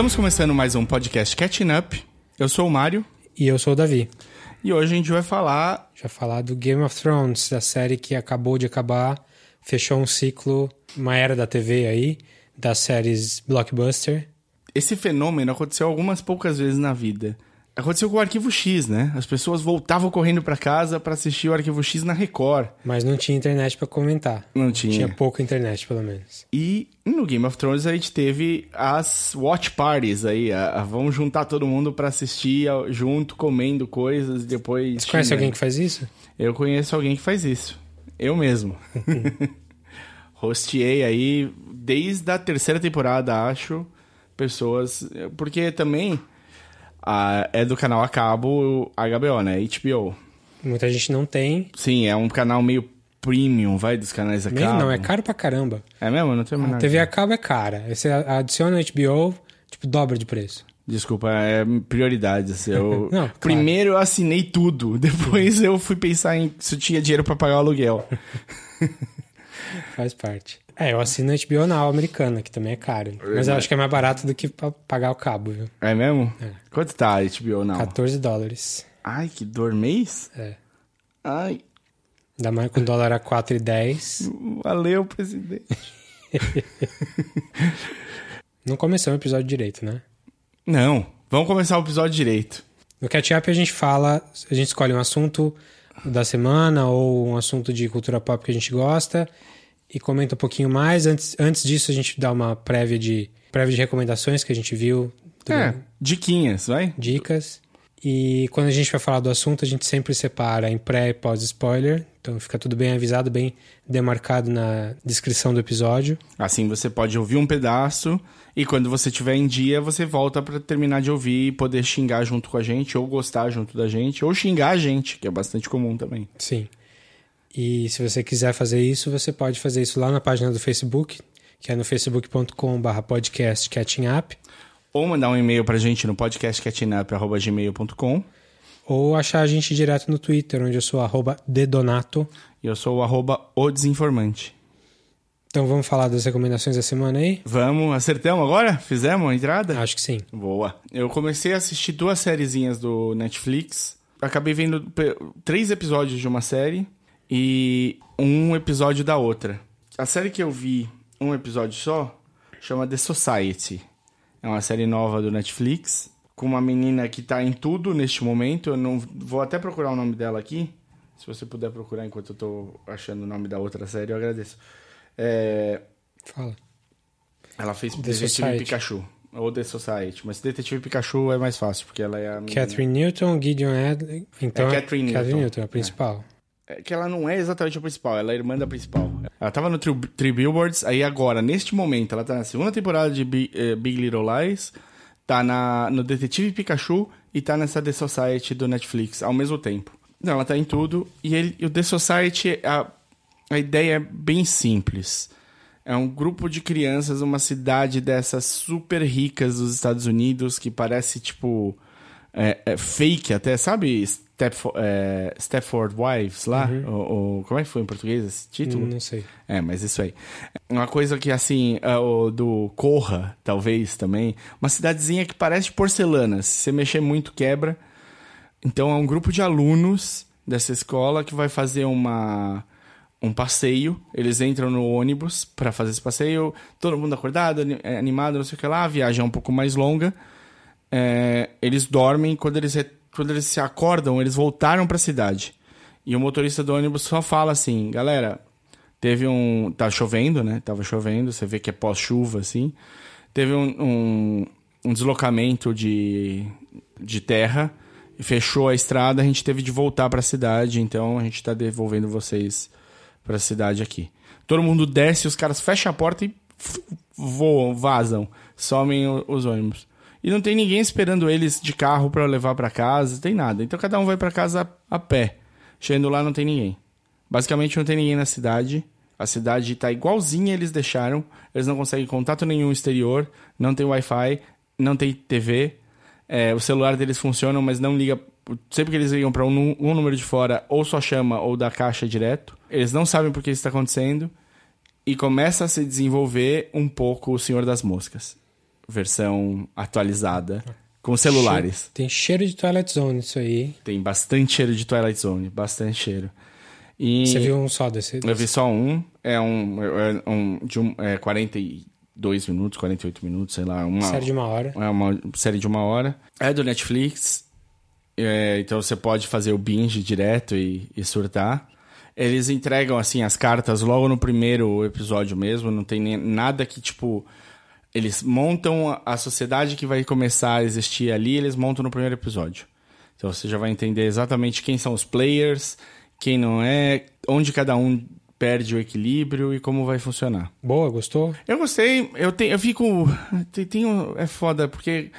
Estamos começando mais um podcast Catching Up. Eu sou o Mário E eu sou o Davi. e hoje a gente vai falar. Já falar do Game of Thrones, da série que acabou de acabar, fechou um ciclo, uma era da TV aí, das séries blockbuster. Esse fenômeno aconteceu algumas poucas vezes na vida. Aconteceu com o Arquivo X, né? As pessoas voltavam correndo pra casa pra assistir o Arquivo X na Record. Mas não tinha internet pra comentar. Não tinha. Tinha pouca internet, pelo menos. E no Game of Thrones a gente teve as watch parties aí. A, a- vamos juntar todo mundo pra assistir a- junto, comendo coisas e depois. Você conhece alguém que faz isso? Eu conheço alguém que faz isso. Eu mesmo. Hosteei aí desde a terceira temporada, acho, pessoas. Porque também a- é do canal a cabo HBO, né? HBO. Muita gente não tem. Sim, é um canal meio premium, vai, dos canais a Meio cabo. não, é caro pra caramba. É mesmo? Não tenho a menor TV a cabo é cara. Você adiciona o HBO, tipo, dobra de preço. Desculpa, é prioridades. Eu... Não, claro. Primeiro eu assinei tudo, depois eu fui pensar em se eu tinha dinheiro pra pagar o aluguel. Faz parte. É, eu assino a HBO Now americana, que também é caro. Mas eu acho que é mais barato do que pagar o cabo, viu? É mesmo? Quanto tá a HBO não? 14 dólares. Ai, que dor mês? É. Ai, Ainda mais com o dólar a 4,10. valeu, presidente. Não começou o episódio direito, né? Não, vamos começar o episódio direito. No Catch Up a gente fala, a gente escolhe um assunto da semana ou um assunto de cultura pop que a gente gosta e comenta um pouquinho mais. Antes, antes disso, a gente dá uma prévia de, prévia de recomendações que a gente viu, É, diquinhas, vai? dicas. E quando a gente vai falar do assunto, a gente sempre separa em pré e pós-spoiler. Então fica tudo bem avisado, bem demarcado na descrição do episódio. Assim você pode ouvir um pedaço e quando você tiver em dia, você volta pra terminar de ouvir e poder xingar junto com a gente, ou gostar junto da gente, ou xingar a gente, que é bastante comum também. Sim. E se você quiser fazer isso, você pode fazer isso lá na página do Facebook, que é no facebook.com.br podcast Ou mandar um e-mail pra gente no podcastcatchingup.gmail.com ou achar a gente direto no Twitter, onde eu sou arroba dedonato. e eu sou o arroba o desinformante. Então vamos falar das recomendações da semana aí? Vamos, acertamos agora? Fizemos a entrada? Acho que sim. Boa. Eu comecei a assistir duas sériezinhas do Netflix. Acabei vendo três episódios de uma série e um episódio da outra. A série que eu vi um episódio só chama The Society. É uma série nova do Netflix com uma menina que tá em tudo neste momento. Eu não vou até procurar o nome dela aqui. Se você puder procurar enquanto eu tô achando o nome da outra série, eu agradeço. É, Fala. ela fez The Detetive Society. Pikachu. Ou The Society. Mas Detetive Pikachu é mais fácil, porque ela é a. menina. Catherine Newton, Gideon Adley. Então, É Catherine Catherine Newton. Newton, a principal. É que ela não é exatamente a principal, ela é irmã da principal. Ela tava no Three, Three Billboards, aí agora, neste momento, ela tá na segunda temporada de Bi- eh, Big Little Lies, tá na, no Detetive Pikachu e tá nessa The Society do Netflix ao mesmo tempo. Não, ela tá em tudo. E, ele, o The Society, a, a ideia é bem simples. É um grupo de crianças numa cidade dessas super ricas dos Estados Unidos que parece tipo é, é fake até, sabe? Stepfo- é, Stepford Wives lá? O, o- como é que foi em português esse título? Não sei. É, mas isso aí. Uma coisa que, assim, é o do Corra, talvez, também. Uma cidadezinha que parece porcelana. Se você mexer muito, quebra. Então, é um grupo de alunos dessa escola que vai fazer uma um passeio. Eles entram no ônibus para fazer esse passeio. Todo mundo acordado, é, animado, não sei o que lá. A viagem é um pouco mais longa. É, eles dormem. Quando eles, quando eles se acordam, eles voltaram para a cidade. E o motorista do ônibus só fala assim, galera, teve um... Tá chovendo, né? Tava chovendo, você vê que é pós-chuva, assim. Teve um, um, um deslocamento de, de terra, fechou a estrada, a gente teve de voltar para a cidade, então a gente tá devolvendo vocês para a cidade aqui. Todo mundo desce, os caras fecham a porta e voam, vazam, somem os ônibus. E não tem ninguém esperando eles de carro para levar para casa, tem nada. Então cada um vai para casa a, a pé. Chegando lá não tem ninguém. Basicamente não tem ninguém na cidade. A cidade tá igualzinha eles deixaram. Eles não conseguem contato nenhum exterior, não tem Wi-Fi, não tem TV. É, o celular deles funciona, mas não liga. Sempre que eles ligam para um, um número de fora, ou só chama ou da caixa direto. Eles não sabem por que isso está acontecendo. E começa a se desenvolver um pouco o Senhor das Moscas. Versão atualizada com celulares. Tem cheiro de Twilight Zone isso aí. Tem bastante cheiro de Twilight Zone, bastante cheiro. E Você viu um só desse? eu vi só um, é um, é um de um, é 42 minutos, 48 minutos, sei lá, uma Série de uma hora. é uma série de uma hora. É do Netflix, é, então você pode fazer o binge direto e, e surtar. Eles entregam, assim, as cartas logo no primeiro episódio mesmo, não tem nem, nada que, tipo... Eles montam a- sociedade que vai começar a existir ali, eles montam no primeiro episódio. Então você já vai entender exatamente quem são os players, quem não é, onde cada um perde o equilíbrio e como vai funcionar. Boa, gostou? Eu gostei, eu, tenho, eu fico. tem- Tenho, é foda, porque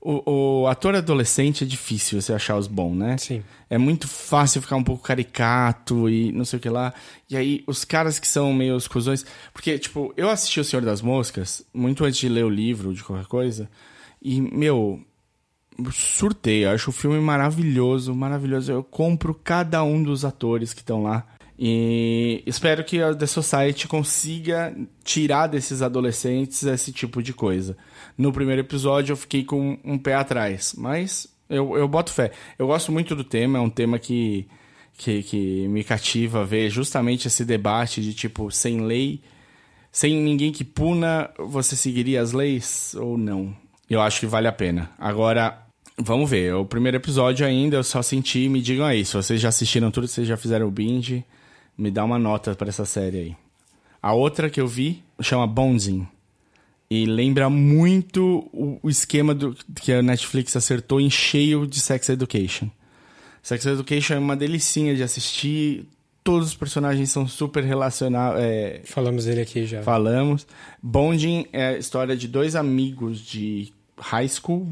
o, o ator adolescente é difícil você achar os bons, né? Sim. É muito fácil ficar um pouco caricato e não sei o que lá. E aí, os caras que são meio os cuzões. Porque, tipo, eu assisti O Senhor das Moscas muito antes de ler o livro, de qualquer coisa. E, meu, surtei. Eu acho o filme maravilhoso, maravilhoso. Eu compro cada um dos atores que estão lá. E espero que a The Society consiga tirar desses adolescentes esse tipo de coisa. No primeiro episódio eu fiquei com um pé atrás, mas eu, eu boto fé. Eu gosto muito do tema, é um tema que, que, que me cativa ver justamente esse debate de tipo, sem lei, sem ninguém que puna, você seguiria as leis ou não? Eu acho que vale a pena. Agora, vamos ver. O primeiro episódio ainda eu só senti, me digam aí, se vocês já assistiram tudo, se vocês já fizeram o binge, me dá uma nota pra essa série aí. A outra que eu vi chama Bonzing. E lembra muito o, o esquema do, que a Netflix acertou em cheio de Sex Education. Sex Education é uma delicinha de assistir. Todos os personagens são super relacionados. É, Falamos dele aqui já. falamos. Bonding é a história de dois amigos de high school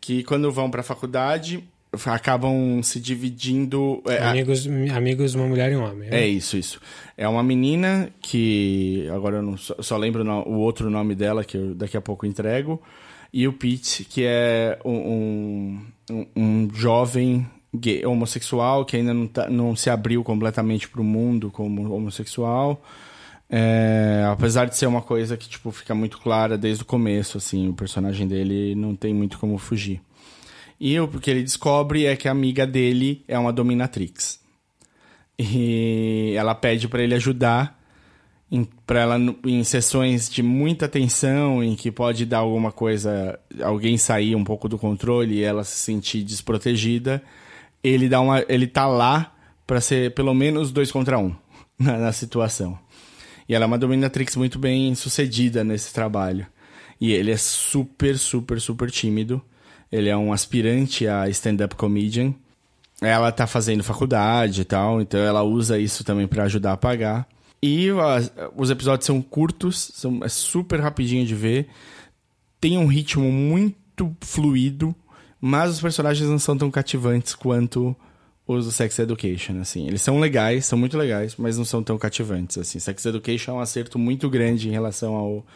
que, quando vão pra faculdade, acabam se dividindo. é, a- Amigos, amigos, uma mulher e um homem. né? é isso, isso. É uma menina que. Agora eu não, só, só lembro o o outro nome dela, que eu daqui a pouco entrego. E o Pete, que é um, um, um jovem gay, homossexual que ainda não, tá- não se abriu completamente pro mundo como homossexual. É, apesar de ser uma coisa que tipo, fica muito clara desde o começo, assim, o personagem dele não tem muito como fugir. E o que ele descobre é que a amiga dele é uma dominatrix. E ela pede para ele ajudar em, pra ela em sessões de muita tensão, em que pode dar alguma coisa, alguém sair um pouco do controle e ela se sentir desprotegida. Ele dá uma, ele tá lá para ser pelo menos dois contra um na, na situação. E ela é uma dominatrix muito bem sucedida nesse trabalho. E ele é super, super, super tímido. Ele é um aspirante a stand-up comedian. Ela tá fazendo faculdade e tal, então ela usa isso também pra ajudar a pagar. E os episódios são curtos, são, é super rapidinho de ver. Tem um ritmo muito fluido, mas os personagens não são tão cativantes quanto os do Sex Education, assim. Eles são legais, são muito legais, mas não são tão cativantes, assim. Sex Education é um acerto muito grande em relação ao,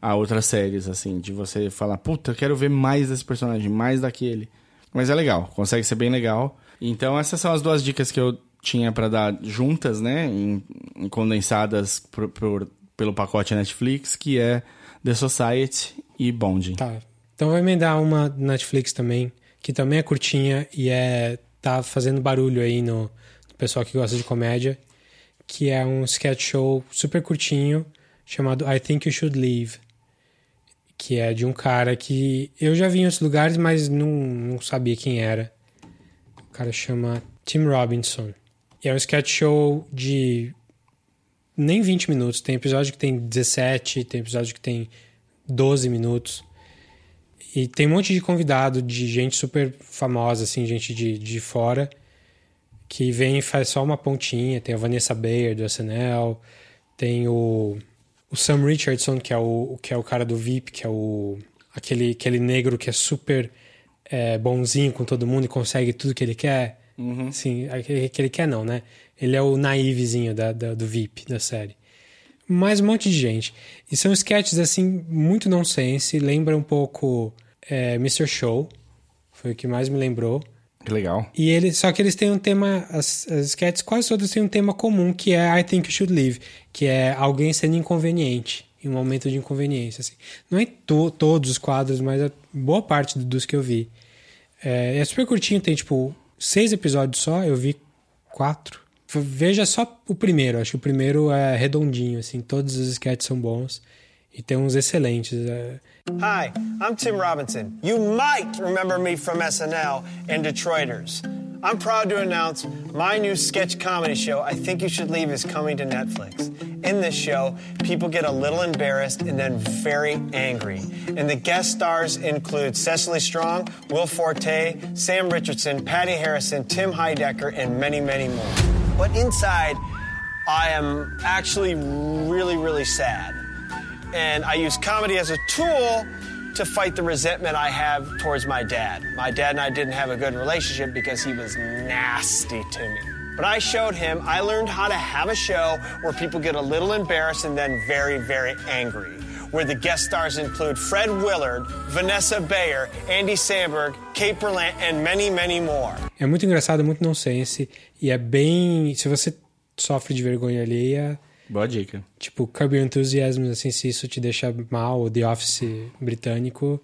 a outras séries, assim, de você falar, puta, eu quero ver mais desse personagem, mais daquele. Mas é legal, consegue ser bem legal. Então essas são as duas dicas que eu tinha pra dar juntas, né, em, em condensadas por- por- pelo pacote Netflix, que é The Society e Bonding. Tá. Então vou emendar uma Netflix também, que também é curtinha e é tá fazendo barulho aí no, no pessoal que gosta de comédia, que é um sketch show super curtinho chamado I Think You Should Leave, que é de um cara que eu já vi em outros lugares, mas não, não sabia quem era. O cara chama Tim Robinson. E é um sketch show de nem 20 minutos. Tem episódio que tem 17, tem episódio que tem 12 minutos. E tem um monte de convidado, de gente super famosa, assim, gente de, de fora, que vem e faz só uma pontinha. Tem a Vanessa Bayer, do SNL, tem o, o Sam Richardson, que é o, que é o cara do VIP, que é o aquele, aquele negro que é super é, bonzinho com todo mundo e consegue tudo que ele quer. Sim, aquele que ele quer não, né? Ele é o naivezinho da, da- do VIP da série mais um monte de gente. E são sketches, assim, muito nonsense. Lembra um pouco é, Mr. Show. Foi o que mais me lembrou. Que legal. E ele, só que eles têm um tema, as, as sketches quase todas têm um tema comum, que é I Think You Should Leave, que é alguém sendo inconveniente. em um momento de inconveniência. Assim. Não é to todos os quadros, mas boa parte dos que eu vi. É, é super curtinho, tem tipo seis episódios só, eu vi quatro. Veja só o primeiro, acho que o primeiro é redondinho, assim, todos os sketches são bons e tem uns excelentes. É... Hi, I'm Tim Robinson. You might remember me from SNL and Detroiters. I'm proud to announce my new sketch comedy show, I Think You Should Leave, is coming to Netflix. In this show, people get a little embarrassed and then very angry. And the guest stars include Cecily Strong, Will Forte, Sam Richardson, Patty Harrison, Tim Heidecker, and many, many more. But inside, I am actually really, really sad. And I use comedy as a tool to fight the resentment I have towards my dad. My dad and I didn't have a good relationship because he was nasty to me. But I showed him, I learned how to have a show where people get a little embarrassed and then very, very angry. Where the guest stars include Fred Willard, Vanessa Bayer, Andy Samberg, Kate Berlant, and many, many more. É muito engraçado, muito nonsense, e é bem. Se você sofre de vergonha alheia, Boa dica. Tipo, Curb Your Enthusiasm, assim, se isso te deixa mal, The Office britânico...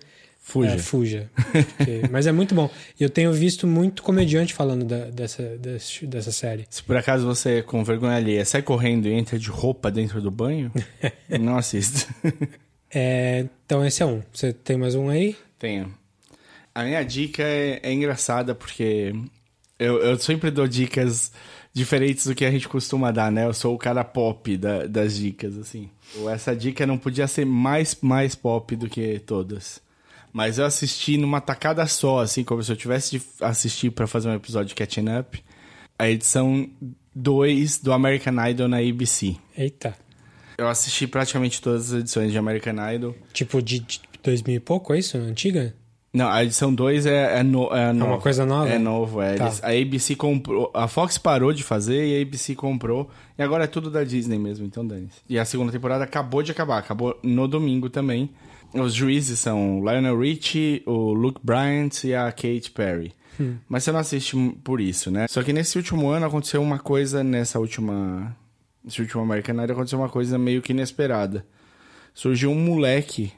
Fuja. É, fuja. Porque, mas é muito bom. E eu tenho visto muito comediante falando da, dessa, dessa, dessa série. Se por acaso você, com vergonha alheia, sai correndo e entra de roupa dentro do banho, não assista. É, então esse é um. Você tem mais um aí? Tenho. A minha dica é, é engraçada porque eu, eu sempre dou dicas diferentes do que a gente costuma dar, né? Eu sou o cara pop da, das dicas, assim. Essa dica não podia ser mais, mais pop do que todas. Mas eu assisti numa tacada só, assim, como se eu tivesse de assistir para fazer um episódio de Catching Up. A edição 2 do American Idol na ABC. Eita. Eu assisti praticamente todas as edições de American Idol. Tipo de, de 2000 e pouco, é isso? Antiga? Não, a edição 2 é, é, no, é, é uma coisa nova? É novo, é. Tá. A ABC comprou. A Fox parou de fazer e a ABC comprou. E agora é tudo da Disney mesmo, então dane -se. E a segunda temporada acabou de acabar, acabou no domingo também. Os juízes são o Lionel Richie, o Luke Bryant e a Kate Perry. Hum. Mas você não assiste por isso, né? Só que nesse último ano aconteceu uma coisa, nessa última. Nesse último American Idol aconteceu uma coisa meio que inesperada. Surgiu um moleque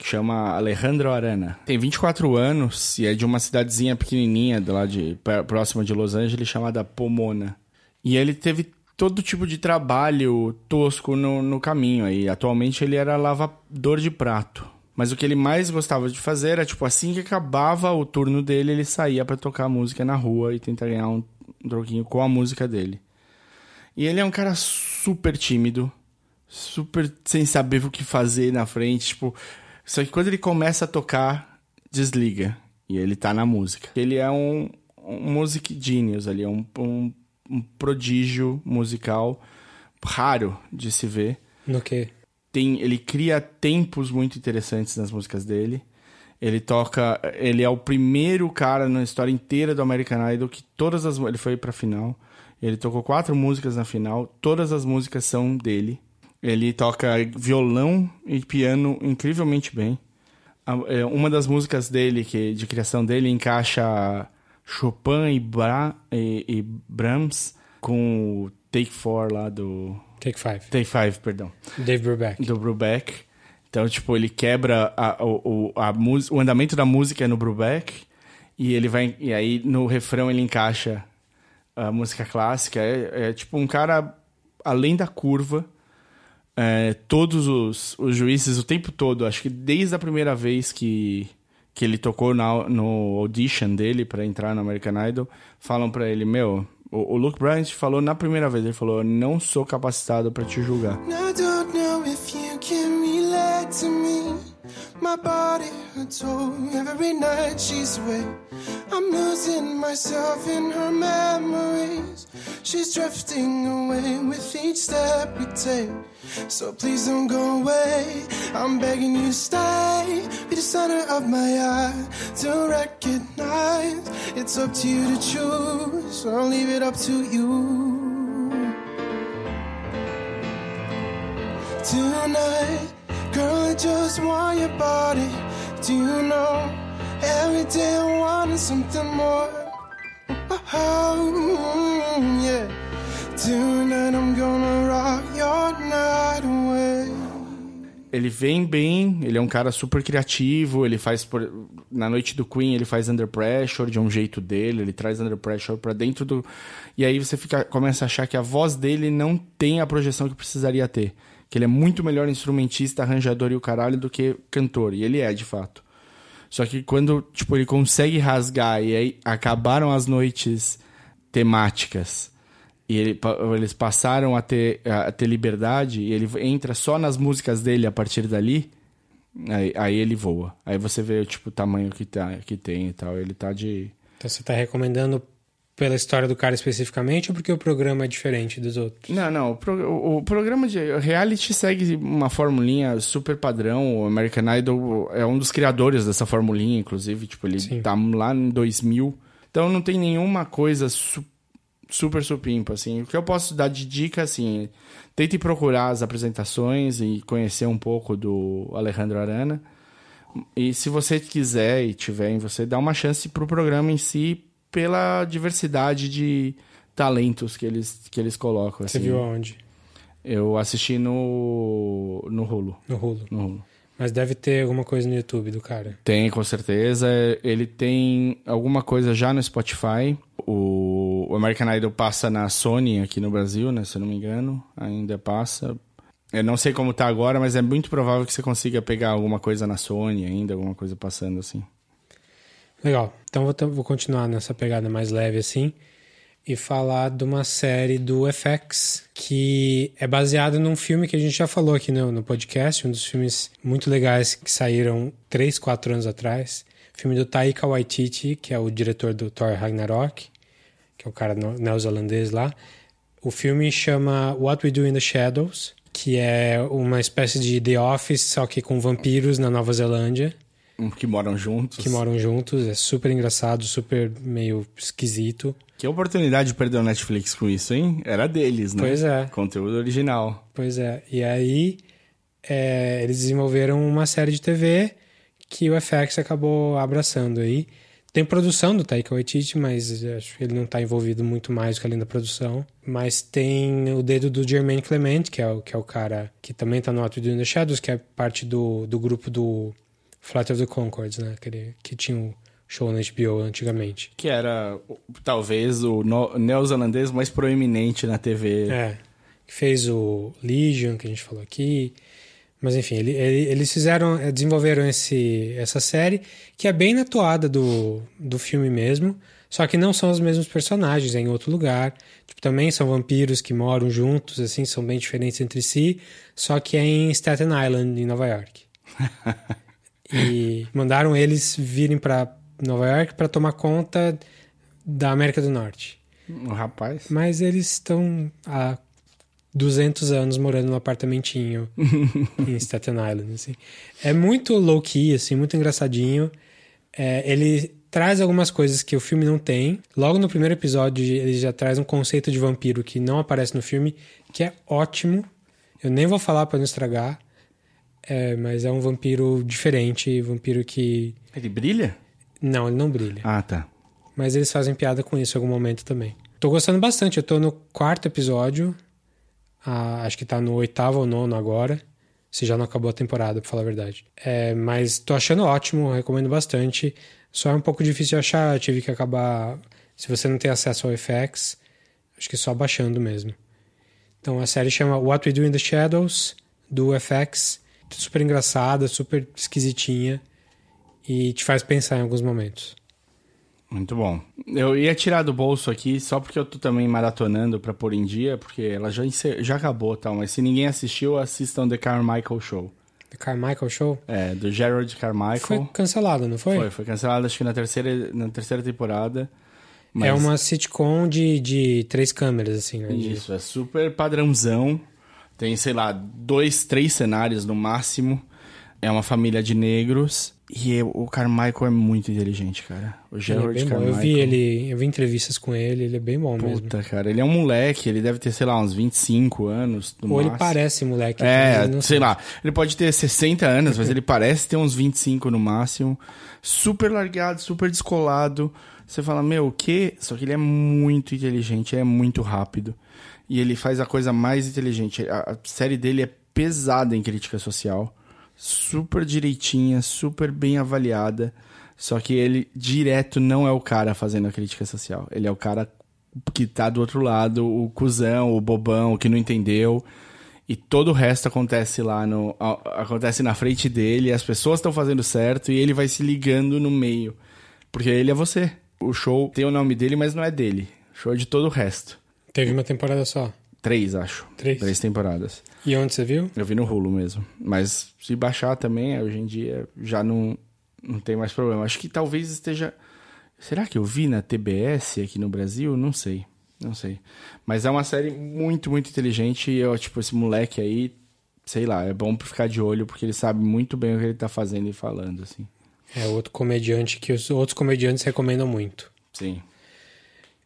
que chama Alejandro Arana. Tem 24 anos e é de uma cidadezinha pequenininha lá de próxima de Los Angeles chamada Pomona. E ele teve todo tipo de trabalho tosco no, no caminho aí. Atualmente ele era lavador de prato. Mas o que ele mais gostava de fazer era, tipo, assim que acabava o turno dele, ele saía para tocar música na rua e tentar ganhar um, um troquinho com a música dele. E ele é um cara super tímido, super sem saber o que fazer na frente, tipo, só que quando ele começa a tocar, desliga. E ele tá na música. Ele é um, um music genius ali, é um, um, um prodígio musical raro de se ver. No quê? Tem, ele cria tempos muito interessantes nas músicas dele. Ele toca. Ele é o primeiro cara na história inteira do American Idol que todas as. Ele foi pra final. Ele tocou quatro músicas na final. Todas as músicas são dele. Ele toca violão e piano incrivelmente bem. É, uma das músicas dele, que de criação dele, encaixa Chopin e, Bra e, e Brahms com o Take Four lá do. Take Five. Take Five, perdão. Dave Brubeck. Do Brubeck. Então, tipo, ele quebra a, o, a, o andamento da música no Brubeck e ele vai. E aí no refrão ele encaixa a música clássica. É, é tipo um cara além da curva é, todos os, os juízes o tempo todo, acho que desde a primeira vez que, que ele tocou na, no audition dele para entrar no American Idol, falam para ele: Meu, o, o Luke Bryant falou na primeira vez, ele falou: Não sou capacitado para te julgar. I My body hurts oh, every night she's away. I'm losing myself in her memories. She's drifting away with each step we take. So please don't go away. I'm begging you stay. Be the center of my eye to recognize. It's up to you to choose. I'll leave it up to you. Tonight, girl, I just want your body. Do you know? Every day I something more. Oh, yeah. Tonight I'm gonna rock your night away. ele vem bem, ele é um cara super criativo, ele faz por, na noite do Queen, ele faz Under Pressure de um jeito dele, ele traz Under Pressure para dentro do e aí você fica começa a achar que a voz dele não tem a projeção que precisaria ter, que ele é muito melhor instrumentista, arranjador e o caralho do que cantor, e ele é de fato. Só que quando, tipo, ele consegue rasgar e aí acabaram as noites temáticas e ele, eles passaram a ter, a ter liberdade e ele entra só nas músicas dele a partir dali, aí, aí ele voa. Aí você vê tipo, o tamanho que, tá, que tem e tal. Ele tá de. Então você tá recomendando pela história do cara especificamente ou porque o programa é diferente dos outros? Não, não. O, pro, o programa de reality segue uma formulinha super padrão. O American Idol é um dos criadores dessa formulinha, inclusive. Tipo, ele Sim. tá lá em 2000. Então não tem nenhuma coisa super super supimpa, assim. O que eu posso dar de dica, assim, tente procurar as apresentações e conhecer um pouco do Alejandro Arana. E se você quiser e tiver em você, dá uma chance pro programa em si pela diversidade de talentos que eles, que eles colocam. Você assim. viu aonde? Eu assisti no, no Hulu. No Hulu. No Hulu. Mas deve ter alguma coisa no YouTube do cara. Tem, com certeza. Ele tem alguma coisa já no Spotify. O, o American Idol passa na Sony aqui no Brasil, né? Se eu não me engano. Ainda passa. Eu não sei como tá agora, mas é muito provável que você consiga pegar alguma coisa na Sony ainda, alguma coisa passando assim. Legal. Então vou, vou continuar nessa pegada mais leve assim e falar de uma série do FX que é baseada num filme que a gente já falou aqui no, no podcast, um dos filmes muito legais que saíram 3, 4 anos atrás. Filme do Taika Waititi, que é o diretor do Thor Ragnarok, que é o cara neozelandês lá. O filme chama What We Do in the Shadows, que é uma espécie de The Office, só que com vampiros na Nova Zelândia. Que moram juntos. Que moram juntos. É super engraçado, super meio esquisito. Que oportunidade de perder o Netflix com isso, hein? Era deles, né? Pois é. Conteúdo original. Pois é. E aí, é, eles desenvolveram uma série de TV que o FX acabou abraçando aí. Tem produção do Taika Waititi, mas acho que ele não está envolvido muito mais do que além da produção. Mas tem o dedo do Jermaine Clement, que é o, que é o cara que também está no What We Do in the Shadows, que é parte do, do grupo do Flight of the Concords, né? Aquele, que tinha o show na HBO antigamente. Que era talvez o neozelandês mais proeminente na TV. É. Que fez o Legion, que a gente falou aqui. Mas enfim, ele, ele, eles fizeram, eh, desenvolveram esse, essa série que é bem na toada do, do filme mesmo. Só que não são os mesmos personagens, é em outro lugar. Tipo, também são vampiros que moram juntos, assim, são bem diferentes entre si. Só que é em Staten Island, em Nova York. mandaram eles virem para Nova York para tomar conta da América do Norte. O rapaz. Mas eles estão há 200 anos morando num apartamentinho em Staten Island. Assim. É muito low-key, assim, muito engraçadinho. É, ele traz algumas coisas que o filme não tem. Logo no primeiro episódio, ele já traz um conceito de vampiro que não aparece no filme, que é ótimo. Eu nem vou falar para não estragar. É, mas é um vampiro diferente, vampiro que. Ele brilha? Não, ele não brilha. Ah, tá. Mas eles fazem piada com isso em algum momento também. Tô gostando bastante, eu tô no quarto episódio. Ah, acho que tá no oitavo ou nono agora. Se já não acabou a temporada, pra falar a verdade. É, mas tô achando ótimo, recomendo bastante. Só é um pouco difícil de achar, tive que acabar. Se você não tem acesso ao FX, acho que só baixando mesmo. Então a série chama What We Do in the Shadows, do FX. Super engraçada, super esquisitinha e te faz pensar em alguns momentos. Muito bom. Eu ia tirar do bolso aqui só porque eu tô também maratonando para pôr em dia, porque ela já, já acabou, tal. Mas se ninguém assistiu, assistam The Carmichael Show. The Carmichael Show? É, do Gerald Carmichael. Foi cancelado, não foi? Foi, foi cancelado acho que na terceira, na terceira temporada. Mas... É uma sitcom de, de três câmeras, assim, né? Isso, é super padrãozão. Tem, sei lá, dois, três cenários no máximo. É uma família de negros. E o Carmichael é muito inteligente, cara. O Gerard é Carmichael. Eu vi ele, eu vi entrevistas com ele, ele é bem bom Puta, mesmo. Puta, cara, ele é um moleque, ele deve ter, sei lá, uns 25 anos. Ou máximo. ele parece moleque. É, sei, sei lá. Ele pode ter 60 anos, mas ele parece ter uns 25 no máximo. Super largado, super descolado. Você fala, meu, o quê? Só que ele é muito inteligente, é muito rápido. E ele faz a coisa mais inteligente. A série dele é pesada em crítica social super direitinha, super bem avaliada. Só que ele direto não é o cara fazendo a crítica social. Ele é o cara que tá do outro lado, o cuzão, o bobão, o que não entendeu. E todo o resto acontece lá no. acontece na frente dele, as pessoas estão fazendo certo e ele vai se ligando no meio. Porque ele é você. O show tem o nome dele, mas não é dele. O show é de todo o resto. Teve uma temporada só. Três, acho. Três? Três temporadas. E onde você viu? Eu vi no Hulu mesmo. Mas se baixar também, hoje em dia já não, não tem mais problema. Acho que talvez esteja. Será que eu vi na TBS aqui no Brasil? Não sei. Não sei. Mas é uma série muito, muito inteligente. E eu, tipo, esse moleque aí, sei lá, é bom pra ficar de olho, porque ele sabe muito bem o que ele tá fazendo e falando, assim. É outro comediante que os outros comediantes recomendam muito. Sim.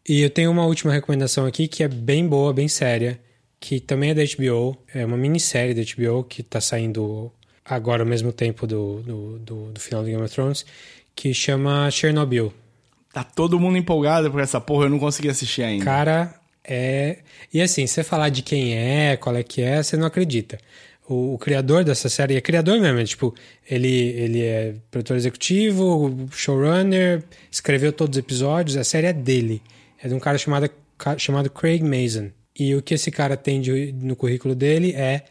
E eu tenho uma última recomendação aqui que é bem boa, bem séria, que também é da HBO. É uma minissérie da HBO que tá saindo agora ao mesmo tempo do, do, do, do final do Game of Thrones, que chama Chernobyl. Tá todo mundo empolgado por essa porra, eu não consegui assistir ainda. Cara, é. E assim, você falar de quem é, qual é que é, você não acredita. O, o criador dessa série é criador mesmo, é, tipo, ele, ele é produtor executivo, showrunner, escreveu todos os episódios, a série é dele. É de um cara chamado, chamado Craig Mason. E o que esse cara tem de, no currículo dele é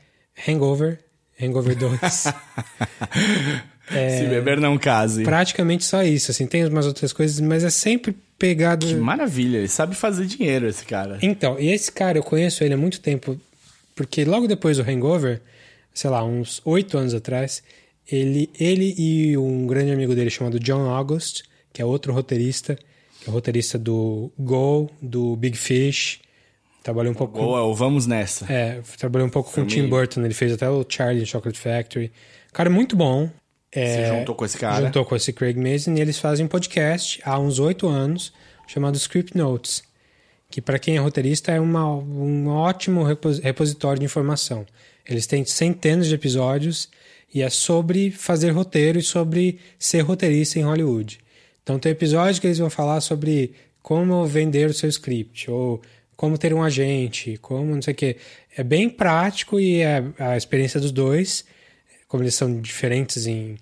Hangover, Hangover 2. é, Se beber não case. Praticamente só isso, assim, tem umas outras coisas, mas é sempre pegado... Que maravilha, ele sabe fazer dinheiro esse cara. Então, e esse cara, eu conheço ele há muito tempo, porque logo depois do Hangover, sei lá, uns oito anos atrás, ele, ele e um grande amigo dele chamado John August, que é outro roteirista, é o roteirista do Go, do Big Fish, Trabalhou um pouco Boa, com... vamos nessa. É, trabalhou um pouco com o Tim Burton, ele fez até o Charlie Chocolate Factory. Cara, muito bom. É, Você juntou com esse cara? Juntou com esse Craig Mason e eles fazem um podcast há uns oito anos chamado Script Notes, que para quem é roteirista é uma, um ótimo repositório de informação. Eles têm centenas de episódios e é sobre fazer roteiro e sobre ser roteirista em Hollywood. Então tem episódio que eles vão falar sobre como vender o seu script, ou como ter um agente, como não sei o quê. É bem prático e é a experiência dos dois, como eles são diferentes em,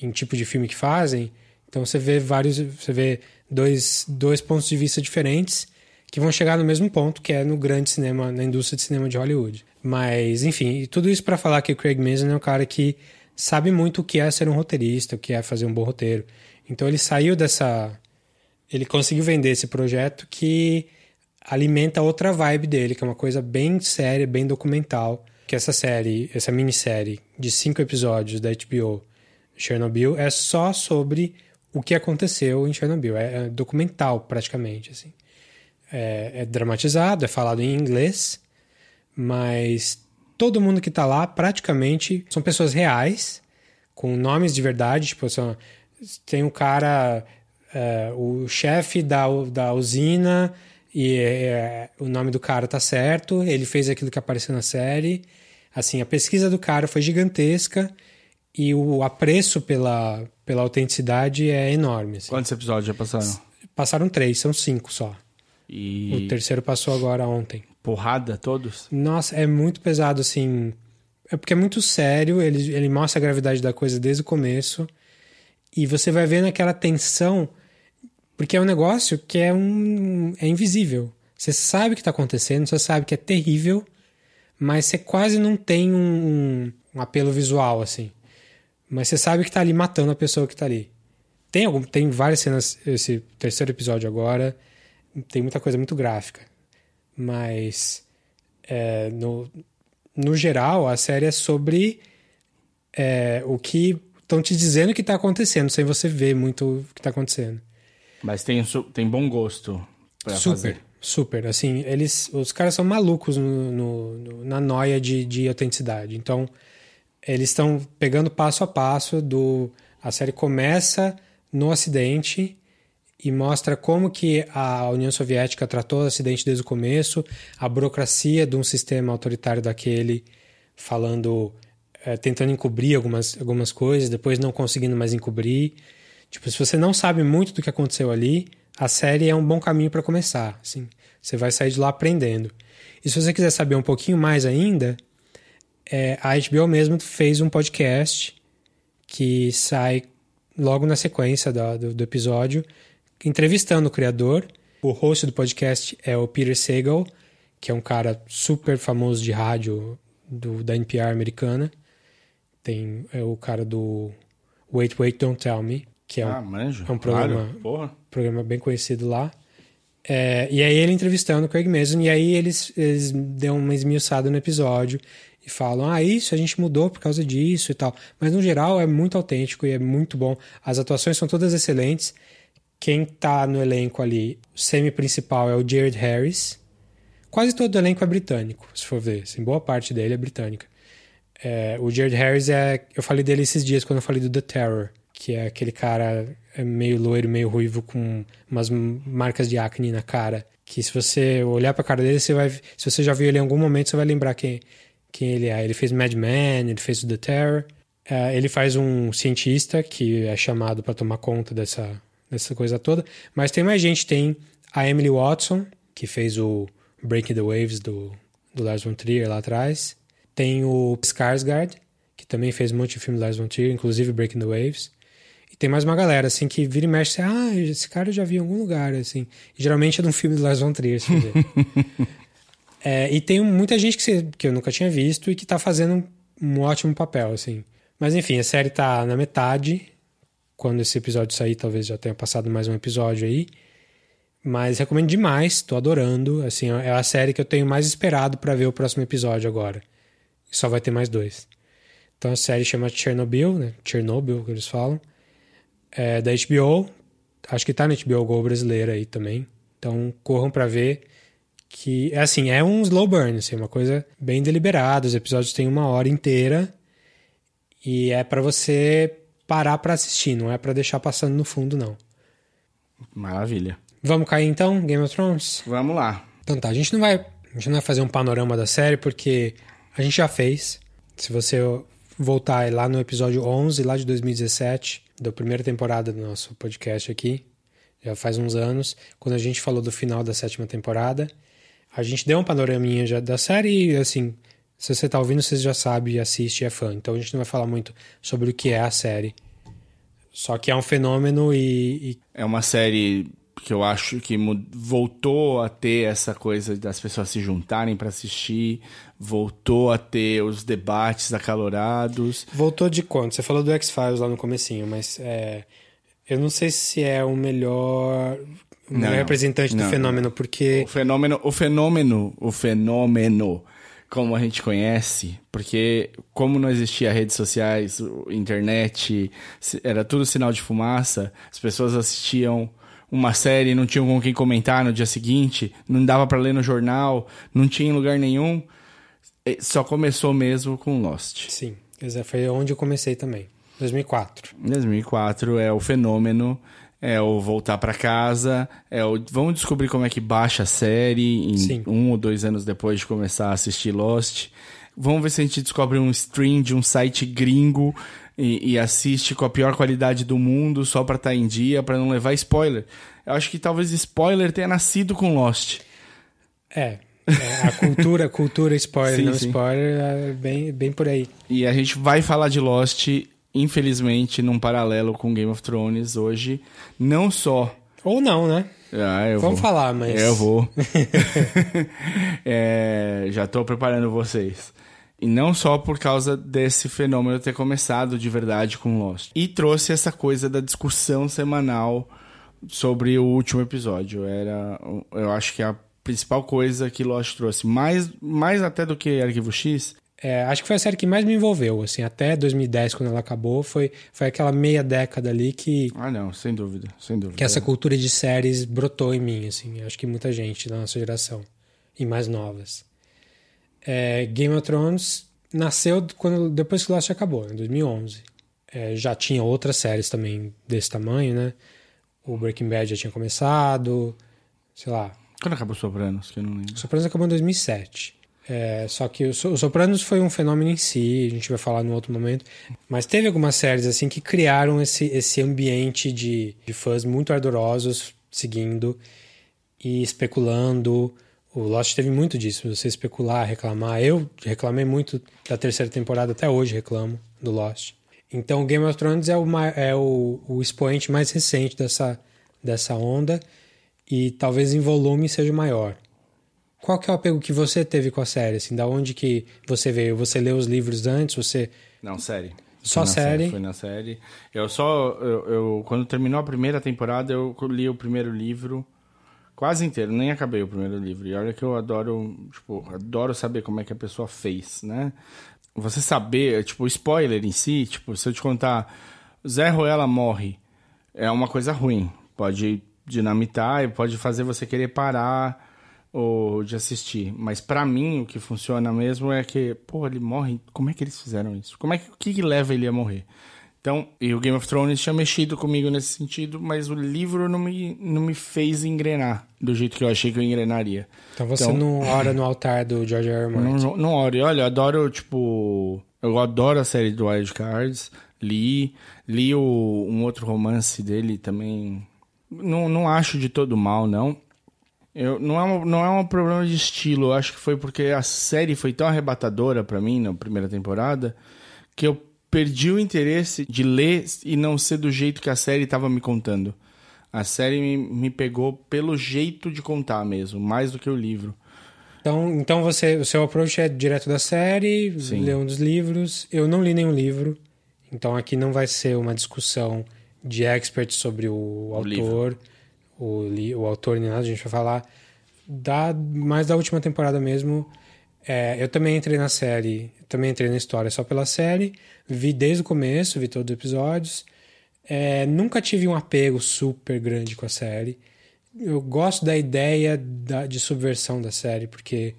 em tipo de filme que fazem, então você vê vários, você vê dois, dois pontos de vista diferentes que vão chegar no mesmo ponto, que é no grande cinema, na indústria de cinema de Hollywood. Mas, enfim, tudo isso para falar que o Craig Mazin é um cara que sabe muito o que é ser um roteirista, o que é fazer um bom roteiro. Então ele saiu dessa. Ele conseguiu vender esse projeto que alimenta outra vibe dele, que é uma coisa bem séria, bem documental. Que essa série, essa minissérie de cinco episódios da HBO, Chernobyl, é só sobre o que aconteceu em Chernobyl. É, é documental, praticamente, assim. É, é, dramatizado, é falado em inglês, mas todo mundo que está lá, praticamente, são pessoas reais, com nomes de verdade. Tipo, são, tem um cara, é, o chefe da, da usina e é, o nome do cara tá certo, ele fez aquilo que apareceu na série. Assim, a pesquisa do cara foi gigantesca e o apreço pela, pela autenticidade é enorme. Assim. Quantos episódios já passaram? Passaram três, são cinco só. E... O terceiro passou agora ontem. Porrada todos? Nossa, é muito pesado, assim. É porque é muito sério, ele, ele mostra a gravidade da coisa desde o começo. E você vai vendo aquela tensão porque é um negócio que é, um, é invisível. Você sabe o que está acontecendo, você sabe que é terrível, mas você quase não tem um, um, apelo visual, assim. Mas você sabe que está ali matando a pessoa que está ali. Tem, algum, tem várias cenas, esse terceiro episódio agora, tem muita coisa muito gráfica. Mas, é, no, no geral, a série é sobre é, o que estão te dizendo que está acontecendo, sem você ver muito o que está acontecendo. Mas tem, tem bom gosto super, fazer. Super, assim, eles, os caras são malucos no, no, na noia de, de autenticidade. Então, eles estão pegando passo a passo do... A série começa no acidente e mostra como que a União Soviética tratou o acidente desde o começo, a burocracia de um sistema autoritário daquele falando, é, tentando encobrir algumas, algumas coisas, depois não conseguindo mais encobrir. Tipo, se você não sabe muito do que aconteceu ali, a série é um bom caminho para começar. Assim, você vai sair de lá aprendendo. E se você quiser saber um pouquinho mais ainda, é, a HBO mesmo fez um podcast que sai logo na sequência do, do, do episódio, entrevistando o criador. O host do podcast é o Peter Sagal, que é um cara super famoso de rádio do, da NPR americana. Tem é o cara do Wait, Wait, Don't Tell Me, que é, Ah, um, manjo. é um programa, Claro, programa bem conhecido lá. É, e aí ele entrevistando o Craig Mason, e aí eles, eles dão uma esmiuçada no episódio e falam, ah, isso a gente mudou por causa disso e tal. Mas no geral é muito autêntico e é muito bom. As atuações são todas excelentes. Quem tá no elenco ali, o semi-principal é o Jared Harris. Quase todo o elenco é britânico, se for ver. Assim, boa parte dele é britânica. É, o Jared Harris é. Eu falei dele esses dias quando eu falei do The Terror, que é aquele cara é meio loiro, meio ruivo, com umas marcas de acne na cara. Que se você olhar pra cara dele, você vai. Se você já viu ele em algum momento, você vai lembrar quem, quem ele é. Ele fez Mad Men, ele fez o The Terror. É, ele faz um cientista que é chamado para tomar conta dessa, dessa coisa toda. Mas tem mais gente. Tem a Emily Watson, que fez o Breaking the Waves do, do Lars von Trier lá atrás. Tem o Skarsgård, que também fez um monte de filme do Lars von Trier, inclusive Breaking the Waves. E tem mais uma galera, assim, que vira e mexe, assim, ah, esse cara eu já vi em algum lugar, assim. E, geralmente é de um filme do Lars von Trier, se você ver. é, e tem muita gente que, que eu nunca tinha visto e que tá fazendo um, um ótimo papel, assim. Mas enfim, a série tá na metade. Quando esse episódio sair, talvez já tenha passado mais um episódio aí. Mas recomendo demais, tô adorando. Assim, é a série que eu tenho mais esperado para ver o próximo episódio agora. E só vai ter mais dois. Então a série chama Chernobyl, né? Chernobyl, que eles falam. É da HBO. Acho que tá na HBO Go brasileira aí também. Então corram para ver. Que, é assim, é um slow burn, assim, uma coisa bem deliberada. Os episódios têm uma hora inteira. E é para você parar para assistir, não é para deixar passando no fundo, não. Maravilha. Vamos cair então, Game of Thrones? Vamos lá. Então tá, a gente não vai, a gente não vai fazer um panorama da série porque a gente já fez. Se você voltar lá no episódio 11, lá de 2017, da primeira temporada do nosso podcast aqui, já faz uns anos, quando a gente falou do final da sétima temporada, a gente deu um panoraminha já da série e assim, se você tá ouvindo, você já sabe, assiste é fã. Então a gente não vai falar muito sobre o que é a série. Só que é um fenômeno e, e É uma série que eu acho que voltou a ter essa coisa das pessoas se juntarem para assistir, voltou a ter os debates acalorados. Voltou de quanto? Você falou do X-Files lá no comecinho, mas é, eu não sei se é o melhor, o Não, melhor não. representante do Não, fenômeno, porque O fenômeno, o fenômeno, o fenômeno como a gente conhece, porque como não existia redes sociais, internet, era tudo sinal de fumaça, as pessoas assistiam uma série não tinham com quem comentar no dia seguinte, não dava para ler no jornal, não tinha em lugar nenhum. E Só começou mesmo com Lost. sim, foi onde eu comecei também, 2004. 2004 é o fenômeno, é o voltar pra casa, é o vamos descobrir como é que baixa a série em Sim. um ou dois anos depois de começar a assistir Lost. Vamos ver se a gente descobre um stream de um site gringo e, e assiste com a pior qualidade do mundo só pra estar em dia, pra não levar spoiler. Eu acho que talvez spoiler tenha nascido com Lost. É, é, a cultura, cultura spoiler, Sim, não sim. spoiler, é bem, bem por aí. E a gente vai falar de Lost, infelizmente, num paralelo com Game of Thrones hoje. Não só Ou não, né? Ah, eu Vamos vou. falar, mas... Eu vou. É, já tô preparando vocês. E não só por causa desse fenômeno ter começado de verdade com Lost. E trouxe essa coisa da discussão semanal sobre o último episódio. Era, eu acho que a principal coisa que Lost trouxe, mais, mais até do que Arquivo X, É, acho que foi a série que mais me envolveu, assim, até 2010, quando ela acabou, foi, foi aquela meia década ali que, ah não, sem dúvida, sem dúvida. que essa cultura de séries brotou em mim, assim, acho que muita gente da nossa geração, e mais novas. É, Game of Thrones nasceu quando, depois que Lost acabou, em 2011. É, já tinha outras séries também desse tamanho, né? O Breaking Bad já tinha começado, sei lá, Quando acabou Sopranos, que eu não lembro. o Sopranos acabou em 2007. É, só que o, So- o Sopranos foi um fenômeno em si, a gente vai falar num outro momento. Mas teve algumas séries assim que criaram esse, esse ambiente de, de fãs muito ardorosos seguindo e especulando. O Lost teve muito disso, você especular, reclamar. Eu reclamei muito da terceira temporada, até hoje reclamo do Lost. Então, Game of Thrones é o, é o, o expoente mais recente dessa, dessa onda e talvez em volume seja maior. Qual que é o apego que você teve com a série? Assim, da onde que você veio? Você leu os livros antes? Você não série? Só série? Foi na série. Eu só eu, eu, quando terminou a primeira temporada eu li o primeiro livro quase inteiro, nem acabei o primeiro livro. E olha que eu adoro, tipo, adoro saber como é que a pessoa fez, né? Você saber, tipo, spoiler em si, tipo, se eu te contar, Zé Ruela morre, é uma coisa ruim. Pode dinamitar e pode fazer você querer parar ou de assistir. Mas para mim o que funciona mesmo é que, pô, ele morre. Como é que eles fizeram isso? Como é que o que, que leva ele a morrer? Então, e o Game of Thrones tinha mexido comigo nesse sentido, mas o livro não me, não me fez engrenar do jeito que eu achei que eu engrenaria. Então você então, não ora no altar do George R. R. Martin? Não, não oro. Olha, eu adoro, tipo... Eu adoro a série do Wild Cards. Li. Li o, um outro romance dele também. Não, não acho de todo mal, não. Eu, não, é uma, não é um problema de estilo. Eu acho que foi porque a série foi tão arrebatadora para mim na primeira temporada que eu perdi o interesse de ler e não ser do jeito que a série estava me contando. A série me, me pegou pelo jeito de contar mesmo, mais do que o livro. Então, então você, o seu approach é direto da série, Sim. ler um dos livros. Eu não li nenhum livro, então aqui não vai ser uma discussão de experts sobre o, o autor. O, o autor nem nada, a gente vai falar da, mais da última temporada mesmo. É, eu também entrei na série, também entrei na história só pela série, vi desde o começo, vi todos os episódios. É, nunca tive um apego super grande com a série. Eu gosto da ideia da, de subversão da série, porque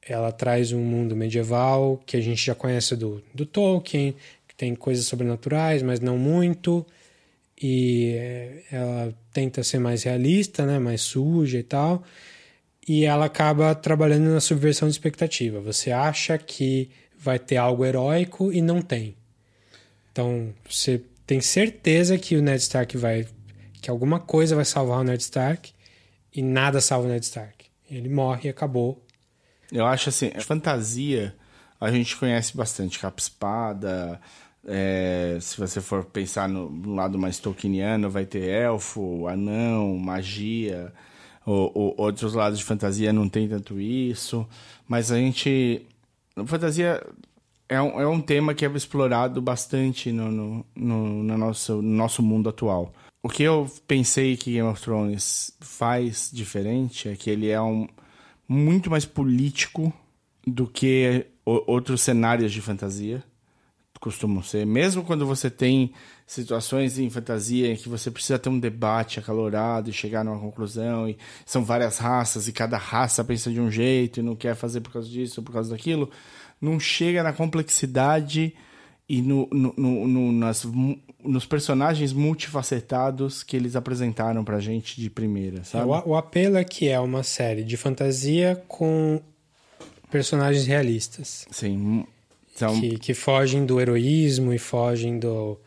ela traz um mundo medieval que a gente já conhece do, do Tolkien, que tem coisas sobrenaturais, mas não muito e eh, ela tenta ser mais realista, né, mais suja e tal. E ela acaba trabalhando na subversão de expectativa. Você acha que vai ter algo heróico e não tem. Então, você tem certeza que o Ned Stark vai que alguma coisa vai salvar o Ned Stark e nada salva o Ned Stark. Ele morre e acabou. Eu acho assim, fantasia a gente conhece bastante capa espada, é, se você for pensar no, no, lado mais tolkieniano, vai ter elfo, anão, magia. O, o, outros lados de fantasia não tem tanto isso. Mas a gente. Fantasia é um, é um tema que é explorado bastante no, no, no, no, nosso, no nosso mundo atual. O que eu pensei que Game of Thrones faz diferente é que ele é um muito mais político do que outros cenários de fantasia costumam ser. Mesmo quando você tem situações em fantasia em que você precisa ter um debate acalorado e chegar numa conclusão, e são várias raças e cada raça pensa de um jeito e não quer fazer por causa disso ou por causa daquilo, não chega na complexidade e no, no, no, no nas, nos personagens multifacetados que eles apresentaram pra gente de primeira, sabe? O, o apelo é que é uma série de fantasia com personagens realistas. Sim, então... Que, que fogem do heroísmo e fogem do,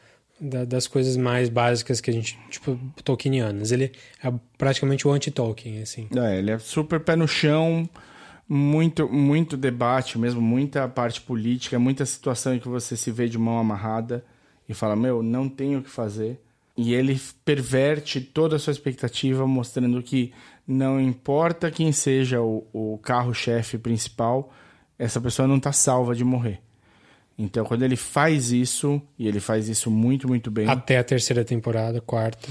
da, das coisas mais básicas que a gente, tipo, Tolkienianas. Ele é praticamente o anti-Tolkien, assim. É, ele é super pé no chão, muito, muito debate mesmo, muita parte política, muita situação em que você se vê de mão amarrada e fala, meu, não tenho o que fazer. E ele perverte toda a sua expectativa, mostrando que não importa quem seja o, o carro-chefe principal, essa pessoa não está salva de morrer. Então, quando ele faz isso, e ele faz isso muito, muito bem. Até a terceira temporada, quarta.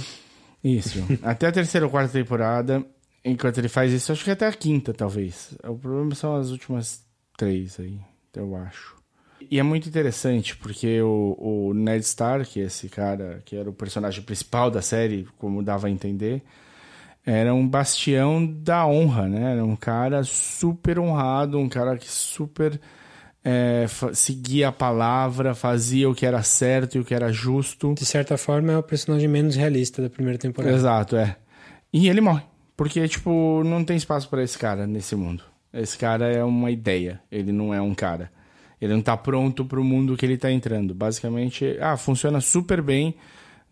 Isso. até a terceira ou quarta temporada, enquanto ele faz isso, acho que até a quinta, talvez. O problema são as últimas três aí, eu acho. E é muito interessante, porque o, o Ned Stark, esse cara que era o personagem principal da série, como dava a entender, era um bastião da honra, né? Era um cara super honrado, um cara que super é, seguia a palavra, fazia o que era certo e o que era justo. De certa forma, é o personagem menos realista da primeira temporada. Exato, é. E ele morre. Porque, tipo, não tem espaço para esse cara nesse mundo. Esse cara é uma ideia, ele não é um cara. Ele não tá pronto pro mundo que ele tá entrando. Basicamente, ah, funciona super bem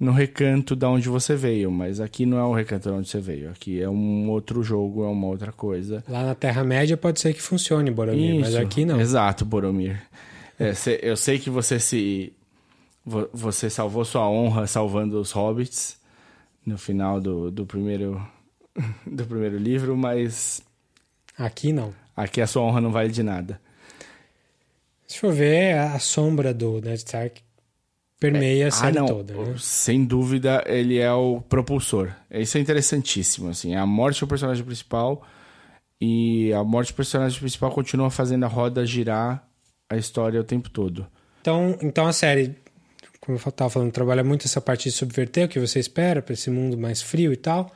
no recanto da onde você veio, mas aqui não é o recanto de onde você veio. Aqui é um outro jogo, é uma outra coisa. Lá na Terra-média pode ser que funcione, Boromir, Isso, mas aqui não. Exato, Boromir. É, eu sei que você se vo- você salvou sua honra salvando os hobbits no final do, do primeiro do primeiro livro, mas Aqui não. aqui a sua honra não vale de nada. Se for ver, a sombra do Ned Stark permeia a Ah, série não. toda, né? Sem dúvida, ele é o propulsor. Isso é interessantíssimo, assim. A morte do personagem principal e a morte do personagem principal continua fazendo a roda girar a história o tempo todo. Então, então a série, como eu estava falando, trabalha muito essa parte de subverter o que você espera para esse mundo mais frio e tal,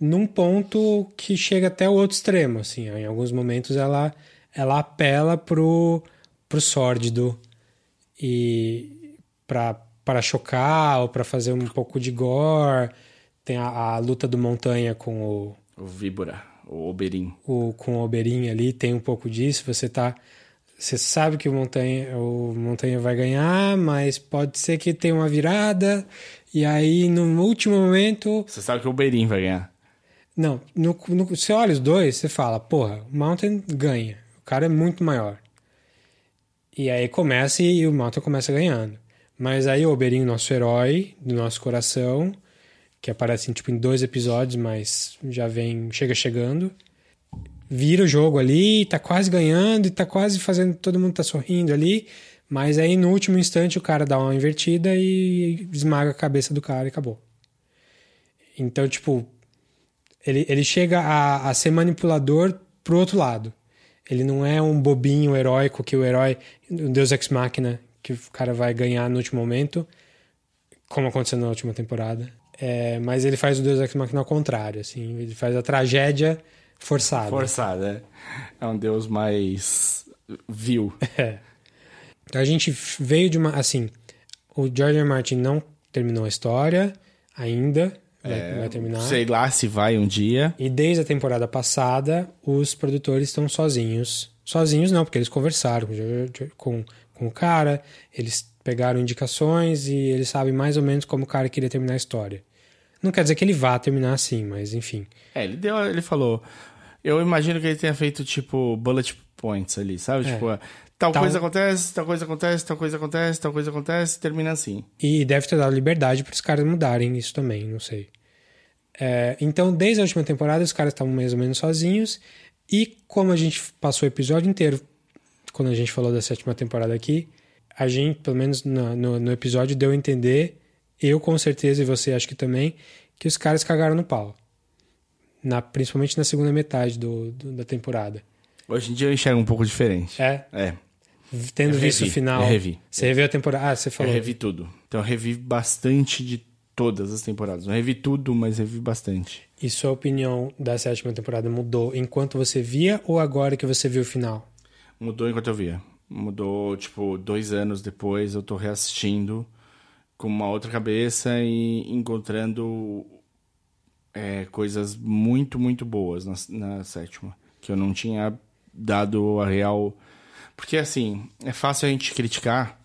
num ponto que chega até o outro extremo, assim. Em alguns momentos ela ela apela pro pro sórdido e para chocar ou para fazer um pouco de gore. Tem a, a luta do montanha com o O Víbora, o Oberyn. o, com o Oberyn ali, tem um pouco disso. Você tá. Você sabe que o Montanha, o Montanha vai ganhar, mas pode ser que tenha uma virada. E aí, no último momento. Você sabe que o Oberyn vai ganhar. Não, no, no, você olha os dois, você fala, porra, o Mountain ganha. O cara é muito maior. E aí começa e o Mountain começa ganhando. Mas aí o Oberyn, nosso herói, do nosso coração, que aparece tipo, em dois episódios, mas já vem, chega chegando, vira o jogo ali, tá quase ganhando e tá quase fazendo, todo mundo tá sorrindo ali, mas aí no último instante o cara dá uma invertida e esmaga a cabeça do cara e acabou. Então, tipo, ele, ele chega a, a ser manipulador pro outro lado. Ele não é um bobinho heróico que o herói, o Deus Ex Machina, que o cara vai ganhar no último momento, como aconteceu na última temporada. É, mas ele faz o Deus Ex Machina ao contrário, assim, ele faz a tragédia forçada. Forçada, é. É um deus mais vil. É. Então a gente veio de uma. Assim, o George R. Martin não terminou a história ainda. Vai, vai terminar. Sei lá se vai um dia. E desde a temporada passada, os produtores estão sozinhos. Sozinhos não, porque eles conversaram com, com, com o cara, eles pegaram indicações e eles sabem mais ou menos como o cara queria terminar a história. Não quer dizer que ele vá terminar assim, mas enfim. É, ele deu, ele falou. Eu imagino que ele tenha feito tipo bullet points ali, sabe? É. Tipo, tal, Tal- coisa acontece, tal coisa acontece, tal coisa acontece, tal coisa acontece, termina assim. E deve ter dado liberdade para os caras mudarem isso também, não sei. É, então, desde a última temporada, os caras estavam mais ou menos sozinhos. E como a gente passou o episódio inteiro, quando a gente falou da sétima temporada aqui, a gente, pelo menos no, no, no episódio, deu a entender, eu com certeza, e você acho que também, que os caras cagaram no pau. Na, principalmente na segunda metade do, do- da temporada. Hoje em dia eu enxergo um pouco diferente. É, É. tendo Eu visto o revi, final. eu revi. Você reveu a temporada. Ah, você Eu falou. revi tudo. Então eu revi bastante de todas as temporadas. Não revi tudo, mas revi bastante. E sua opinião da sétima temporada mudou enquanto você via ou agora que você viu o final? Mudou enquanto eu via. Mudou, tipo, dois anos depois eu tô reassistindo com uma outra cabeça e encontrando é, coisas muito, muito boas na, na sétima. Que eu não tinha dado a real. Porque, assim, é fácil a gente criticar.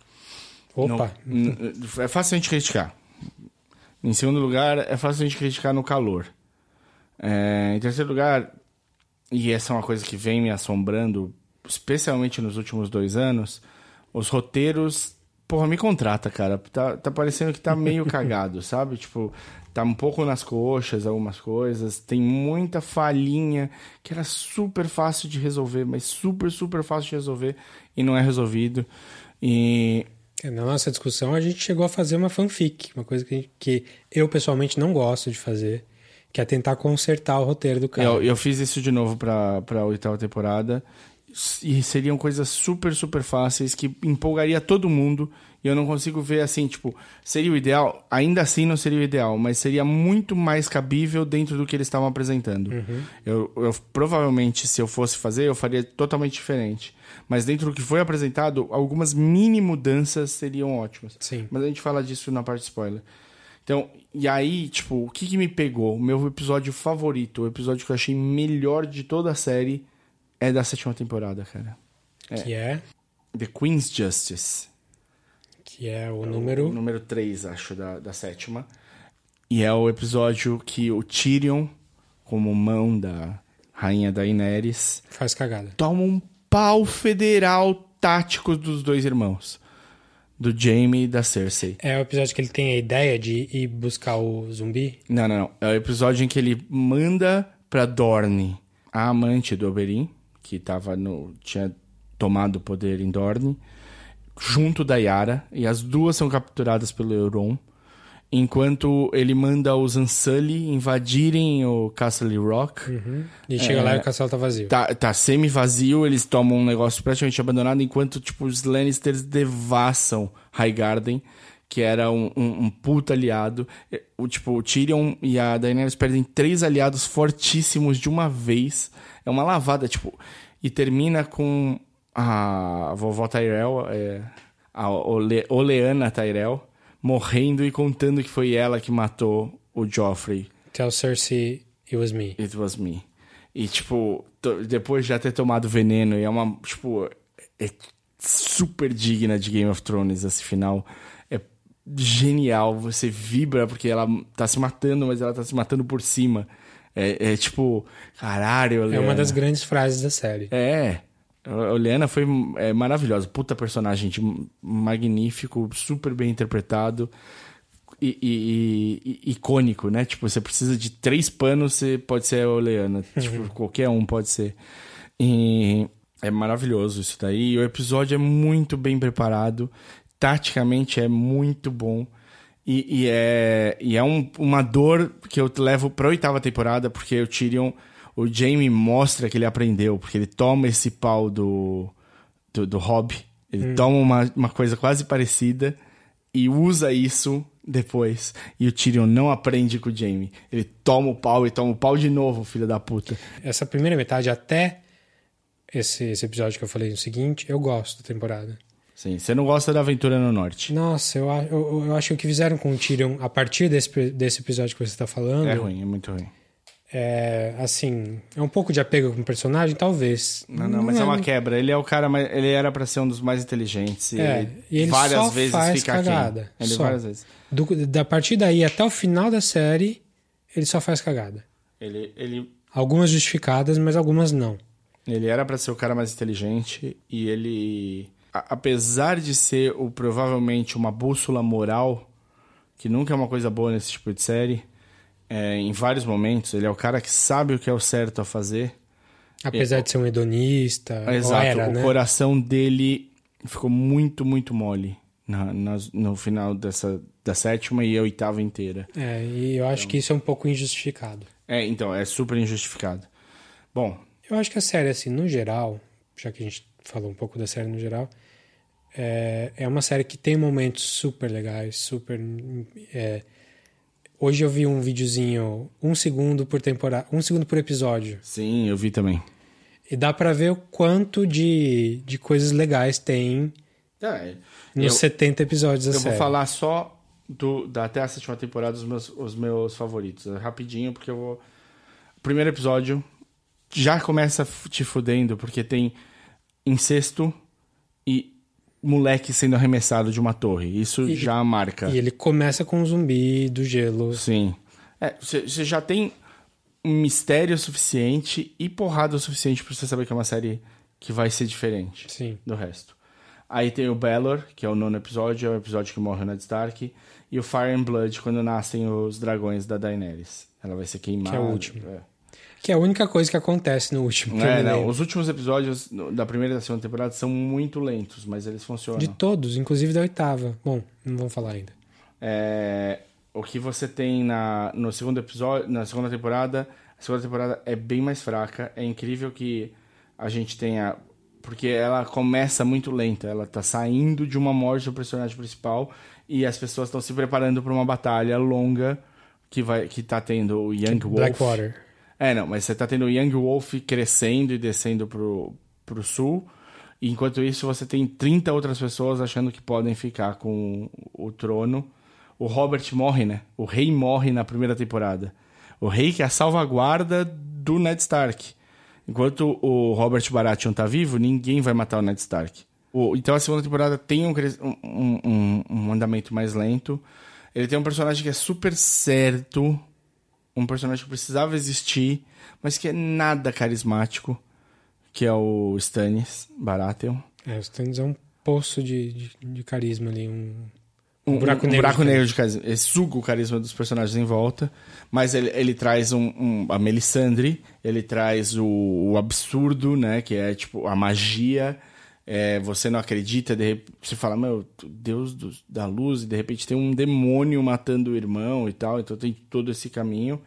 Opa, No- é fácil a gente criticar. Em segundo lugar, é fácil a gente criticar no calor. É, em terceiro lugar, e essa é uma coisa que vem me assombrando, especialmente nos últimos dois anos, os roteiros. Porra, me contrata, cara. Tá, tá parecendo que tá meio cagado, sabe? Tipo, tá um pouco nas coxas algumas coisas. Tem muita falhinha que era super fácil de resolver, mas super, super fácil de resolver e não é resolvido. E na nossa discussão a gente chegou a fazer uma fanfic, uma coisa que, que eu pessoalmente não gosto de fazer, que é tentar consertar o roteiro do cara. Eu, eu fiz isso de novo pra, pra oitava temporada. E seriam coisas super, super fáceis que empolgaria todo mundo. E eu não consigo ver assim, tipo, seria o ideal? Ainda assim não seria o ideal, mas seria muito mais cabível dentro do que eles estavam apresentando. Eu, eu provavelmente, se eu fosse fazer, eu faria totalmente diferente. Mas dentro do que foi apresentado, algumas mini mudanças seriam ótimas. Sim. Mas a gente fala disso na parte spoiler. Então, e aí, tipo, o que, que me pegou? O meu episódio favorito, o episódio que eu achei melhor de toda a série, é da sétima temporada, cara. Que é, The Queen's Justice. que é o número... O número 3, acho, da, da sétima. E é o episódio que o Tyrion, como mão da rainha Daenerys, Faz cagada. toma um pau federal tático dos dois irmãos. do Jaime e da Cersei. É o episódio que ele tem a ideia de ir buscar o zumbi? Não, não, não. É o episódio em que ele manda pra Dorne a amante do Oberyn, que tava no, tinha tomado o poder em Dorne, junto da Yara, e as duas são capturadas pelo Euron, enquanto ele manda os Unsully invadirem o Castle Rock. Uhum. E chega lá e o castelo tá vazio. Tá, tá semi-vazio, eles tomam um negócio praticamente abandonado, enquanto, tipo, os Lannisters devassam Highgarden, que era um, um, um puta aliado. O, tipo, o Tyrion e a Daenerys perdem três aliados fortíssimos de uma vez. É uma lavada, tipo... E termina com a vovó Tyrell, é, a Ole, Oleana Tyrell, morrendo e contando que foi ela que matou o Joffrey. Tell Cersei it was me. It was me. E, tipo, depois de já ter tomado veneno, e é uma, tipo, é super digna de Game of Thrones esse final. É genial, você vibra porque ela tá se matando, mas ela tá se matando por cima. É, é tipo, caralho, Oleana. É uma das grandes frases da série. É. A Oleana foi é, maravilhosa. Puta personagem de magnífico, super bem interpretado. E, e, e, icônico, né? Tipo, você precisa de três panos, você pode ser a Oleana. Tipo, qualquer um pode ser. E é maravilhoso isso daí. E o episódio é muito bem preparado. Taticamente é muito bom. E, e é, e é um, uma dor que eu levo pra oitava temporada, porque o Tyrion, o Jaime mostra que ele aprendeu, porque ele toma esse pau do, do, do Hobb, ele hum. toma uma, uma coisa quase parecida e usa isso depois. E o Tyrion não aprende com o Jaime. Ele toma o pau e toma o pau de novo, filho da puta. Essa primeira metade, até esse, esse episódio que eu falei no seguinte, eu gosto da temporada. Sim, você não gosta da Aventura no Norte. Nossa, eu, eu, eu acho que o que fizeram com o Tyrion, a partir desse, desse episódio que você está falando... É ruim, é muito ruim. É, assim, é um pouco de apego com o personagem, talvez. Não, não, mas não é uma quebra. Ele é o cara, mais, ele era para ser um dos mais inteligentes. E, é, e ele várias só vezes faz fica cagada. Aqui. Ele só. várias vezes. Do, da partir daí até o final da série, ele só faz cagada. Ele, ele... Algumas justificadas, mas algumas não. Ele era para ser o cara mais inteligente e ele apesar de ser o, provavelmente uma bússola moral, que nunca é uma coisa boa nesse tipo de série, é, em vários momentos, ele é o cara que sabe o que é o certo a fazer. Apesar de ser um hedonista. Exato, era, o né? coração dele ficou muito, muito mole na, na, no final dessa, da sétima e a oitava inteira. É, e eu acho então... que isso é um pouco injustificado. É, então, é super injustificado. Bom. Eu acho que a série, assim, no geral, já que a gente falou um pouco da série no geral, é, é uma série que tem momentos super legais, super. É... Hoje eu vi um videozinho, um segundo por temporada, um segundo por episódio. Sim, eu vi também. E dá para ver o quanto de, de coisas legais tem é, nos eu, 70 episódios da eu série. Eu vou falar só do, da, até a sétima temporada os meus, os meus favoritos. É rapidinho, porque eu vou. O primeiro episódio já começa te fudendo, porque tem incesto e moleque sendo arremessado de uma torre. Isso e, já marca. E ele começa com um zumbi do gelo. Sim. Você é, já tem um mistério suficiente e porrada o suficiente para você saber que é uma série que vai ser diferente Sim. do resto. Aí tem o Belor, que é o nono episódio, é o episódio que morre o Ned Stark. E o Fire and Blood, quando nascem os dragões da Daenerys. Ela vai ser queimada. Que é o último. É. Que é a única coisa que acontece no último. É, não, os últimos episódios da primeira e da segunda temporada são muito lentos, mas eles funcionam. De todos, inclusive da oitava. Bom, não vamos falar ainda. É, o que você tem na, no segundo episódio, na segunda temporada, a segunda temporada é bem mais fraca. É incrível que a gente tenha. Porque ela começa muito lenta, ela tá saindo de uma morte do personagem principal e as pessoas estão se preparando para uma batalha longa que vai que tá tendo o Young Wolf. Blackwater. É, não, mas você tá tendo Young Wolf crescendo e descendo pro, pro sul. Enquanto isso, você tem 30 outras pessoas achando que podem ficar com o trono. O Robert morre, né? O rei morre na primeira temporada. O rei que é a salvaguarda do Ned Stark. Enquanto o Robert Baratheon tá vivo, ninguém vai matar o Ned Stark. O, então a segunda temporada tem um, um, um, um andamento mais lento. Ele tem um personagem que é super certo um personagem que precisava existir, mas que é nada carismático, que é o Stannis Baratheon. É, o Stannis é um poço de, de, de carisma ali, um, um, buraco um negro buraco de negro de carisma. Ele suga o carisma dos personagens em volta, mas ele, ele traz um, um- a Melisandre, ele traz o, o absurdo, né? Que é tipo a magia. É, você não acredita, de rep- você fala, meu, Deus do- da luz, e de repente tem um demônio matando o irmão e tal, então tem todo esse caminho.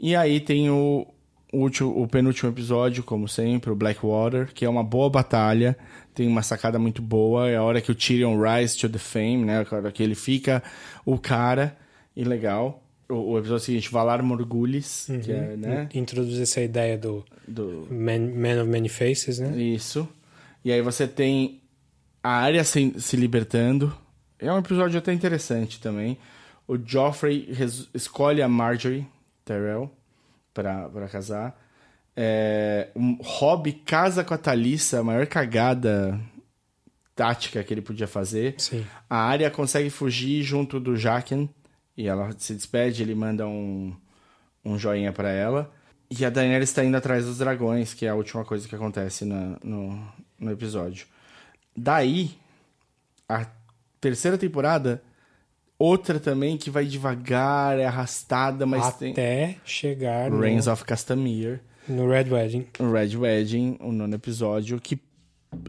E aí tem o, último, o penúltimo episódio, como sempre, o Blackwater, que é uma boa batalha, tem uma sacada muito boa, é a hora que o Tyrion rise to the fame, né? A hora que ele fica o cara, e legal. O, o episódio seguinte, Valar Morgulis, que é, né? Introduz essa ideia do Do, Man, Man of Many Faces, né? isso. E aí você tem a área se, se libertando. É um episódio até interessante também. O Joffrey escolhe a Marjorie Tyrell pra, pra casar. É, um Robb casa com a Thalissa, a maior cagada tática que ele podia fazer. Sim. A Arya consegue fugir junto do Jaqen e ela se despede, ele manda um, um joinha pra ela. E a Daenerys está indo atrás dos dragões, que é a última coisa que acontece na- no, no episódio. Daí, a terceira temporada, outra também que vai devagar, é arrastada, mas tem Até chegar no, Reigns of Castamere. no Red Wedding. Red Wedding, o nono episódio, que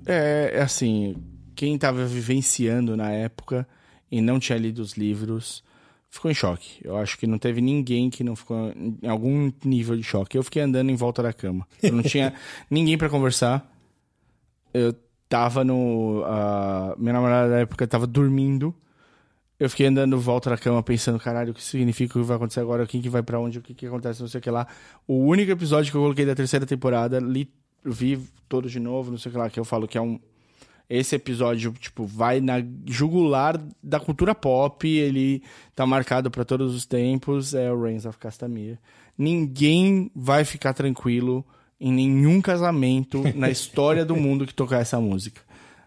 é, é assim, quem tava vivenciando na época e não tinha lido os livros, ficou em choque. Eu acho que não teve ninguém que não ficou em algum nível de choque. Eu fiquei andando em volta da cama. Eu não tinha ninguém pra conversar. Eu tava no... a minha namorada da época tava dormindo. Eu fiquei andando volta da cama pensando, caralho, o que significa, o que vai acontecer agora, quem que vai pra onde, o que que acontece, não sei o que lá. O único episódio que eu coloquei da terceira temporada, li, vi todos de novo, não sei o que lá, que eu falo que é um... Esse episódio, tipo, vai na jugular da cultura pop, ele tá marcado pra todos os tempos, é o Reigns of Castamere. Ninguém vai ficar tranquilo em nenhum casamento na história do mundo que tocar essa música.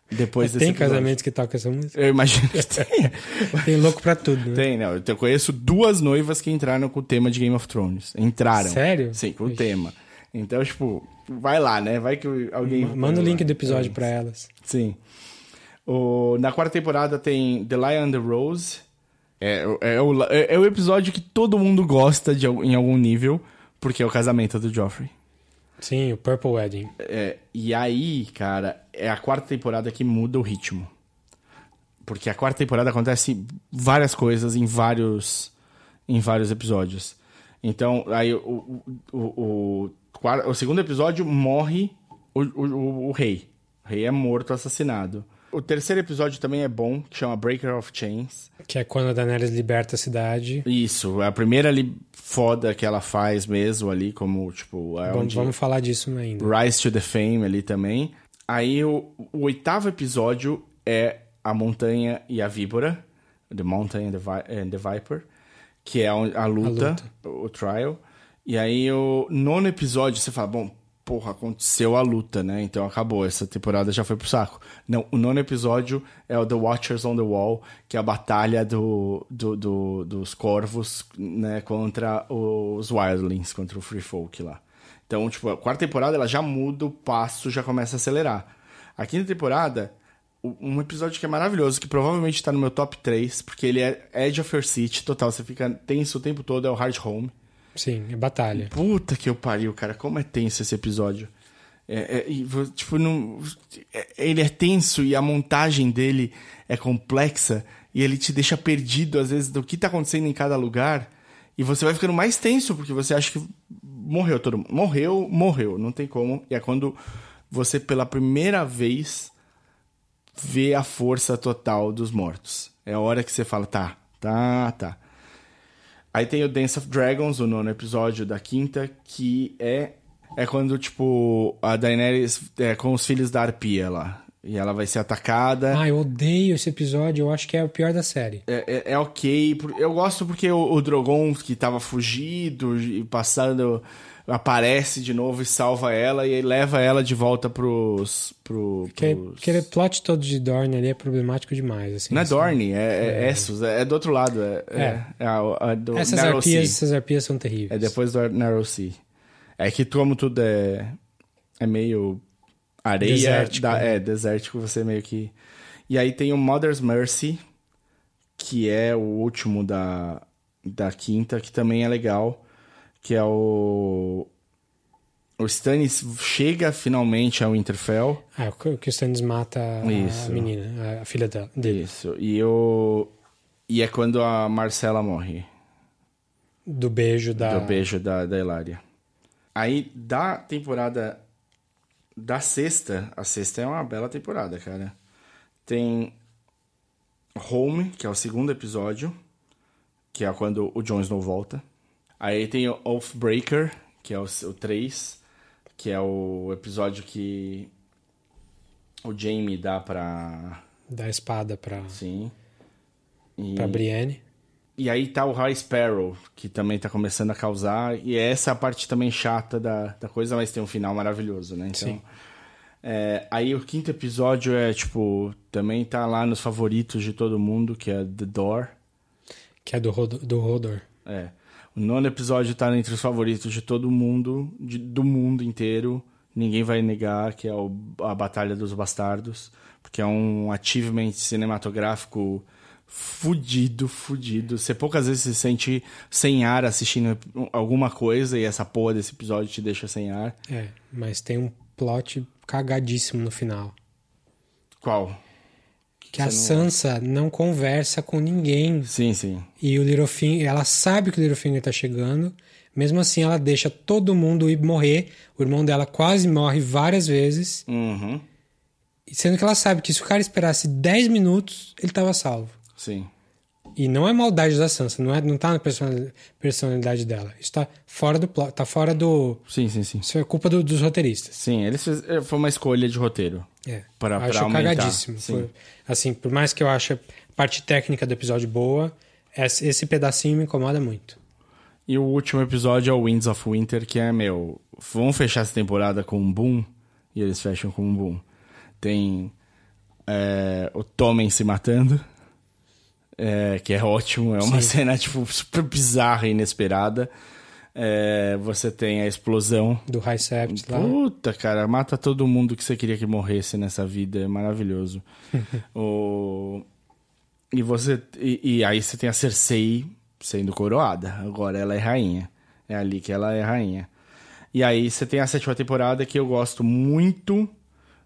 Depois Tem episódio. casamentos que tocam essa música? Eu imagino que tenha. Tem louco pra tudo, né? Tem, não. Eu conheço duas noivas que entraram com o tema de Game of Thrones. Entraram. Sério? Sim, com o Ixi. tema. Então, tipo, vai lá, né? Vai que alguém. Manda o link do episódio pra elas. Sim. O, na quarta temporada tem The Lion and the Rose. É, é, o, é, é o episódio que todo mundo gosta de, em algum nível, porque é o casamento do Joffrey. Sim, o Purple Wedding. É, e aí, cara, é a quarta temporada que muda o ritmo. Porque a quarta temporada acontece várias coisas em vários, em vários episódios. Então, aí o, o, o, o, o segundo episódio morre o, o, o- o rei. O rei é morto, assassinado. O terceiro episódio também é bom, que chama Breaker of Chains. Que é quando a Daenerys liberta a cidade. Isso, é a primeira ali foda que ela faz mesmo ali, como, tipo... É Vamos, onde... vamos falar disso ainda. Rise to the Fame ali também. Aí o, o oitavo episódio é a montanha e a víbora, The Mountain and the, Vi- and the Viper, que é a, a luta, o trial. E aí o nono episódio você fala, bom, porra, aconteceu a luta, né? Então acabou, essa temporada já foi pro saco. Não, o nono episódio é o The Watchers on the Wall, que é a batalha do, do, do- dos corvos, né, contra os Wildlings, contra o Free Folk lá. Então, tipo, a quarta temporada ela já muda o passo, já começa a acelerar. A quinta temporada, um episódio que é maravilhoso, que provavelmente tá no meu top 3, porque ele é Edge of Your City, total, você fica tenso o tempo todo, é o Hard Home. Sim, é batalha. Puta que eu pariu, cara, como é tenso esse episódio. É, é, tipo, não, é- ele é tenso e a montagem dele é complexa e ele te deixa perdido, às vezes, do que tá acontecendo em cada lugar. E você vai ficando mais tenso, porque você acha que morreu todo mundo. Morreu, morreu, não tem como. E é quando você, pela primeira vez, vê a força total dos mortos. É a hora que você fala, tá, tá, tá. Aí tem o Dance of Dragons, o nono episódio da quinta, que é é quando, tipo, a Daenerys é com os filhos da Arpia lá. E ela vai ser atacada. Ah, eu odeio esse episódio, eu acho que é o pior da série. É, é- é ok. Eu gosto porque o, o Drogon, que tava fugido e passando, aparece de novo e salva ela e leva ela de volta pros. Pro, Porque, pros- aquele plot todo de Dorne ali é problemático demais. Assim, Não é assim. Dorne, é, é, Essos, é, é do outro lado. É, é, é a, a do Essas Narrow Sea. arpias, essas arpias são terríveis. É depois do Narrow Sea. É que como tudo é, é meio areia Desértico, da, né? é desértico, você meio que E aí tem o Mother's Mercy, que é o último da da quinta, que também é legal, que é o o Stannis chega finalmente ao Winterfell. Ah, o que o Stannis mata a- Isso. menina, a filha dele. Isso. E o e é quando a Marcela morre. Do beijo da. do beijo da, da Hilária. Aí, da temporada da sexta, a sexta é uma bela temporada, cara. Tem Home, que é o segundo episódio, que é quando o Jon Snow volta. Aí tem o Oathbreaker, que é o, o 3, que é o episódio que o Jaime dá pra... Da espada pra, Sim. E... pra Brienne. E aí tá o High Sparrow, que também tá começando a causar. E essa é a parte também chata da, da coisa, mas tem um final maravilhoso, né? Então, Sim. é, aí o quinto episódio é, tipo, também tá lá nos favoritos de todo mundo, que é The Door. Que é do, Rod do Hodor. É. O nono episódio tá entre os favoritos de todo mundo, de- do mundo inteiro. Ninguém vai negar que é o- a Batalha dos Bastardos, porque é um achievement cinematográfico fudido, fudido. Você poucas vezes se sente sem ar assistindo alguma coisa e essa porra desse episódio te deixa sem ar. É, mas tem um plot cagadíssimo no final. Qual? Que a Sansa não conversa com ninguém. Sim, sim. E o Littlefinger, ela sabe que o Littlefinger tá chegando. Mesmo assim, ela deixa todo mundo ir morrer. O irmão dela quase morre várias vezes. Uhum. Sendo que ela sabe que se o cara esperasse 10 minutos, ele tava salvo. Sim. E não é maldade da Sansa, não, é, não tá na personali- personalidade dela. Isso tá fora do plot, tá fora do. Sim, sim, sim. Isso é culpa do- dos roteiristas. Sim, eles fiz- é, foi uma escolha de roteiro. É. Pra- Eu pra acho aumentar, cagadíssimo. sim. Foi- assim, por mais que eu ache a parte técnica do episódio boa, esse, esse pedacinho me incomoda muito. E o último episódio é o Winds of Winter, que é, meu, vamos fechar essa temporada com um boom, e eles fecham com um boom. Tem é, o Tommen se matando, é, que é ótimo, é uma cena, tipo, super bizarra e inesperada. É, você tem a explosão. Do High Sept lá. Puta, cara, mata todo mundo que você queria que morresse nessa vida, é maravilhoso. o... E você. E, e aí você tem a Cersei sendo coroada. Agora ela é rainha. É ali que ela é rainha. E aí você tem a sétima temporada que eu gosto muito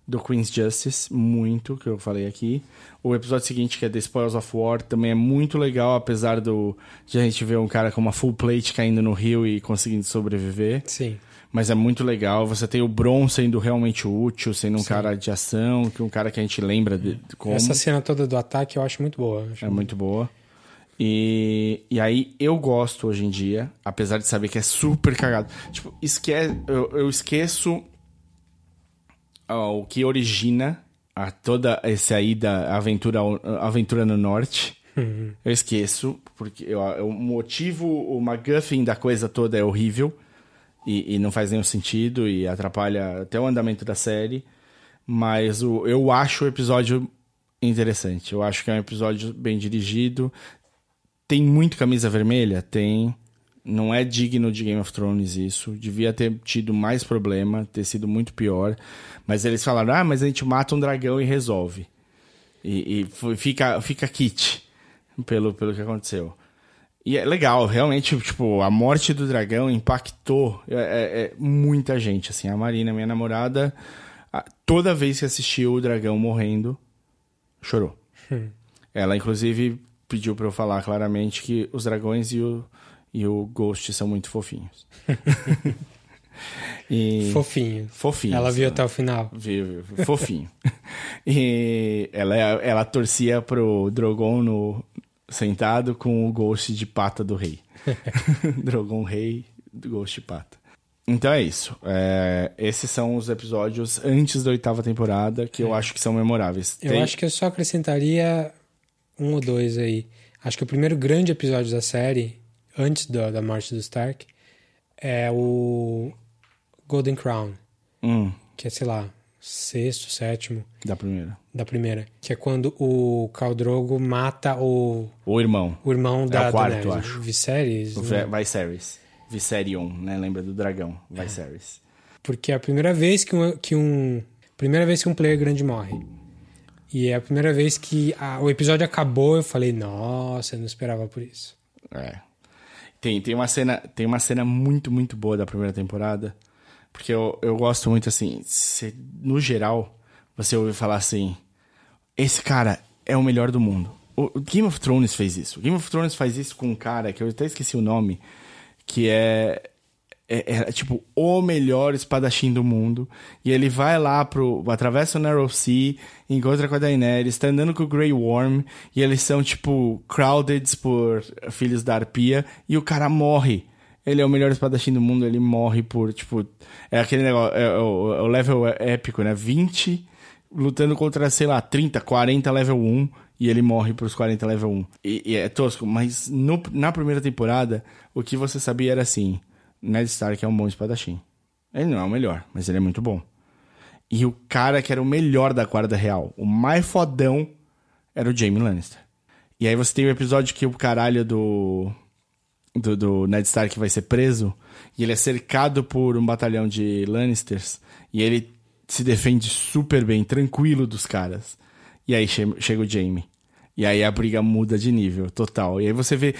do Queen's Justice, muito, que eu falei aqui. O episódio seguinte, que é The Spoils of War, também é muito legal, apesar do de a gente ver um cara com uma full plate caindo no rio e conseguindo sobreviver. Sim. Mas é muito legal. Você tem o Bron sendo realmente útil, sendo um cara de ação, que um cara que a gente lembra de, como. Essa cena toda do ataque eu acho muito boa. Acho É muito boa. E, e aí eu gosto hoje em dia, apesar de saber que é super cagado. Tipo, esque eu, eu esqueço o que origina a toda essa ida a aventura, aventura no norte. Eu esqueço, porque o motivo, o MacGuffin da coisa toda é horrível e, e não faz nenhum sentido e atrapalha até o andamento da série. Mas o, eu acho o episódio interessante. Eu acho que é um episódio bem dirigido. Tem muito camisa vermelha? Tem. Não é digno de Game of Thrones isso. Devia ter tido mais problema, ter sido muito pior. Mas eles falaram: ah, mas a gente mata um dragão e resolve. E, e fica, fica kit pelo, pelo que aconteceu. E é legal, realmente, tipo, a morte do dragão impactou é, é, é, muita gente, assim. A Marina, minha namorada, toda vez que assistiu o dragão morrendo, chorou. Ela, inclusive, pediu pra eu falar claramente que os dragões e o, e o Ghost são muito fofinhos. e... Fofinho. Fofinhos. Ela viu até o final. Viu, viu. Fofinho. e ela, ela torcia pro Drogon no, sentado com o Ghost de pata do rei. Drogon rei, do Ghost de pata. Então é isso. É, esses são os episódios antes da oitava temporada que eu acho que são memoráveis. Eu Tem- acho que eu só acrescentaria um ou dois aí. Acho que o primeiro grande episódio da série, antes da, da morte do Stark, é o Golden Crown, Hum, que é, sei lá, sexto, sétimo da primeira. da primeira. Que é quando o Khal Drogo mata o, O irmão. o irmão da É o quarto, Daenerys, acho. Viserys, O né? Viserys. Viserion, né? Lembra do dragão. Viserys. Porque é a primeira vez que um, que um Primeira vez que um player grande morre. E é a primeira vez que a- o episódio acabou, eu falei, nossa, eu não esperava por isso. É. Tem, tem, uma cena, tem uma cena muito, muito boa da primeira temporada. Porque eu, eu gosto muito assim. cê- no geral, você ouve falar assim: esse cara é o melhor do mundo. O, o Game of Thrones fez isso. O Game of Thrones faz isso com um cara que eu até esqueci o nome, que é. É, é, tipo o melhor espadachim do mundo. E ele vai lá pro. atravessa o Narrow Sea, encontra com a Daenerys, tá andando com o Grey Worm. E eles são, tipo, crowded por filhos da arpia. E o cara morre. Ele é o melhor espadachim do mundo, ele morre por, tipo. É aquele negócio. É, o, é o level épico, né? 20 lutando contra, sei lá, 30, 40 level 1 e ele morre pros 40 level 1. E, e é tosco, mas no- na primeira temporada, o que você sabia era assim: Ned Stark é um bom espadachim. Ele não é o melhor, mas ele é muito bom. E o cara que era o melhor da guarda real, o mais fodão, era o Jaime Lannister. E aí você tem o episódio que o caralho do, do, do Ned Stark vai ser preso e ele é cercado por um batalhão de Lannisters e ele se defende super bem, tranquilo dos caras. E aí che- chega o Jaime. E aí a briga muda de nível, total. E aí você vê,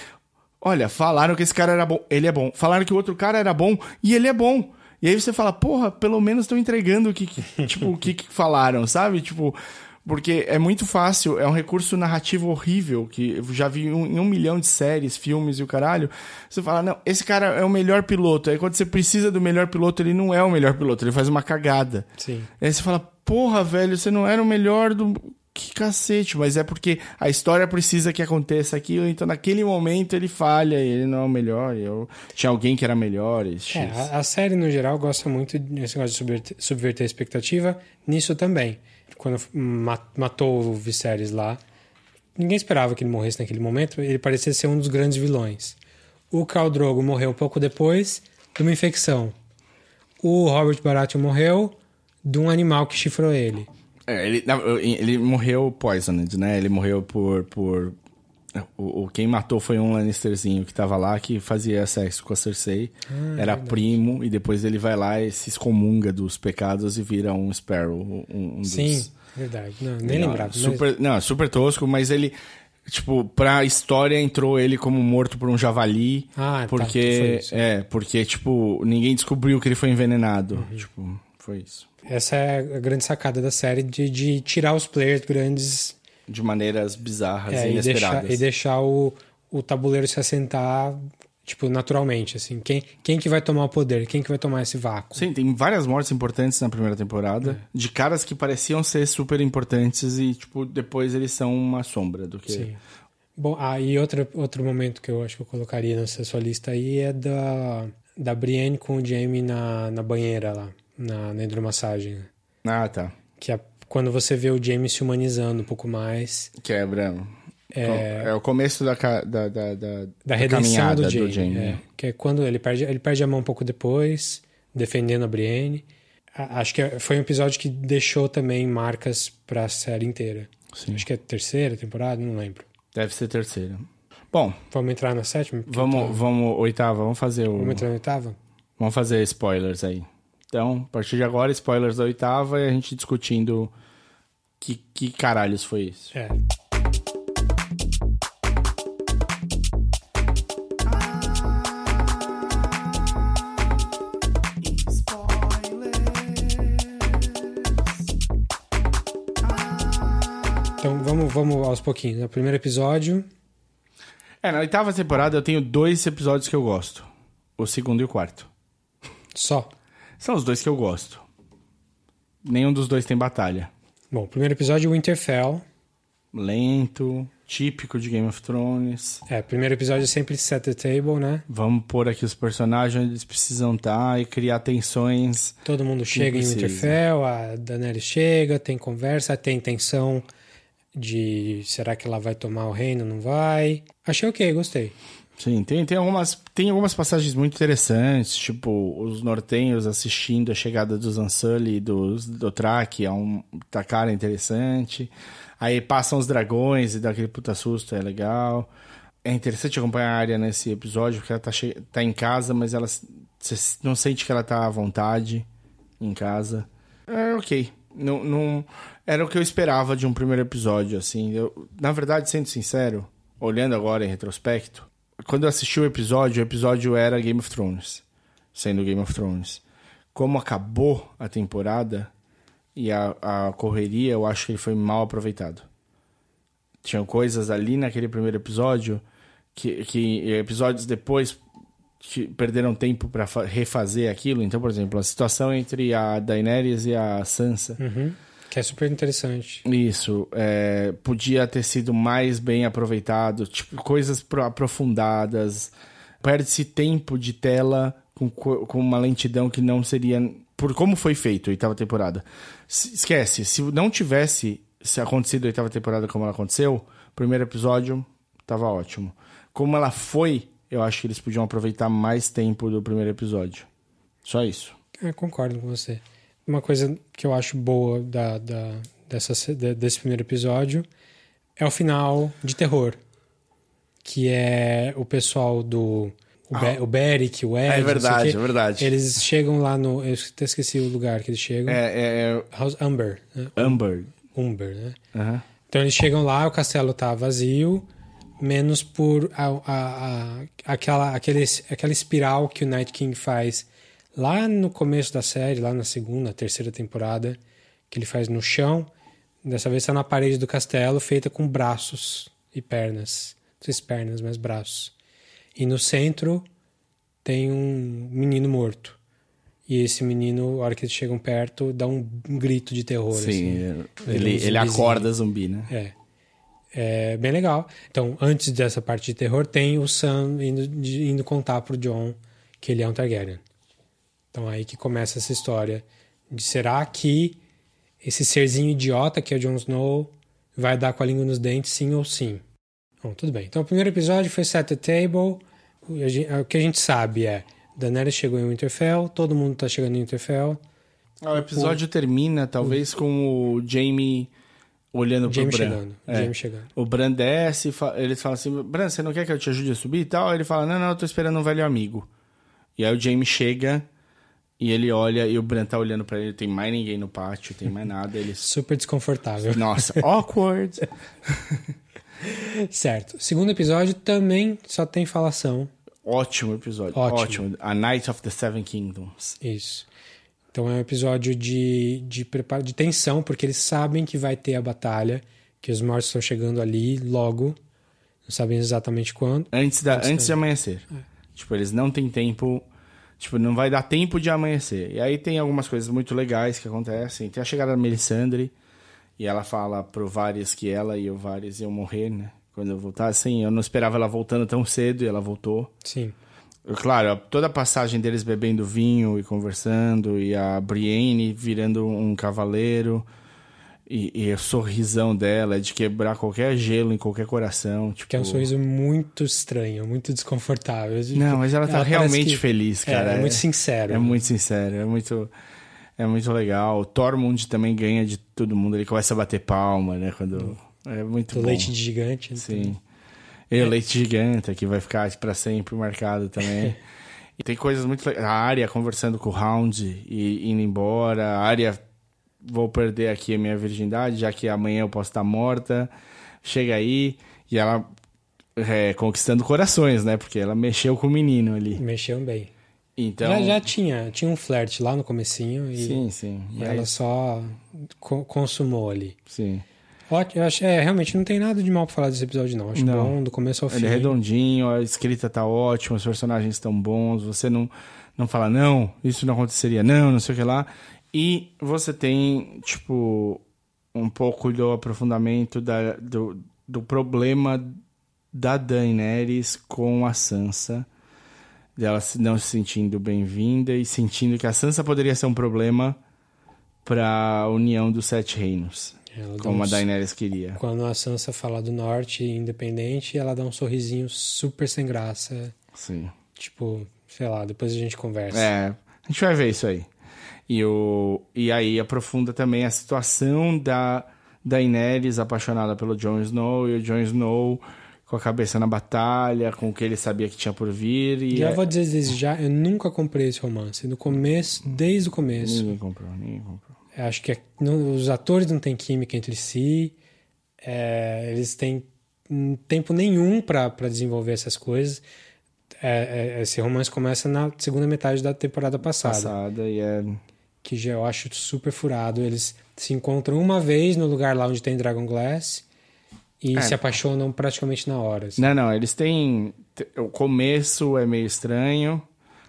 olha, falaram que esse cara era bom, ele é bom. Falaram que o outro cara era bom e ele é bom. E aí você fala, porra, pelo menos estão entregando o que, tipo, o que, que falaram, sabe? Tipo, porque é muito fácil, é um recurso narrativo horrível, que eu já vi um- em um milhão de séries, filmes e o caralho. Você fala, não, esse cara é o melhor piloto. Aí quando você precisa do melhor piloto, ele não é o melhor piloto, ele faz uma cagada. Sim. Aí você fala, porra, velho, você não era o melhor do. Que cacete, mas é porque a história precisa que aconteça aquilo, então naquele momento ele falha e ele não é o melhor. Eu... Tinha alguém que era melhor. E. É, a, a série, no geral, gosta muito desse negócio de subverter, subverter a expectativa. Nisso também. Quando ma- matou o Viserys lá, ninguém esperava que ele morresse naquele momento. Ele parecia ser um dos grandes vilões. O Khal Drogo morreu pouco depois de uma infecção. O Robert Baratheon morreu de um animal que chifrou ele. É, ele, ele morreu poisoned, né? Ele morreu por. por... O, o- quem matou foi um Lannisterzinho que tava lá que fazia sexo com a Cersei. era primo, e depois ele vai lá e se excomunga dos pecados e vira um Sparrow. Um, um dos... Sim, verdade. Não, nem Não, lembrava. mas- Super, Não, super tosco, mas ele. Tipo, pra história entrou ele como morto por um javali. Ah, tá, porque. isso. É, porque, tipo, ninguém descobriu que ele foi envenenado. Uhum. Tipo, foi isso. Essa é a grande sacada da série, de, de tirar os players grandes De maneiras bizarras É, e e deixar, inesperadas. e deixar o, o tabuleiro se assentar, tipo, naturalmente, assim. Quem, quem que vai tomar o poder? Quem que vai tomar esse vácuo? Sim, tem várias mortes importantes na primeira temporada. É. De caras que pareciam ser super importantes e, tipo, depois eles são uma sombra do que. Sim. Bom, ah, e outro, outro momento que eu acho que eu colocaria nessa sua lista aí é da, da Brienne com o Jaime na, na banheira lá, na, na hidromassagem. Ah, tá. Que é quando você vê o Jaime se humanizando um pouco mais, Quebra. É, é o começo da, da, da, da, da redenção do Jaime. Jaime. é. que é quando ele perde, ele perde a mão um pouco depois, defendendo a Brienne. A- Acho que foi um episódio que deixou também marcas pra série inteira. Sim. Acho que é a terceira temporada, não lembro. Deve ser terceiro. Bom, Vamos entrar na sétima? Vamos, tá- vamos, oitava, vamos fazer o. Vamos entrar na oitava? Vamos fazer spoilers aí. Então, a partir de agora, spoilers da oitava e a gente discutindo que, que caralhos foi isso. É. Então vamos, vamos aos pouquinhos. No primeiro episódio, É, na oitava temporada eu tenho dois episódios que eu gosto. O segundo e o quarto. só. São os dois que eu gosto. Nenhum dos dois tem batalha. Bom, primeiro episódio, Winterfell. Lento, típico de Game of Thrones. É, primeiro episódio é sempre set the table, né? Vamos pôr aqui os personagens onde eles precisam estar e criar tensões. Todo mundo chega em. Winterfell, a Daenerys chega, tem conversa, tem tensão de será que ela vai tomar o reino, não vai. Achei ok, gostei. Sim, tem, tem, algumas, tem algumas passagens muito interessantes, tipo os nortenhos assistindo a chegada dos Unsully e dos Dothraki, é um tá cara interessante. Aí passam os dragões e dá aquele puta susto, é legal. É interessante acompanhar a área nesse episódio, porque ela tá, che... tá em casa, mas ela você não sente que ela tá à vontade em casa. É ok. Não, não era o que eu esperava de um primeiro episódio, assim. Eu, na verdade, sendo sincero, olhando agora em retrospecto, quando eu assisti o episódio, o episódio era Game of Thrones, sendo Game of Thrones. Como acabou a temporada e a, a correria, eu acho que ele foi mal aproveitado. Tinham coisas ali naquele primeiro episódio que, que episódios depois que perderam tempo para refazer aquilo. Então, por exemplo, a situação entre a Daenerys e a Sansa. Uhum. Que é super interessante. Isso. É, podia ter sido mais bem aproveitado. Tipo, coisas aprofundadas. Perde-se tempo de tela com, com uma lentidão que não seria... Por como foi feito a oitava temporada. Esquece, se não tivesse se acontecido a oitava temporada como ela aconteceu, o primeiro episódio tava ótimo. Como ela foi eu acho que eles podiam aproveitar mais tempo do primeiro episódio. Só isso. Eu é, concordo com você. Uma coisa que eu acho boa da, da, dessa, desse primeiro episódio é o final de terror. Que é o pessoal do. O, ah. Be o Beric, o Ed. É verdade, é verdade. Eles chegam lá no. Eu até esqueci o lugar que eles chegam. É. é, é... House Umber. Né? Umber. Umber, né? Uhum. Então eles chegam lá, o castelo tá vazio menos por a, a, a, aquela, aquele, aquela espiral que o Night King faz lá no começo da série, lá na segunda, terceira temporada, que ele faz no chão. Dessa vez está na parede do castelo, feita com braços e pernas. Não sei se pernas, mas braços. E no centro tem um menino morto. E esse menino, a hora que eles chegam perto, dá um, um grito de terror. Sim, assim, ele, ele acorda zumbi, né? É. É bem legal. Então, antes dessa parte de terror, tem o Sam indo, de, indo contar pro John que ele é um Targaryen. Então, aí que começa essa história de será que esse serzinho idiota que é o Jon Snow vai dar com a língua nos dentes, sim ou sim? Bom, tudo bem. Então, o primeiro episódio foi Set the Table. O que a gente sabe é Daenerys chegou em Winterfell, todo mundo tá chegando em Winterfell. Ah, o episódio o... termina, talvez, com o Jaime olhando pro James Bran. Chegando, é. James chegando. O Bran desce, eles falam assim, Bran, você não quer que eu te ajude a subir e tal? Ele fala, não, não, eu tô esperando um velho amigo. E aí o James chega e ele olha e o Bran tá olhando para ele, tem mais ninguém no pátio, tem mais nada. Ele... Super desconfortável. Nossa, awkward. certo. Segundo episódio também só tem falação. Ótimo episódio. Ótimo. Ótimo. A Night of the Seven Kingdoms. Isso. Então é um episódio de, de, de tensão, porque eles sabem que vai ter a batalha, que os mortos estão chegando ali logo, não sabem exatamente quando. Antes, da, antes, antes de amanhecer. É. Tipo, eles não têm tempo. Tipo, não vai dar tempo de amanhecer. E aí tem algumas coisas muito legais que acontecem. Tem a chegada da Melisandre, e ela fala pro Varys que ela e o Varys iam morrer, né? Quando eu voltar, assim, eu não esperava ela voltando tão cedo e ela voltou. Sim. Claro, toda a passagem deles bebendo vinho e conversando, e a Brienne virando um cavaleiro, e, e o sorrisão dela é de quebrar qualquer gelo em qualquer coração. Tipo... Que é um sorriso muito estranho, muito desconfortável. Tipo, Não, mas ela tá ela realmente que... feliz, cara. É, é, muito sincero. É muito sincero, é muito. É muito legal. O Tormund também ganha de todo mundo. Ele começa a bater palma, né? Quando. É muito Do bom. leite de gigante. Sim. Então... E o leite gigante, que vai ficar para sempre marcado também. e tem coisas muito legais. A área conversando com o Hound e indo embora. A área, vou perder aqui a minha virgindade, já que amanhã eu posso estar morta. Chega aí e ela é, conquistando corações, né? Porque ela mexeu com o menino ali. Mexeu bem. Então... Já, já tinha, tinha um flerte lá no comecinho e, sim, sim, e mas... ela só co consumou ali. Sim. Ótimo, eu acho, é, realmente não tem nada de mal pra falar desse episódio, não. Acho não. bom, do começo ao fim. Ele é redondinho, a escrita tá ótima, os personagens estão bons, você não, não fala, não, isso não aconteceria, não, não sei o que lá. E você tem, tipo, um pouco do aprofundamento da, do, do problema da Daenerys com a Sansa. Dela não se sentindo bem-vinda e sentindo que a Sansa poderia ser um problema para a união dos Sete Reinos. Ela como um, a Daenerys queria. Quando a Sansa fala do norte independente, ela dá um sorrisinho super sem graça. Sim. Tipo, sei lá, depois a gente conversa. É, a gente vai ver isso aí. E, o, e aí aprofunda também a situação da Daenerys apaixonada pelo Jon Snow e o Jon Snow com a cabeça na batalha, com o que ele sabia que tinha por vir. E já é... vou dizer desde já, eu nunca comprei esse romance. No começo, desde o começo. Ninguém comprou, ninguém comprou. Acho que é- não- os atores não têm química entre si. é, eles têm hum, tempo nenhum para desenvolver essas coisas. É, é, esse romance começa na segunda metade da temporada passada, Passada e é. Que já eu acho super furado. Eles se encontram uma vez no lugar lá onde tem Dragon Glass e É. se apaixonam praticamente na hora. assim. Não, não, eles têm. O começo é meio estranho,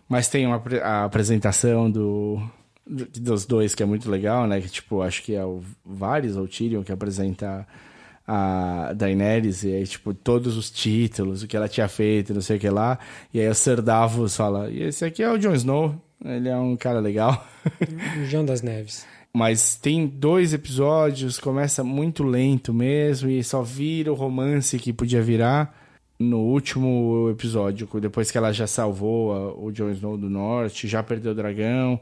mas tem uma, a apresentação do, do- dos dois que é muito legal, né? Que tipo, acho que é o Varys ou Tyrion que apresenta a Daenerys, e aí, tipo, todos os títulos, o que ela tinha feito, não sei o que lá. E aí o Ser Davos fala: e esse aqui é o Jon Snow, ele é um cara legal. O João das Neves. Mas tem dois episódios, começa muito lento mesmo e só vira o romance que podia virar no último episódio, depois que ela já salvou o Jon Snow do Norte, já perdeu o dragão.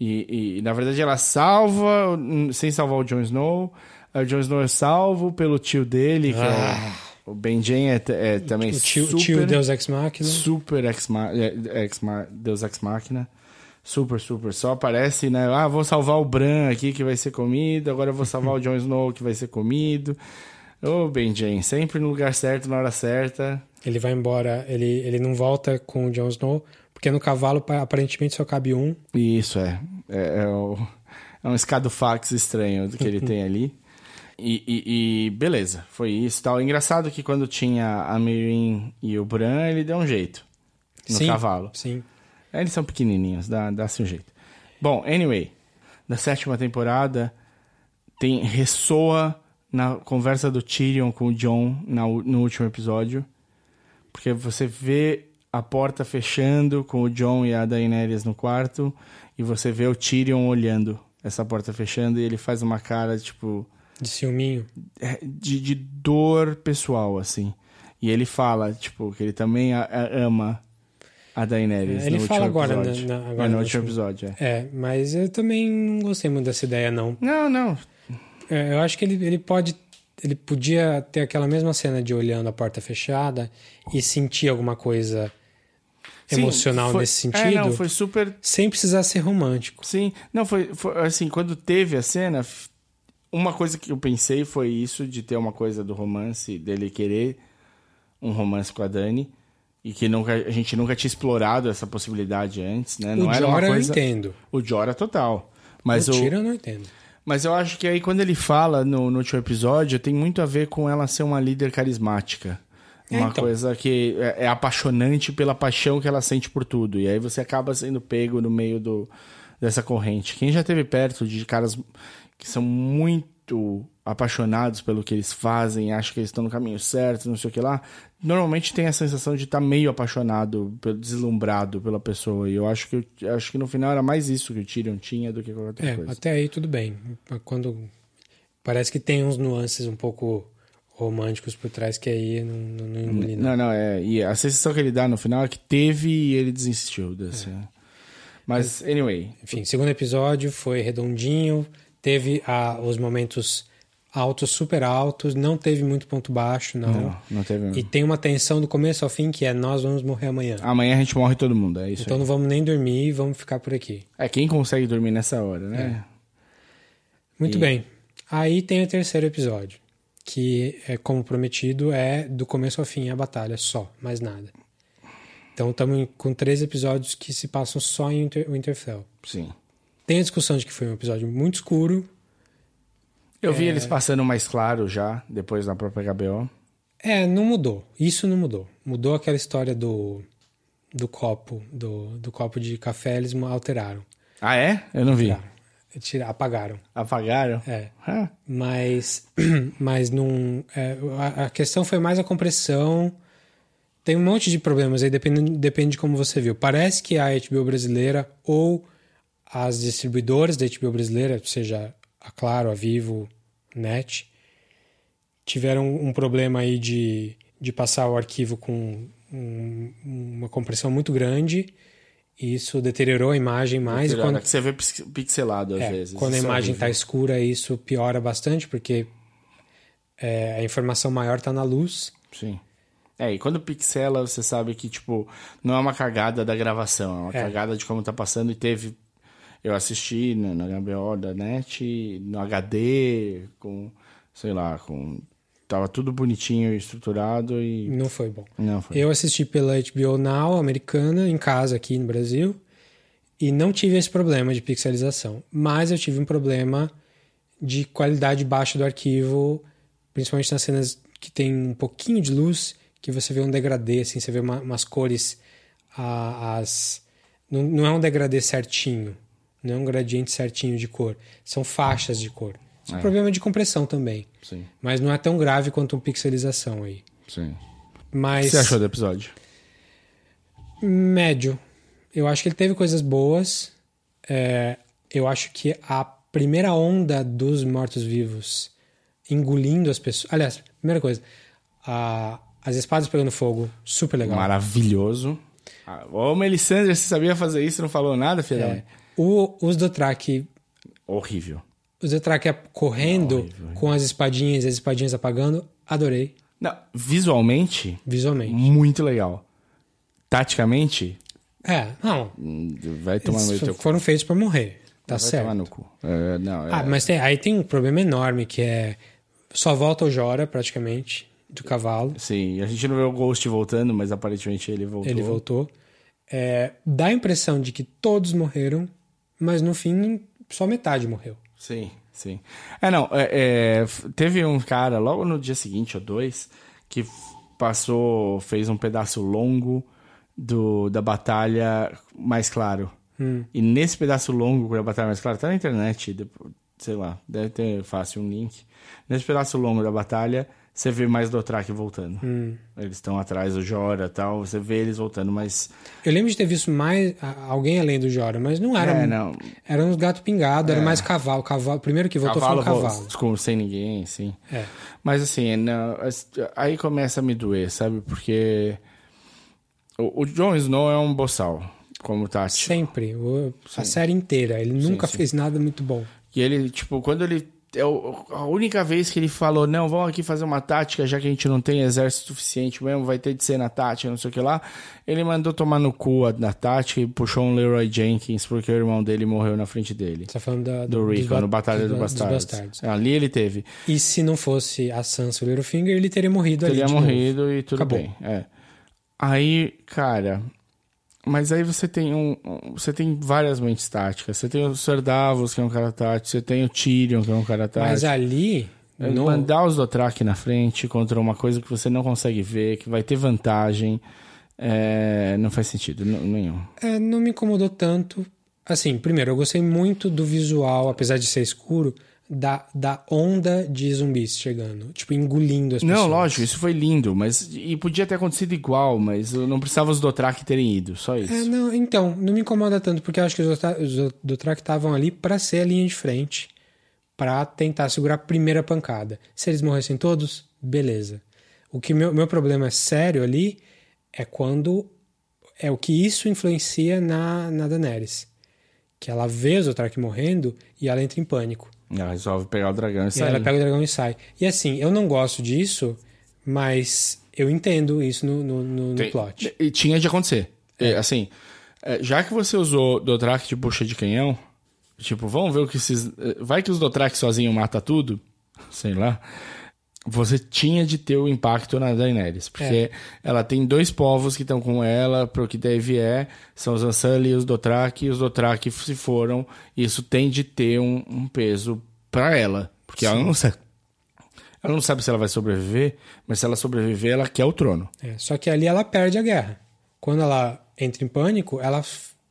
E, e, na verdade ela salva, hum, sem salvar o Jon Snow. O Jon Snow é salvo pelo tio dele, que é o, o Benjen é, é também Ah. O tio, super, tio Deus Ex Machina. super ex, ma- é, ex ma- Deus Ex Machina. Super, super. Só aparece, né? Ah, vou salvar o Bran aqui que vai ser comido. Agora eu vou salvar o Jon Snow que vai ser comido. Ô, Benjen, sempre no lugar certo, na hora certa. Ele vai embora, ele, ele não volta com o Jon Snow, porque no cavalo pa- aparentemente só cabe um. Isso é. É, é, o- é um escadofax estranho que ele tem ali. E, e- e beleza, foi isso. Tal. Engraçado que quando tinha a Mirin e o Bran, ele deu um jeito no Sim, cavalo. Sim. É, Eles são pequenininhos, dá- dá-se um jeito. Bom, anyway, na sétima temporada tem ressoa na conversa do Tyrion com o Jon na no último episódio, porque você vê a porta fechando com o Jon e a Daenerys no quarto e você vê o Tyrion olhando essa porta fechando e ele faz uma cara tipo De ciúminho. é, de, de dor pessoal assim. E ele fala tipo que ele também a- a- ama a Daenerys É, ele fala agora, episódio. na- na- É, agora no no último episódio, é. É, mas eu também não gostei muito dessa ideia, não. Não, não. É, eu acho que ele, ele pode. Ele podia ter aquela mesma cena de olhando a porta fechada e sentir alguma coisa Sim, emocional foi- nesse sentido, É, não, foi super. sem precisar ser romântico. Sim, não, foi, foi assim, quando teve a cena, uma coisa que eu pensei foi isso, de ter uma coisa do romance, dele querer um romance com a Dani, e que nunca, a gente nunca tinha explorado essa possibilidade antes, né? Não o era uma Jorah coisa... eu entendo. O Jora total. Mas o o, eu não entendo. Mas eu acho que aí quando ele fala no, no último episódio, tem muito a ver com ela ser uma líder carismática. É, Uma então. coisa que é, é apaixonante pela paixão que ela sente por tudo. E aí você acaba sendo pego no meio do, dessa corrente. Quem já teve perto de caras que são muito apaixonados pelo que eles fazem, acham que eles estão no caminho certo, não sei o que lá, normalmente tem a sensação de estar meio apaixonado, deslumbrado pela pessoa. E eu acho que, eu acho que no final era mais isso que o Tyrion tinha do que qualquer outra É, coisa. até aí tudo bem. Quando parece que tem uns nuances um pouco românticos por trás que aí não, não, não não. Não, não, é. E a sensação que ele dá no final é que teve e ele desistiu desse. Mas, anyway. Enfim, segundo episódio foi redondinho, teve ah, os momentos altos, super altos, não teve muito ponto baixo, não. Não, não teve. E tem uma tensão do começo ao fim que é nós vamos morrer amanhã. Amanhã a gente morre todo mundo, é isso então aí. não vamos nem dormir e vamos ficar por aqui. É quem consegue dormir nessa hora, né? Muito E- bem. Aí tem o terceiro episódio, que é como prometido é do começo ao fim a batalha só, mais nada. Então estamos com três episódios que se passam só em Winter- Winterfell. Sim. Tem a discussão de que foi um episódio muito escuro. Eu É. vi eles passando mais claro já, depois na própria HBO. É, não mudou. Isso não mudou. Mudou aquela história do, do copo, do, do copo de café, eles alteraram. Ah, é? Eu não vi. Tiraram. Tira- apagaram. Apagaram? É. Mas, mas não. é, a, a questão foi mais a compressão. Tem um monte de problemas aí, depende, depende de como você viu. Parece que a HBO brasileira ou as distribuidoras da HBO brasileira, seja a Claro, a Vivo, Net, tiveram um problema aí de, de passar o arquivo com um- uma compressão muito grande. E isso deteriorou a imagem mais. tirada, quando, que você vê pix- pixelado às é, vezes. quando a é imagem está horrível. escura, isso piora bastante, porque é, a informação maior está na luz. Sim. É, e quando pixela, você sabe que, tipo, não é uma cagada da gravação, é uma É. cagada de como tá passando e teve. Eu assisti no, no HBO da NET, no HD, com, sei lá, com. Tava tudo bonitinho e estruturado e. Não foi bom. Não foi. Eu assisti pela HBO Now americana, em casa aqui no Brasil, e não tive esse problema de pixelização. Mas eu tive um problema de qualidade baixa do arquivo, principalmente nas cenas que tem um pouquinho de luz, que você vê um degradê, assim, você vê uma, umas cores, a- as... Não, não é um degradê certinho, não é um gradiente certinho de cor, são faixas de cor. Isso é um problema de compressão também, Sim, mas não é tão grave quanto uma pixelização aí. sim. O Mas que você achou do episódio? médio. Eu acho que ele teve coisas boas. É, eu acho que a primeira onda dos mortos-vivos engolindo as pessoas. Aliás, primeira coisa, a- as espadas pegando fogo, super legal. Maravilhoso. Ah, Ô, Melisandre, você sabia fazer isso e não falou nada, filha? É. O, os Dothraki, Horrível. os Dothraki correndo Horrível, com as espadinhas, as espadinhas apagando, adorei Não, visualmente, visualmente. muito legal. Taticamente, É, não, vai tomar no do teu foram feitos pra morrer, tá vai certo. tomar no cu. É, não, é- Ah, mas tem- aí tem um problema enorme que é só volta o Jora praticamente do cavalo. Sim, a gente não vê o Ghost voltando, mas aparentemente ele voltou. Ele voltou. É, dá a impressão de que todos morreram, mas no fim só metade morreu. Sim, sim. É, não, é, é, teve um cara logo no dia seguinte, ou dois, que passou, fez um pedaço longo do, da batalha mais claro. E nesse pedaço longo da batalha mais clara, tá na internet, sei lá, deve ter fácil um link. Nesse pedaço longo da batalha, você vê mais Dothraki voltando. Eles estão atrás do Jora e tal, você vê eles voltando, mas... Eu lembro de ter visto mais alguém além do Jora, mas não era. É, não. Eram uns gatos pingados, era mais cavalo. cavalo. O primeiro que voltou foi um vo- cavalo. com- sem ninguém, sim. É. Mas assim, não, aí começa a me doer, sabe? Porque o, o Jon Snow é um boçal, como Tati. Sempre. o- a série inteira. Ele nunca sim. fez nada muito bom. E ele, tipo, quando ele. É a única vez que ele falou, não, vamos aqui fazer uma tática, já que a gente não tem exército suficiente mesmo, vai ter de ser na tática, não sei o que lá. Ele mandou tomar no cu a, na tática e puxou um Leroy Jenkins, porque o irmão dele morreu na frente dele. Você tá falando da, Do Rico, ba- no Batalha dos do ba- dos Bastardos. Bastardos. Ali ele teve. E se não fosse a Sansa e o Littlefinger, ele teria morrido ali. Teria de novo. morrido e tudo Acabou. bem. É. Aí, cara. Mas aí você tem um, um- Você tem várias mentes táticas. Você tem o Sir Davos, que é um cara tático. Você tem o Tyrion, que é um cara tático. Mas ali. É no- Mandar os Dothraki na frente contra uma coisa que você não consegue ver, que vai ter vantagem. é, não faz sentido nenhum. É, não me incomodou tanto. Assim, primeiro, eu gostei muito do visual, apesar de ser escuro, da, da onda de zumbis chegando. Tipo, engolindo as pessoas. Não, lógico, isso foi lindo, mas. E podia ter acontecido igual, mas não precisava os Dothraki terem ido, só isso. É, não, então, não me incomoda tanto, porque eu acho que os Dothraki estavam ali pra ser a linha de frente, pra tentar segurar a primeira pancada. Se eles morressem todos, beleza. O que meu, meu problema é sério ali é quando é o que isso influencia na, na Daenerys. Que ela vê os Dothraki morrendo e ela entra em pânico. Ela resolve pegar o dragão e E ela pega o dragão e sai. E assim, eu não gosto disso, mas eu entendo isso no, no, no- no Tem- plot. E tinha de acontecer. É, assim, é, já que você usou Dothraki de bucha de canhão, tipo, vamos ver o que esses... é, Vai que os Dothraki sozinhos mata tudo, sei lá. Você tinha de ter o impacto na Daenerys, porque ela tem dois povos que estão com ela, pro que daí vier, são os Ansali e os Dothraki, e os Dothraki se foram, e isso tem de ter um, um peso pra ela, porque ela não sabe... Ela não sabe se ela vai sobreviver, mas se ela sobreviver, ela quer o trono. É, só que ali ela perde a guerra. Quando ela entra em pânico, ela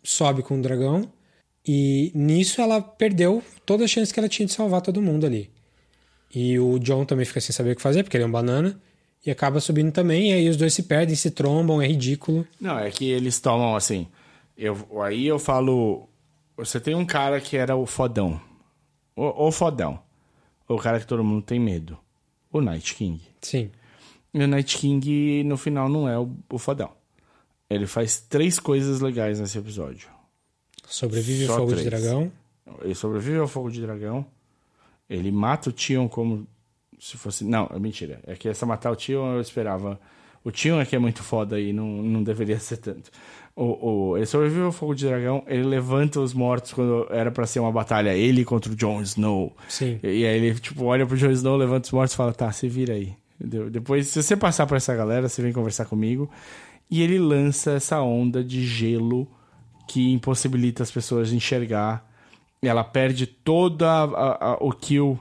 sobe com o dragão e nisso ela perdeu toda a chance que ela tinha de salvar todo mundo ali. E o John também fica sem saber o que fazer, porque ele é um banana, e acaba subindo também, e aí os dois se perdem, se trombam, é ridículo. Não, é que eles tomam assim. Eu, aí eu falo. Você tem um cara que era o fodão. O, o fodão. O cara que todo mundo tem medo. O Night King. Sim. E o Night King, no final, não é o, o fodão. Ele faz três coisas legais nesse episódio. Sobrevive Só ao fogo de três. dragão. Ele sobrevive ao fogo de dragão. Ele mata o Tion como se fosse. Não, é mentira. É que essa matar o Tion eu esperava O Tion é que é muito foda e não, não deveria ser tanto. O, o, ele sobrevive ao fogo de dragão, ele levanta os mortos quando era para ser uma batalha, ele contra o Jon Snow. Sim. E, e aí ele, tipo, olha pro Jon Snow, levanta os mortos e fala, tá, se vira aí. Entendeu? Depois, se você passar por essa galera, você vem conversar comigo. E ele lança essa onda de gelo que impossibilita as pessoas de enxergar. E ela perde toda a, a, a, o kill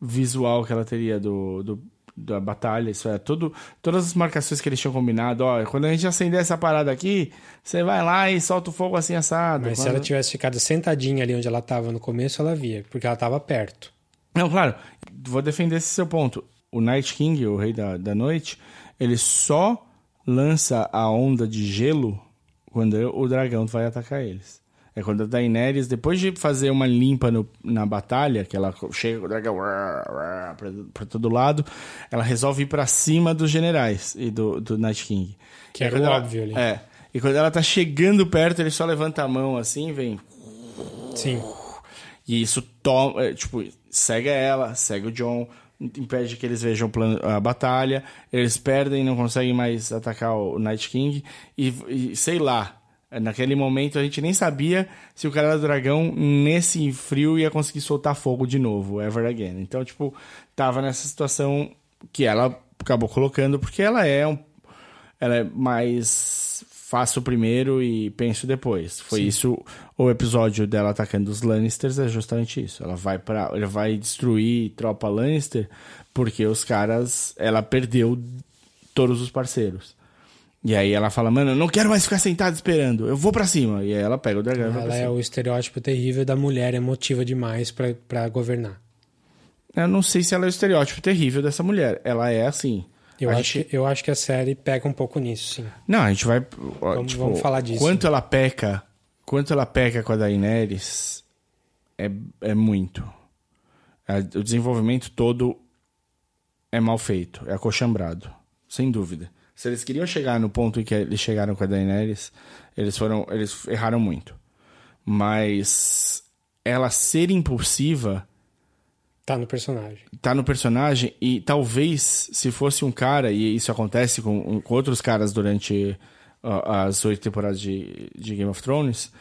visual que ela teria do, do, da batalha. Isso é, tudo, todas as marcações que eles tinham combinado. Ó, quando a gente acender essa parada aqui, você vai lá e solta o fogo assim assado. Mas quando... se ela tivesse ficado sentadinha ali onde ela estava no começo, ela via, porque ela estava perto. Não, claro, vou defender esse seu ponto. O Night King, o Rei da, da Noite, ele só lança a onda de gelo quando o dragão vai atacar eles. É quando a Daenerys, depois de fazer uma limpa no, na batalha, que ela chega com o dragão pra, todo lado, ela resolve ir pra cima dos generais e do, do Night King. Que era quando o ela- óbvio ali. É. E quando ela tá chegando perto, ele só levanta a mão assim e vem. Sim. E isso toma, é, tipo, cega ela, cega o John, impede que eles vejam a batalha, eles perdem, não conseguem mais atacar o Night King e, e sei lá, naquele momento a gente nem sabia se o cara do dragão nesse frio ia conseguir soltar fogo de novo, ever again. Então, tipo, tava nessa situação que ela acabou colocando porque ela é um ela é mais faço primeiro e penso depois. Foi isso o episódio dela atacando os Lannisters é justamente isso. Ela vai para, ela vai destruir tropa Lannister porque os caras, ela perdeu todos os parceiros. E aí ela fala: "Mano, eu não quero mais ficar sentado esperando. Eu vou pra cima". E aí ela pega o dragão Ela é o estereótipo terrível da mulher emotiva demais pra- pra governar. Eu não sei se ela é o estereótipo terrível dessa mulher. Ela é assim. Eu A acho, gente- que, eu acho que a série pega um pouco nisso, sim. Não, a gente vai. Vamos- tipo, vamos falar disso. Quanto ela peca, quanto ela peca com a Daenerys é, é muito. A- o desenvolvimento todo é mal feito, é acochambrado, sem dúvida. Se eles queriam chegar no ponto em que eles chegaram com a Daenerys, eles foram, eles erraram muito. Mas ela ser impulsiva Tá no personagem. tá no personagem e talvez se fosse um cara, e isso acontece com, com outros caras durante ó, as oito temporadas de, de Game of Thrones,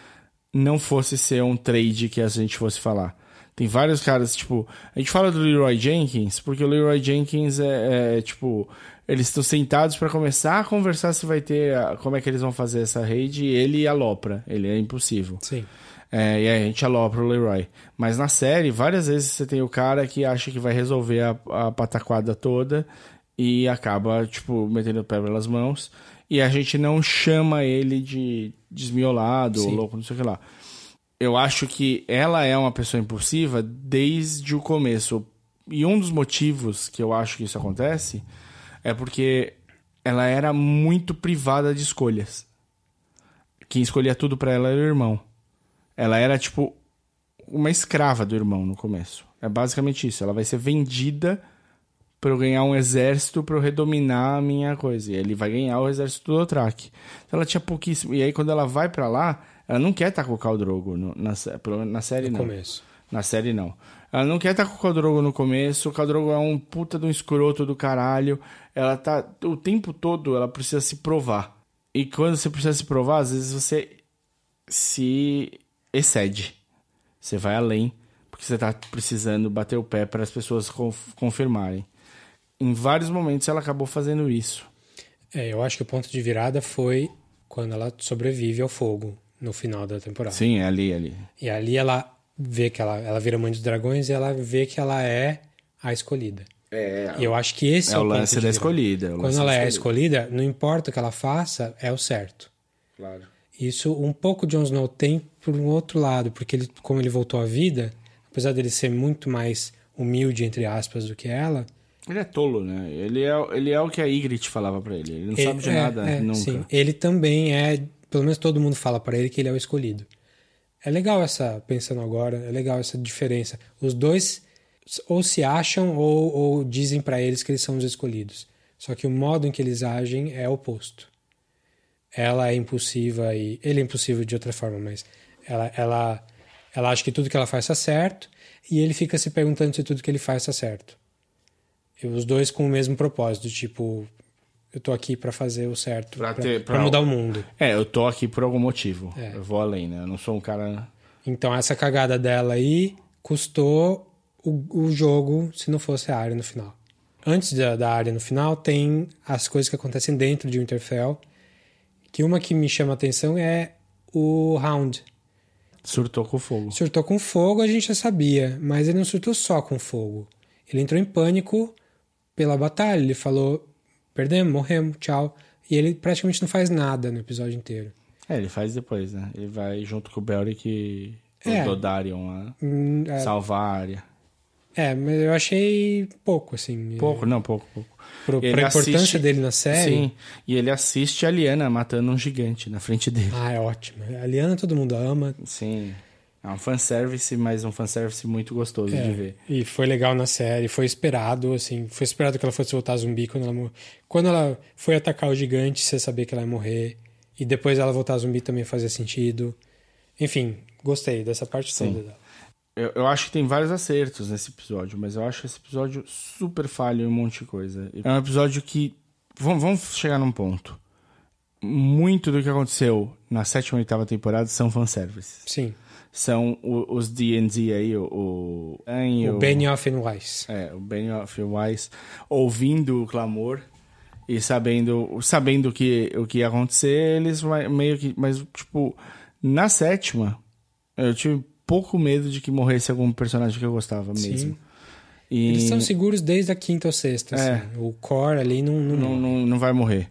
não fosse ser um trade que a gente fosse falar. Tem vários caras, tipo, a gente fala do Leroy Jenkins, porque o Leroy Jenkins é, é, tipo, eles estão sentados para começar a conversar se vai ter, a- como é que eles vão fazer essa raid, e ele alopra, ele é impossível. Sim. É, e aí a gente alopra o Leroy. Mas na série, várias vezes você tem o cara que acha que vai resolver a, a pataquada toda e acaba, tipo, metendo o pé pelas mãos. E a gente não chama ele de desmiolado ou Sim. louco, não sei o que lá. Eu acho que ela é uma pessoa impulsiva desde o começo. E um dos motivos que eu acho que isso acontece é porque ela era muito privada de escolhas. Quem escolhia tudo pra ela era o irmão. Ela era tipo uma escrava do irmão no começo. É basicamente isso. Ela vai ser vendida pra eu ganhar um exército pra eu redominar a minha coisa. E ele vai ganhar o exército do Otrak. Então ela tinha pouquíssimo. E aí quando ela vai pra lá, ela não quer estar com o Khal Drogo no- na, na série No não. começo. Na série, não. Ela não quer estar com o Khal no começo. O Khal Drogo é um puta de um escroto do caralho. Ela tá... O tempo todo ela precisa se provar. E quando você precisa se provar, às vezes você se excede. Você vai além. Porque você tá precisando bater o pé para as pessoas conf- confirmarem. Em vários momentos ela acabou fazendo isso. É, eu acho que o ponto de virada foi quando ela sobrevive ao fogo no final da temporada. Sim, é ali, ali. E ali ela vê que ela, ela vira mãe dos dragões e ela vê que ela é a escolhida. É, E eu acho que esse é, é o lance da escolhida. é lance Quando ela é a escolhida. escolhida, não importa o que ela faça, é o certo. Claro. Isso um pouco Jon Snow tem por um outro lado, porque ele, como ele voltou à vida, apesar dele ser muito mais humilde, entre aspas, do que ela, Ele é tolo, né? Ele é, ele é o que a Ygritte falava pra ele. Ele não ele- sabe de é, nada, é, nunca. sim. ele também é, pelo menos todo mundo fala pra ele que ele é o escolhido. É legal essa, pensando agora, é legal essa diferença. Os dois ou se acham ou, ou dizem pra eles que eles são os escolhidos. Só que o modo em que eles agem é oposto. Ela é impulsiva e ele é impulsivo de outra forma, mas ela, ela, ela acha que tudo que ela faz está certo e ele fica se perguntando se tudo que ele faz está certo. E os dois com o mesmo propósito, tipo, eu tô aqui pra fazer o certo, pra- mudar o mundo. É, eu tô aqui por algum motivo. É. Eu vou além, né? Eu não sou um cara. Então essa cagada dela aí custou o, o jogo se não fosse a área no final. Antes da, da área no final, tem as coisas que acontecem dentro de Winterfell. Que uma que me chama a atenção é o Hound. Surtou com fogo. Surtou com fogo, a gente já sabia, mas ele não surtou só com fogo. Ele entrou em pânico pela batalha. Ele falou: perdemos, morremos, tchau. E ele praticamente não faz nada no episódio inteiro. É, ele faz depois, né? Ele vai junto com o Beric e É. o Dodarion lá. Hum, é, Salvar a área. é, mas eu achei pouco, assim. Pouco, não, pouco, pouco. Pro, Ele pra importância assiste- dele na série. Sim, e ele assiste a Liana matando um gigante na frente dele. Ah, é ótimo. A Liana todo mundo ama. Sim. É um fanservice, mas um fanservice muito gostoso É, de ver. E foi legal na série, foi esperado, assim, foi esperado que ela fosse voltar zumbi quando ela mor- Quando ela foi atacar o gigante, você sabia que ela ia morrer. E depois ela voltar zumbi também fazia sentido. Enfim, gostei dessa parte Sim. toda dela. Eu, eu acho que tem vários acertos nesse episódio, mas eu acho esse episódio super falho em um monte de coisa. É um episódio que. Vamos, vamos chegar num ponto. Muito do que aconteceu na sétima e oitava temporada são fanservices. Sim. São o- os D&D aí, o... O, Aang, O Benioff and Weiss. É, o Benioff Weiss ouvindo o clamor e sabendo, sabendo o que, o que ia acontecer, eles meio que. Mas, tipo, na sétima, eu tive pouco medo de que morresse algum personagem que eu gostava Sim. mesmo. E Eles são seguros desde a quinta ou sexta, É. assim. O core ali não... não, não, não, não vai morrer.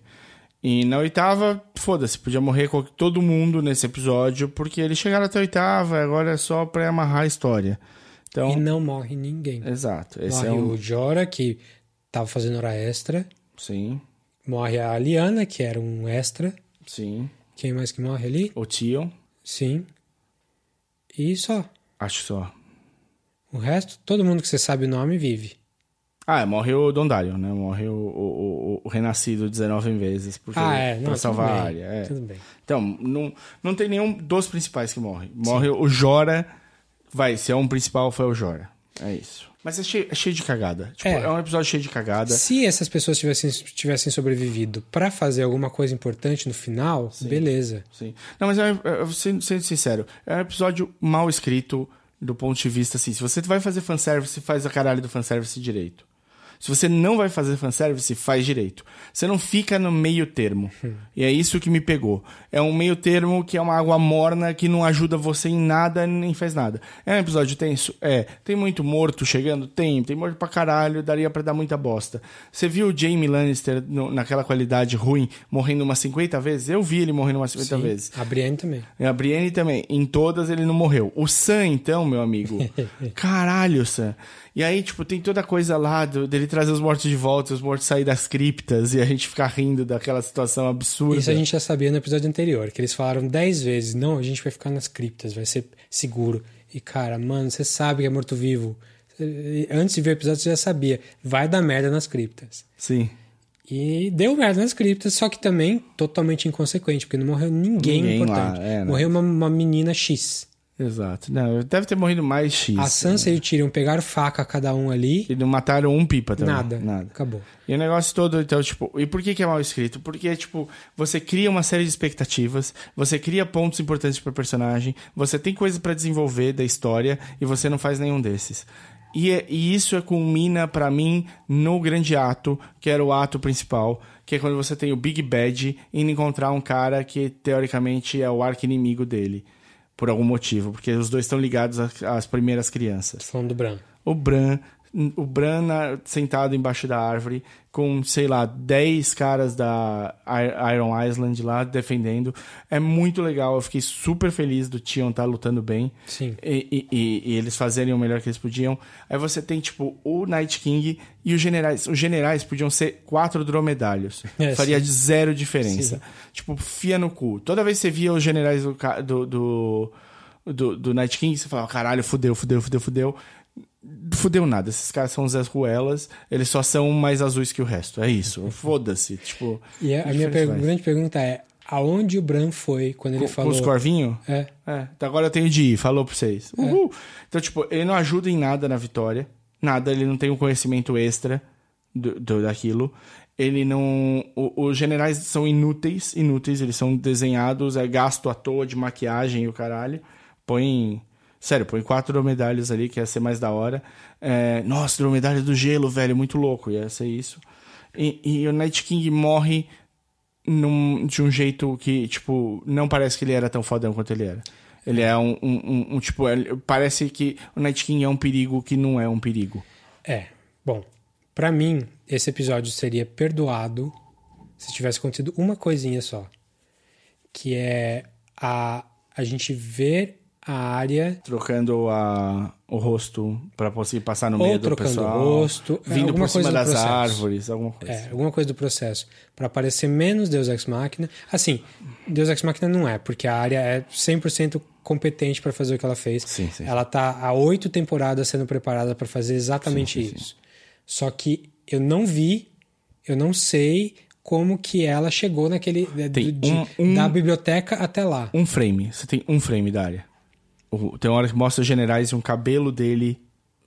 E na oitava, foda-se, podia morrer todo mundo nesse episódio, porque eles chegaram até a oitava, agora é só pra amarrar a história. Então, E não morre ninguém. exato. Esse morre é um. o Jora, que tava fazendo hora extra. Sim, Morre a Liana, que era um extra. sim. Quem mais que morre ali? O Tion, Sim. E só. acho só. O resto, todo mundo que você sabe o nome vive. Ah, morre o Dondarion, né? Morre o, o, o- o renascido 19 vezes porque, ah, é. Não, pra salvar a bem, área. é. Tudo bem. Então, não, não tem nenhum dos principais que morre. Morre o Jora. Vai, se é um principal, foi o Jora. É isso. Mas é cheio, é cheio de cagada. Tipo, É. é. um episódio cheio de cagada. Se essas pessoas tivessem, tivessem sobrevivido pra fazer alguma coisa importante no final, beleza. Sim. Não, mas é, é, sendo, sendo sincero, é um episódio mal escrito do ponto de vista assim. Se você vai fazer fanservice, faz a caralho do fanservice direito. Se você não vai fazer fanservice, faz direito. Você não fica no meio termo. E é isso que me pegou. É um meio termo que é uma água morna que não ajuda você em nada nem faz nada. É um episódio tenso? É. Tem muito morto chegando? Tem. Tem morto pra caralho, daria pra dar muita bosta. Você viu o Jamie Lannister no- naquela qualidade ruim, morrendo umas 50 vezes? Eu vi ele morrendo umas 50 Sim. vezes. A Brienne também. E A Brienne também. Em todas ele não morreu. O Sam, então, meu amigo. Caralho, Sam. E aí, tipo, tem toda a coisa lá do- dele trazer os mortos de volta, os mortos sair das criptas e a gente ficar rindo daquela situação absurda. Isso a gente já sabia no episódio anterior, que eles falaram dez vezes, não, a gente vai ficar nas criptas, vai ser seguro. E cara, mano, você sabe que é morto-vivo. Antes de ver o episódio, você já sabia, vai dar merda nas criptas. Sim. E deu merda nas criptas, só que também totalmente inconsequente, porque não morreu ninguém, Ninguém lá, importante. é, né? Morreu uma, uma menina X. Exato. Não, deve ter morrido mais X. A Sansa e o Tyrion pegaram faca cada um ali, E não mataram um pipa também. nada, Nada. acabou. E o negócio todo, então, tipo, e por que, que é mal escrito? Porque, tipo, você cria uma série de expectativas, você cria pontos importantes pro personagem, você tem coisas pra desenvolver da história e você não faz nenhum desses. E, é- e isso é, culmina pra mim no grande ato, que era o ato principal, que é quando você tem o Big Bad indo encontrar um cara que teoricamente é o arco inimigo dele, por algum motivo, porque os dois estão ligados às- primeiras crianças falando do Bran. o Bran, o Bran na- sentado embaixo da árvore, com, sei lá, 10 caras da Iron Island lá defendendo. É muito legal, eu fiquei super feliz do Tion estar lutando bem. Sim. E, e- e- eles fazerem o melhor que eles podiam. Aí você tem, tipo, o Night King e os generais. Os generais podiam ser quatro dromedários. É, Faria de zero diferença. Sim. Tipo, fia no cu. Toda vez que você via os generais do, do, do, do Night King, você falava, caralho, fudeu, fudeu, fudeu, fudeu. Fudeu nada, esses caras são Zé Ruelas, eles só são mais azuis que o resto, é isso, foda-se, tipo... E a, a minha pergu- faz? grande pergunta é: aonde o Bran foi quando ele Com, com falou. os corvinhos? É. É, então agora eu tenho de ir, falou pra vocês. Uhul. Então, tipo, ele não ajuda em nada na vitória, nada, ele não tem um conhecimento extra, do, do- daquilo. Ele não. o- os generais são inúteis, inúteis, eles são desenhados, é gasto à toa de maquiagem e o caralho. Põe. Sério, põe quatro dromedários ali, que ia ser mais da hora. É, nossa, dromedário do gelo, velho, muito louco, ia ser isso. E, e o Night King morre num- de um jeito que, tipo, não parece que ele era tão fodão quanto ele era. Ele é um, um, um- um, tipo, ele- parece que o Night King é um perigo que não é um perigo. É. Bom, pra mim, esse episódio seria perdoado se tivesse acontecido uma coisinha só. Que é a, a gente ver a área Trocando a, o rosto pra conseguir passar no meio ou do trocando pessoal. o rosto, é, Vindo por cima do das processo. árvores, alguma coisa. É, alguma coisa do processo. Pra parecer menos Deus Ex Machina. Assim, Deus Ex Machina não é, porque a área é 100% competente pra fazer o que ela fez. Sim, sim. Ela tá há oito temporadas sendo preparada pra fazer exatamente Sim, sim, isso. Só que eu não vi, eu não sei como que ela chegou naquele Tem de- um- um- da biblioteca até lá. Um frame. Você tem um frame da área. O- Tem uma hora que mostra os generais e um cabelo dele.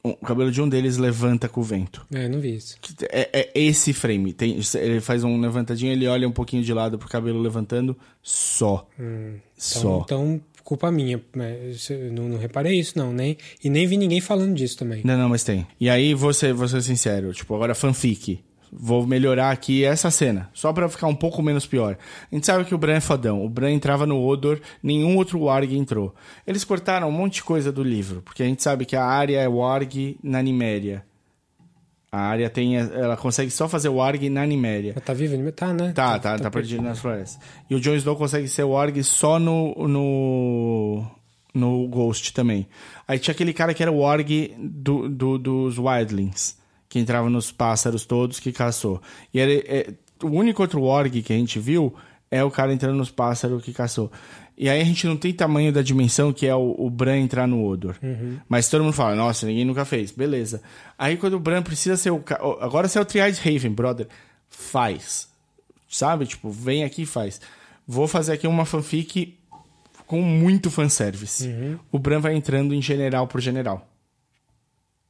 um- o cabelo de um deles levanta com o vento. É, eu não vi isso. É, é esse frame. Tem, ele faz um levantadinho, ele olha um pouquinho de lado pro cabelo levantando. Só. Então, Só. então culpa minha. eu não, não reparei isso, não. Nem, e nem vi ninguém falando disso também. Não, não, mas tem. E aí, ser, vou ser sincero. Tipo, agora fanfic. Vou melhorar aqui essa cena. Só pra ficar um pouco menos pior. A gente sabe que o Bran é fodão. O Bran entrava no Odor, nenhum outro Warg entrou. Eles cortaram um monte de coisa do livro. Porque a gente sabe que a área é Warg na Niméria. A área tem. Ela consegue só fazer Warg na Niméria. Tá? Ele Tá, né? Tá, tá, tá, perdido nas florestas. E o Jon Snow consegue ser Warg só no, no. no Ghost também. Aí tinha aquele cara que era o Warg do, do- dos Wildlings, que entrava nos pássaros todos que caçou. E era, é, o único outro Warg que a gente viu é o cara entrando nos pássaros que caçou. E aí a gente não tem tamanho da dimensão que é o, o Bran entrar no Odor. Mas todo mundo fala, nossa, ninguém nunca fez. Beleza. Aí quando o Bran precisa ser o... ca- Agora você é o Triad Raven, brother. Faz. Sabe? Tipo, vem aqui e faz. Vou fazer aqui uma fanfic com muito fanservice. O Bran vai entrando em general por general.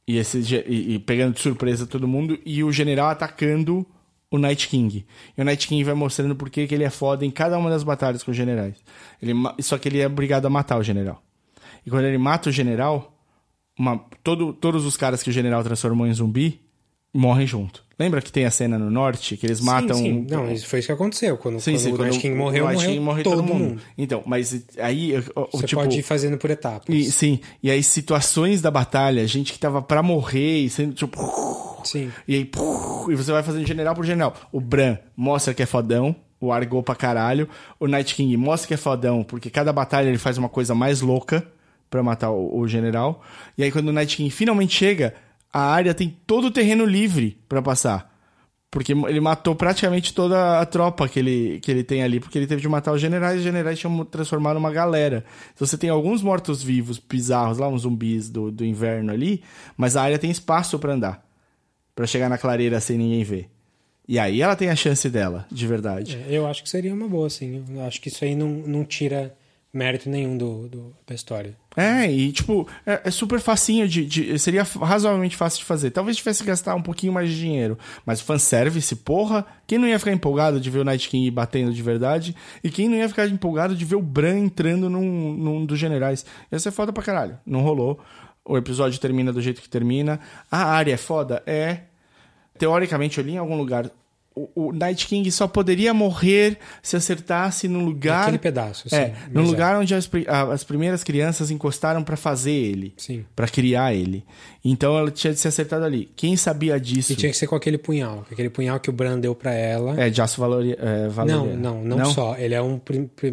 E, esse, e, e pegando de surpresa todo mundo. E o general atacando o Night King. E o Night King vai mostrando por que ele é foda em cada uma das batalhas com os generais. Ele, só que ele é obrigado a matar o general. E quando ele mata o general, uma- todo, todos os caras que o general transformou em zumbi morrem junto. Lembra que tem a cena no norte que eles matam. Sim, um- sim. Não, isso foi isso que aconteceu. Quando, Sim, quando sim, o Night King morreu, o Night morreu, King morre todo, mundo. Então, mas aí, Você tipo, pode ir fazendo por etapas. e, sim, e aí situações da batalha, gente que tava pra morrer e sendo tipo, Sim. e aí, e você vai fazendo general por general. O Bran mostra que é fodão, o Argou pra caralho. O Night King mostra que é fodão, porque cada batalha ele faz uma coisa mais louca pra matar o, o general. E aí quando o Night King finalmente chega, a área tem todo o terreno livre pra passar. Porque ele matou praticamente toda a tropa que ele, que ele tem ali, porque ele teve de matar os generais e os generais tinham transformado uma galera. Então você tem alguns mortos-vivos bizarros lá, uns zumbis do, do inverno ali, mas a área tem espaço pra andar. Pra chegar na clareira sem ninguém ver. E aí ela tem a chance dela, de verdade. É, eu acho que seria uma boa, sim. Eu acho que isso aí não, não tira mérito nenhum do, do- da história. É, e tipo, é, é super facinho de, de- Seria razoavelmente fácil de fazer. Talvez tivesse que gastar um pouquinho mais de dinheiro. Mas fanservice, porra, quem não ia ficar empolgado de ver o Night King batendo de verdade? E quem não ia ficar empolgado de ver o Bran entrando num, num dos generais? Ia ser foda pra caralho. Não rolou. O episódio termina do jeito que termina. A área é foda? É. Teoricamente, eu li em algum lugar. O, o Night King só poderia morrer se acertasse no lugar. Aquele pedaço, sim. É, no Mas lugar onde as, as primeiras crianças encostaram pra fazer ele. Sim. Pra criar ele. Então ela tinha de ser acertada ali. Quem sabia disso? E tinha que ser com aquele punhal. Aquele punhal que o Bran deu pra ela. É, de aço valoria, é, não, valoriano. não, não, só. Ele é um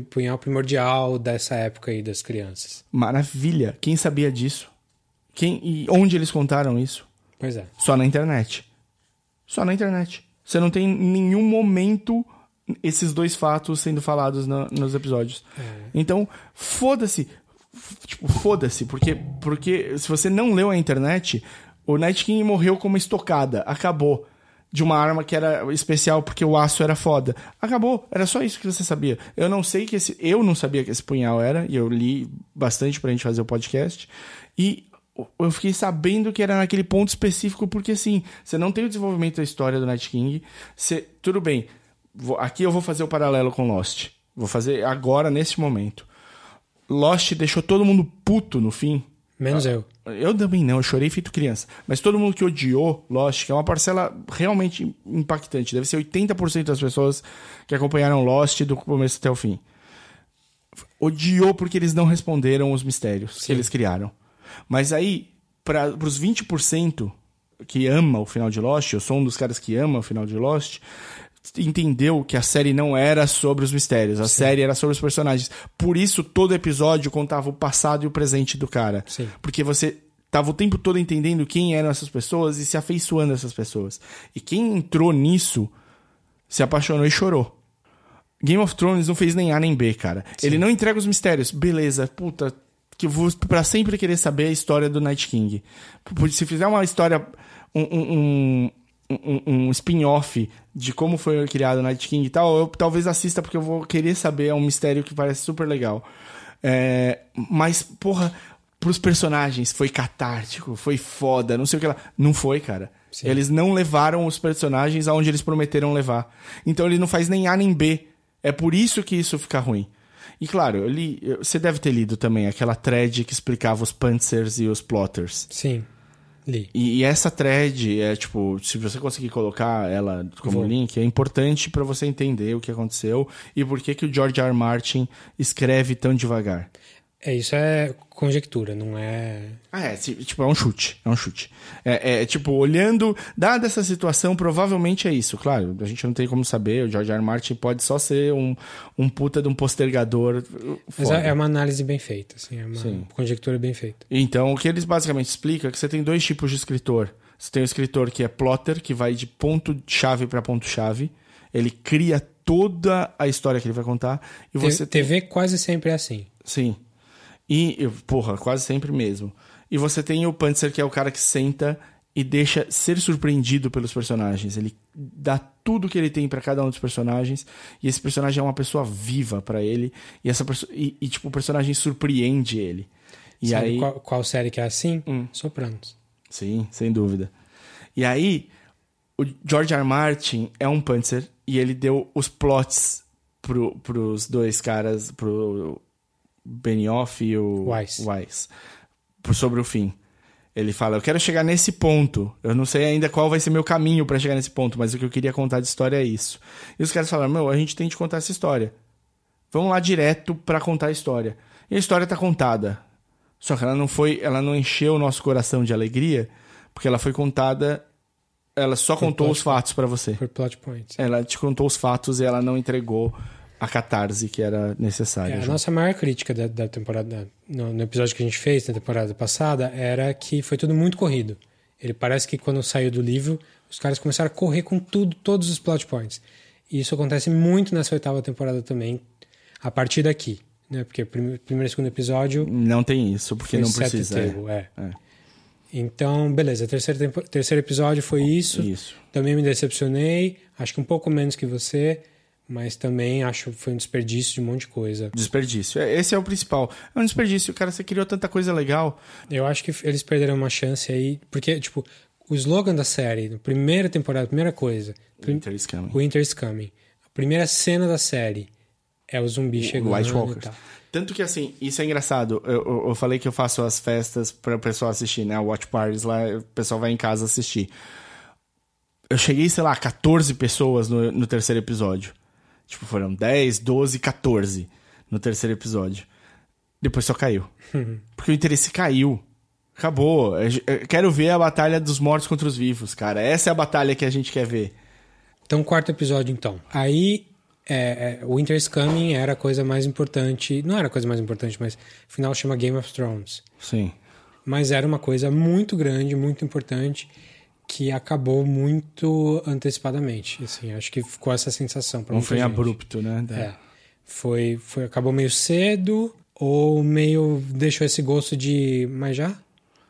punhal primordial dessa época aí das crianças. Maravilha. Quem sabia disso? Quem, e onde eles contaram isso? Pois é. Só na internet. Só na internet. Você não tem em nenhum momento esses dois fatos sendo falados na- nos episódios. Então, foda-se. Tipo, foda-se. Porque, porque se você não leu a internet, o Night King morreu com uma estocada. Acabou. De uma arma que era especial porque o aço era foda. Acabou. Era só isso que você sabia. Eu não sei que esse. Eu não sabia que esse punhal era. E eu li bastante pra gente fazer o podcast. E eu fiquei sabendo que era naquele ponto específico, porque assim, você não tem o desenvolvimento da história do Night King. Você, tudo bem, vou, aqui eu vou fazer o paralelo com Lost. Vou fazer agora, nesse momento. Lost deixou todo mundo puto no fim. Menos eu. Eu também não, eu chorei feito criança. Mas todo mundo que odiou Lost, que é uma parcela realmente impactante, deve ser 80% das pessoas que acompanharam Lost do começo até o fim. Odiou porque eles não responderam os mistérios que eles criaram. Mas aí, para os 20% que ama o final de Lost, eu sou um dos caras que ama o final de Lost, entendeu que a série não era sobre os mistérios, a série era sobre os personagens. Por isso todo episódio contava o passado e o presente do cara. Sim. Porque você tava o tempo todo entendendo quem eram essas pessoas e se afeiçoando a essas pessoas. E quem entrou nisso se apaixonou e chorou. Game of Thrones não fez nem A nem B, cara. Ele não entrega os mistérios. Beleza, puta, que pra sempre querer saber a história do Night King. Se fizer uma história, um, um, um, um, um spin-off de como foi criado o Night King e tal, eu talvez assista porque eu vou querer saber, é um mistério que parece super legal. É, mas, porra, pros personagens foi catártico, foi foda, não sei o que lá. Não foi, cara. Sim. Eles não levaram os personagens aonde eles prometeram levar. Então ele não faz nem A nem B. É por isso que isso fica ruim. E claro, eu li, você deve ter lido também aquela thread que explicava os Pantsers e os Plotters. Sim. Li. E, e essa thread é tipo, se você conseguir colocar ela como Vou. link, é importante pra você entender o que aconteceu e por que que o George R. R. Martin escreve tão devagar. É, isso é conjectura, não é. Ah, é, ti- tipo, é um chute, é um chute. É, é, tipo, olhando, dada essa situação, provavelmente é isso. Claro, a gente não tem como saber, o George R. R. Martin pode só ser um, um puta de um postergador Mas foda. é é uma análise bem feita, assim, é uma Sim. conjectura bem feita. Então, o que eles basicamente explicam é que você tem dois tipos de escritor. Você tem o escritor que é plotter, que vai de ponto-chave para ponto-chave. Ele cria toda a história que ele vai contar. E você tem... TV quase sempre é assim. Sim. E, porra, quase sempre mesmo. E você tem o Pantzer, que é o cara que senta e deixa ser surpreendido pelos personagens. Ele dá tudo que ele tem pra cada um dos personagens. E esse personagem é uma pessoa viva pra ele. E, essa e, e, tipo, o personagem surpreende ele. E Sabe aí. qual, qual série que é assim? Hum. Sopranos. Sim, sem dúvida. E aí, o George R. R. Martin é um Pantzer e ele deu os plots pro, pros dois caras, pro Benioff e o Weiss. Weiss, sobre o fim. Ele fala: Eu quero chegar nesse ponto. Eu não sei ainda qual vai ser meu caminho pra chegar nesse ponto, mas o que eu queria contar de história é isso. E os caras falaram: Meu, a gente tem de contar essa história. Vamos lá direto pra contar a história. E a história tá contada. Só que ela não foi, ela não encheu o nosso coração de alegria, porque ela foi contada, ela só contou plot os fatos pra você. Por plot points. Ela te contou os fatos e ela não entregou a catarse que era necessária. É, a nossa maior crítica da, da temporada, no, no episódio que a gente fez na temporada passada, era que foi tudo muito corrido. Ele parece que quando saiu do livro, os caras começaram a correr com tudo, todos os plot points. E isso acontece muito nessa oitava temporada também, a partir daqui. Né? Porque o prime- primeiro e segundo episódio Não tem isso, porque não precisa. é. table, é. É. Então, beleza, terceiro, tempo- terceiro episódio foi isso. Isso. Também me decepcionei, acho que um pouco menos que você, mas também acho que foi um desperdício de um monte de coisa. Desperdício. É, Esse é o principal. É um desperdício. Cara, você criou tanta coisa legal. Eu acho que eles perderam uma chance aí, porque, tipo, o slogan da série, na primeira temporada, primeira coisa, Winter is coming. Winter is Coming. A primeira cena da série é o zumbi chegando White Walkers. Tanto que, assim, isso é engraçado. Eu, eu, eu falei que eu faço as festas para o pessoal assistir, né? Watch parties lá, o pessoal vai em casa assistir. Eu cheguei, sei lá, 14 pessoas no, no terceiro episódio. Tipo, foram 10, 12, 14 no terceiro episódio. Depois só caiu. Porque o interesse caiu. Acabou. Eu, quero ver a batalha dos mortos contra os vivos, cara. Essa é a batalha que a gente quer ver. Então, quarto episódio, então. Aí, é, é, o Winter is Coming era a coisa mais importante. Não era a coisa mais importante, mas afinal chama Game of Thrones. Sim. Mas era uma coisa muito grande, muito importante, que acabou muito antecipadamente. Assim, acho que ficou essa sensação muita fim gente. abrupto, né? É. Foi, foi, acabou meio cedo ou meio deixou esse gosto de. Mas já?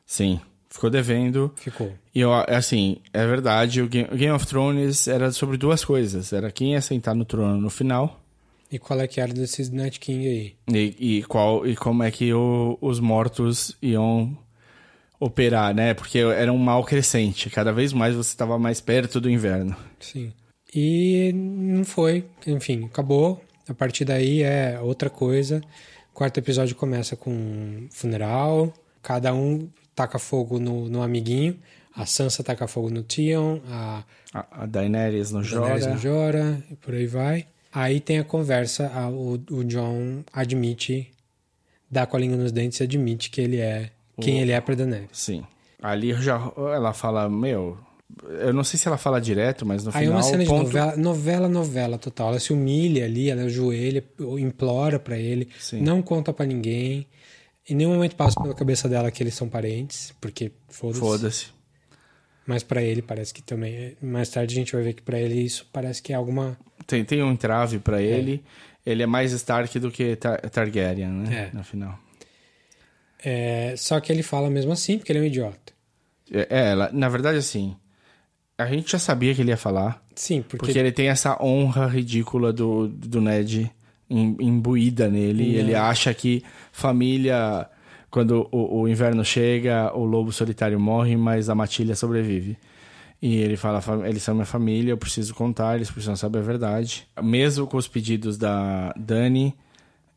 Sim. Ficou devendo. Ficou. E eu, assim, é verdade, o Game, o Game of Thrones era sobre duas coisas. Era quem ia sentar no trono no final E qual é que era desses Night King aí? e, e qual, e como é que o- os mortos iam operar, né? Porque era um mal crescente. Cada vez mais você estava mais perto do inverno. Sim. E não foi. Enfim, acabou. A partir daí é outra coisa. O quarto episódio começa com um funeral. Cada um taca fogo no, no amiguinho. A Sansa taca fogo no Tion. A, A, a Daenerys no Daenerys Jora. no Jorah. E por aí vai. Aí tem a conversa. a- o, o John admite, dá com a língua nos dentes e admite que ele é quem ele é pra Daenerys. Sim. Ali já ela fala, meu, eu não sei se ela fala direto, mas no Aí é final uma cena o de ponto... novela, novela, novela total. Ela se humilha ali, ela ajoelha, implora pra ele, Sim. não conta pra ninguém. Em nenhum momento passa pela cabeça dela que eles são parentes, porque foda-se. Foda-se. Mas pra ele parece que também. é- Mais tarde a gente vai ver que pra ele isso parece que é alguma. Tem, tem um entrave pra ele. Ele é mais Stark do que Tar- Targaryen, né? É. No final. É, só que ele fala mesmo assim, porque ele é um idiota. É, é, ela, na verdade, assim, a gente já sabia que ele ia falar, Sim, porque. porque ele tem essa honra ridícula do, do Ned im- imbuída nele. Ele acha que família, quando o, o inverno chega, o lobo solitário morre, mas a matilha sobrevive. E ele fala, "Fa- eles são minha família, eu preciso contar, eles precisam saber a verdade. Mesmo com os pedidos da Dani,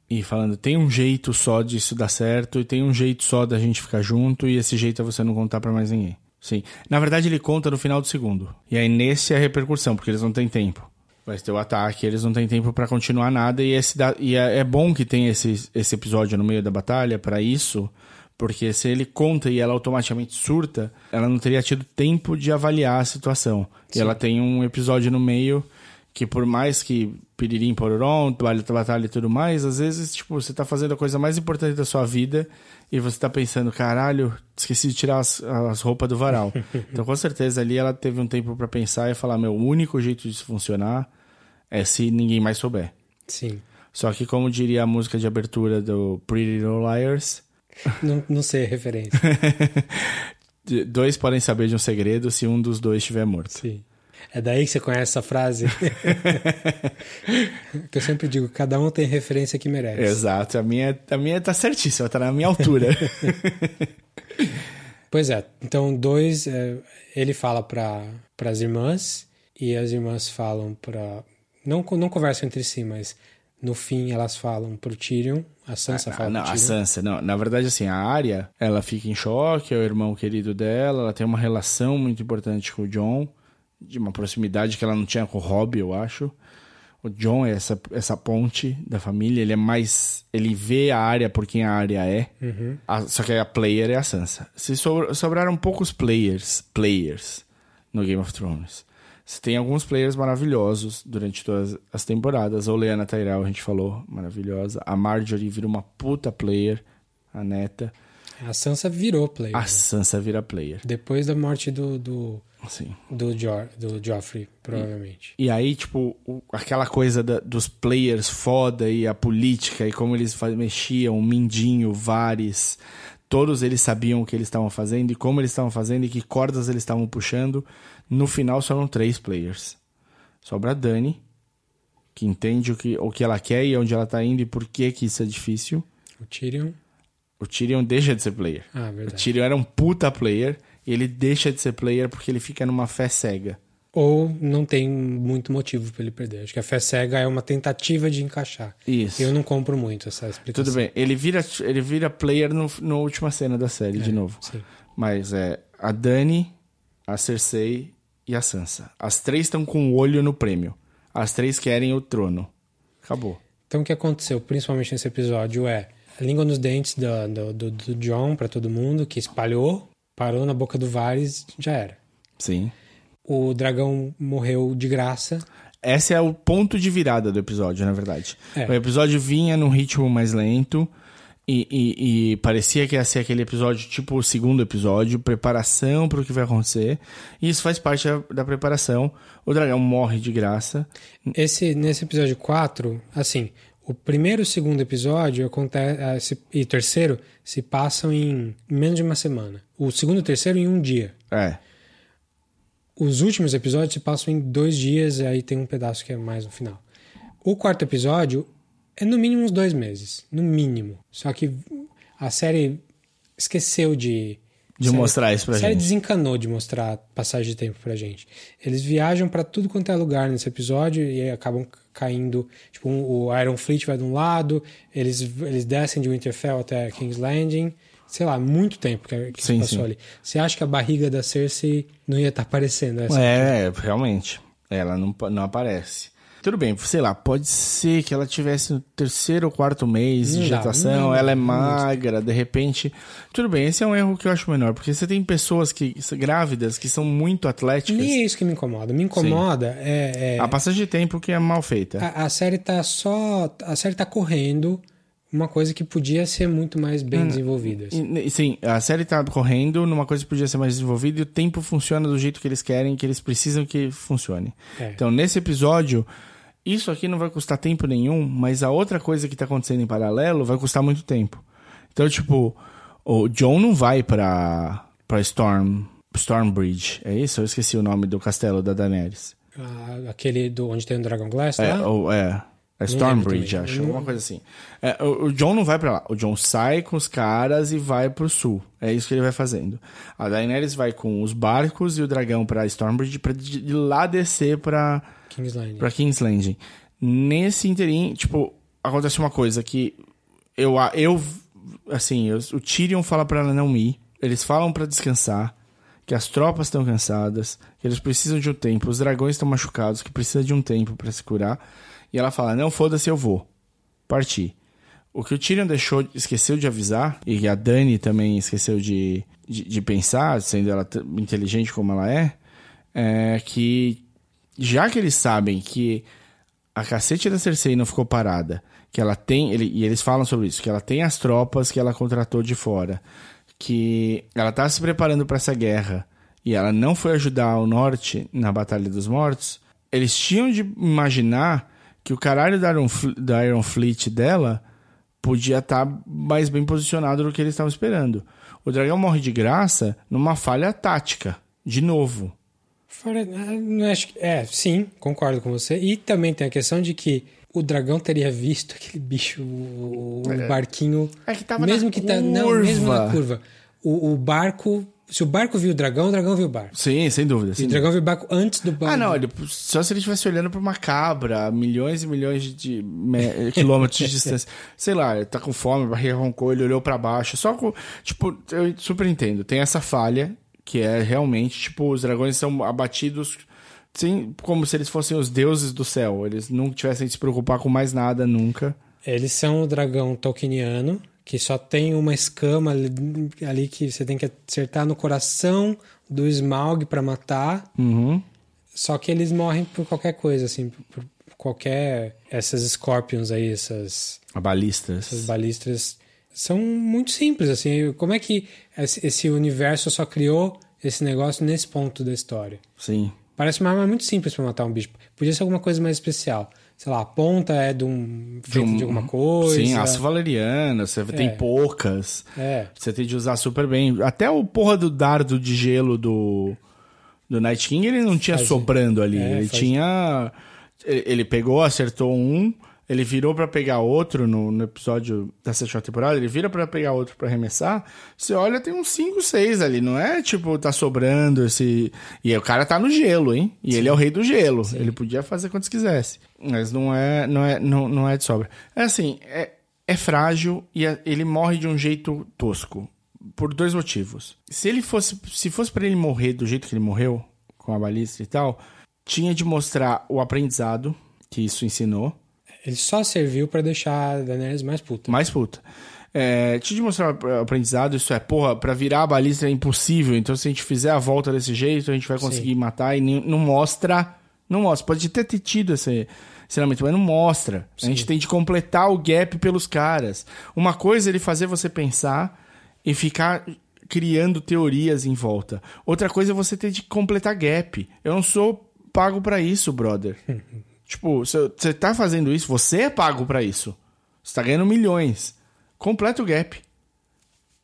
e falando, tem um jeito só disso dar certo, e tem um jeito só da gente ficar junto, e esse jeito é você não contar pra mais ninguém. Sim. Na verdade, ele conta no final do segundo. E aí, nesse é a repercussão, porque eles não têm tempo. Vai ter o ataque, eles não têm tempo pra continuar nada, e, esse da- e é, é bom que tenha esse, esse episódio no meio da batalha pra isso, porque se ele conta e ela automaticamente surta, ela não teria tido tempo de avaliar a situação. E ela tem um episódio no meio que por mais que piririm, pororom, batalha, batalha e tudo mais, às vezes, tipo, você tá fazendo a coisa mais importante da sua vida e você tá pensando, caralho, esqueci de tirar as, as roupas do varal. então, com certeza, ali ela teve um tempo pra pensar e falar, meu, o único jeito disso funcionar é se ninguém mais souber. Sim. Só que, como diria a música de abertura do Pretty Little Liars, Não, não sei a referência. dois podem saber de um segredo se um dos dois estiver morto. Sim. É daí que você conhece essa frase? que eu sempre digo, cada um tem referência que merece. Exato, a minha, a minha tá certíssima, tá na minha altura. Pois é, então dois, é, ele fala para as irmãs e as irmãs falam para não não conversam entre si, mas no fim elas falam pro Tyrion, a Sansa Ah, fala não, pro a Tyrion. Sansa, não. Na verdade, assim, a Arya, ela fica em choque, é o irmão querido dela, ela tem uma relação muito importante com o John, de uma proximidade que ela não tinha com o Robb, eu acho. O John é essa, essa ponte da família, ele é mais. Ele vê a Arya por quem a Arya é. A- só que a player é a Sansa. Se sobra- sobraram poucos players, players no Game of Thrones. Você tem alguns players maravilhosos durante todas as temporadas. A Oleana Tyrell, a gente falou, maravilhosa. A Marjorie vira uma puta player, a neta. A Sansa virou player. A né? Sansa vira player. Depois da morte do do, Assim. do, jo do Joffrey, provavelmente. E aí, tipo, o- aquela coisa da- dos players foda e a política e como eles mexiam, o Mindinho, o Vares, todos eles sabiam o que eles estavam fazendo e como eles estavam fazendo e que cordas eles estavam puxando. No final, sobram três players. Sobra a Dani, que entende o que, o que ela quer e onde ela tá indo e por que que isso é difícil. O Tyrion. O Tyrion deixa de ser player. Ah, O verdade. Tyrion era um puta player e ele deixa de ser player porque ele fica numa fé cega. Ou não tem muito motivo para ele perder. Acho que a fé cega é uma tentativa de encaixar. Isso. Eu não compro muito essa explicação. Tudo bem, ele vira, ele vira player no, na última cena da série, de novo. Sim. Mas é a Dani, a Cersei e a Sansa. As três estão com o olho no prêmio. As três querem o trono. Acabou. Então o que aconteceu, principalmente nesse episódio, é a língua nos dentes do, do, do, do John para todo mundo, que espalhou, parou na boca do Varys, já era. Sim. O dragão morreu de graça. Esse é o ponto de virada do episódio, na verdade. É. O episódio vinha num ritmo mais lento e, e- e parecia que ia ser aquele episódio tipo o segundo episódio, preparação para o que vai acontecer. E isso faz parte da, da preparação. O dragão morre de graça. Esse, nesse episódio 4, assim, o primeiro e o segundo episódio acontece, e o terceiro se passam em menos de uma semana. O segundo e o terceiro em um dia. É. Os últimos episódios se passam em dois dias, e aí tem um pedaço que é mais no final. O quarto episódio é no mínimo uns dois meses. No mínimo. Só que a série esqueceu de de série- mostrar isso pra a série gente. desencanou de mostrar passagem de tempo pra gente. Eles viajam pra tudo quanto é lugar nesse episódio e acabam caindo. Tipo, um- o Iron Fleet vai de um lado, eles, eles descem de Winterfell até King's Landing. Sei lá, muito tempo que, que Sim, passou sim. ali. Você acha que a barriga da Cersei não ia estar aparecendo? Essa É, realmente. Ela não, não aparece. Tudo bem, sei lá, pode ser que ela tivesse no terceiro ou quarto mês Não de gestação, não ela é magra, de repente. Tudo bem, esse é um erro que eu acho menor, porque você tem pessoas que grávidas que são muito atléticas. Nem é isso que me incomoda. Me incomoda é, é- A passagem de tempo que é mal feita. a, a série tá só. A série tá correndo uma coisa que podia ser muito mais Hum. bem desenvolvida. assim. Sim, a série tá correndo numa coisa que podia ser mais desenvolvida e o tempo funciona do jeito que eles querem, que eles precisam que funcione. É. Então, nesse episódio, isso aqui não vai custar tempo nenhum, mas a outra coisa que tá acontecendo em paralelo vai custar muito tempo. Então, tipo, o John não vai pra, pra Storm, Stormbridge, é isso? Eu esqueci o nome do castelo da Daenerys. Ah, aquele do onde tem o Dragon Glass, É, lá? ou, é, é lembro Stormbridge, acho, alguma coisa assim. É, o, o John não vai pra lá. O John sai com os caras e vai pro sul. É isso que ele vai fazendo. A Daenerys vai com os barcos e o dragão pra Stormbridge pra de lá descer pra, King's Landing. pra King's Landing. Nesse interim, tipo, acontece uma coisa que eu, eu assim, eu- o Tyrion fala pra ela não ir. Eles falam pra descansar, que as tropas estão cansadas, que eles precisam de um tempo, os dragões estão machucados, que precisa de um tempo pra se curar. E ela fala: "Não, foda-se, eu vou partir". O que o Tyrion deixou, esqueceu de avisar, e a Dani também esqueceu de, de, de pensar, sendo ela inteligente como ela é, é que já que eles sabem que a cacete da Cersei não ficou parada, que ela tem, ele, e eles falam sobre isso, que ela tem as tropas que ela contratou de fora, que ela tá se preparando para essa guerra e ela não foi ajudar o norte na Batalha dos Mortos, eles tinham de imaginar que o caralho da Iron, da Iron Fleet dela podia estar mais bem posicionado do que eles estavam esperando. O dragão morre de graça numa falha tática, de novo. Fora, ah, acho que- é, sim, concordo com você. E também tem a questão de que o dragão teria visto aquele bicho, o, o barquinho. É que tava mesmo na que tá, não, mesmo curva. na curva. O, o barco, se o barco viu o dragão, o dragão viu o barco. Sim, sem dúvida. E sem o dragão viu o barco antes do barco. Ah, não, ele, só se ele estivesse olhando pra uma cabra, milhões e milhões de me- quilômetros de distância. Sei lá, ele tá com fome, a barriga roncou, ele olhou pra baixo. Só com. Tipo, eu super entendo. Tem essa falha, que é realmente, tipo, os dragões são abatidos. Sim, como se eles fossem os deuses do céu. Eles não tivessem de se preocupar com mais nada nunca. Eles são o dragão tolkieniano, que só tem uma escama ali, que você tem que acertar no coração do Smaug pra matar. Uhum. Só que eles morrem por qualquer coisa, assim, por, qualquer. Essas Scorpions aí, essas, Balistas. essas balistras, são muito simples, assim. Como é que esse universo só criou esse negócio nesse ponto da história? Sim. Parece uma arma muito simples pra matar um bicho. Podia ser alguma coisa mais especial. Sei lá, a ponta é de um. de, um- alguma coisa. Sim, aço valeriano, você tem poucas. É. Você tem de usar super bem. Até o porra do dardo de gelo do, do Night King, ele não tinha Faz- sobrando ali. é, ele faz- tinha. Ele pegou, acertou um, ele virou pra pegar outro no, no episódio da sétima temporada, ele vira pra pegar outro pra arremessar. Você olha, tem uns 5, 6 ali, não é tipo, tá sobrando esse. E aí o cara tá no gelo, hein? E ele é o rei do gelo. Ele podia fazer quantos quisesse. Mas não é, não é, não, não é de sobra. É assim, é, é frágil e é- ele morre de um jeito tosco. Por dois motivos. Se ele fosse. Se fosse pra ele morrer do jeito que ele morreu, com a balista e tal, tinha de mostrar o aprendizado que isso ensinou. Ele só serviu pra deixar a Daenerys mais puta. Mais puta. É, tinha de mostrar o aprendizado, isso é, porra, pra virar a balista é impossível, então se a gente fizer a volta desse jeito, a gente vai conseguir matar e não mostra. Não mostra. Pode ter tido esse ensinamento, mas não mostra. A gente tem de completar o gap pelos caras. Uma coisa é ele fazer você pensar e ficar criando teorias em volta. Outra coisa é você ter de completar gap. Eu não sou pago pra isso, brother. tipo, você tá fazendo isso, você é pago pra isso. Você tá ganhando milhões. Completa o gap.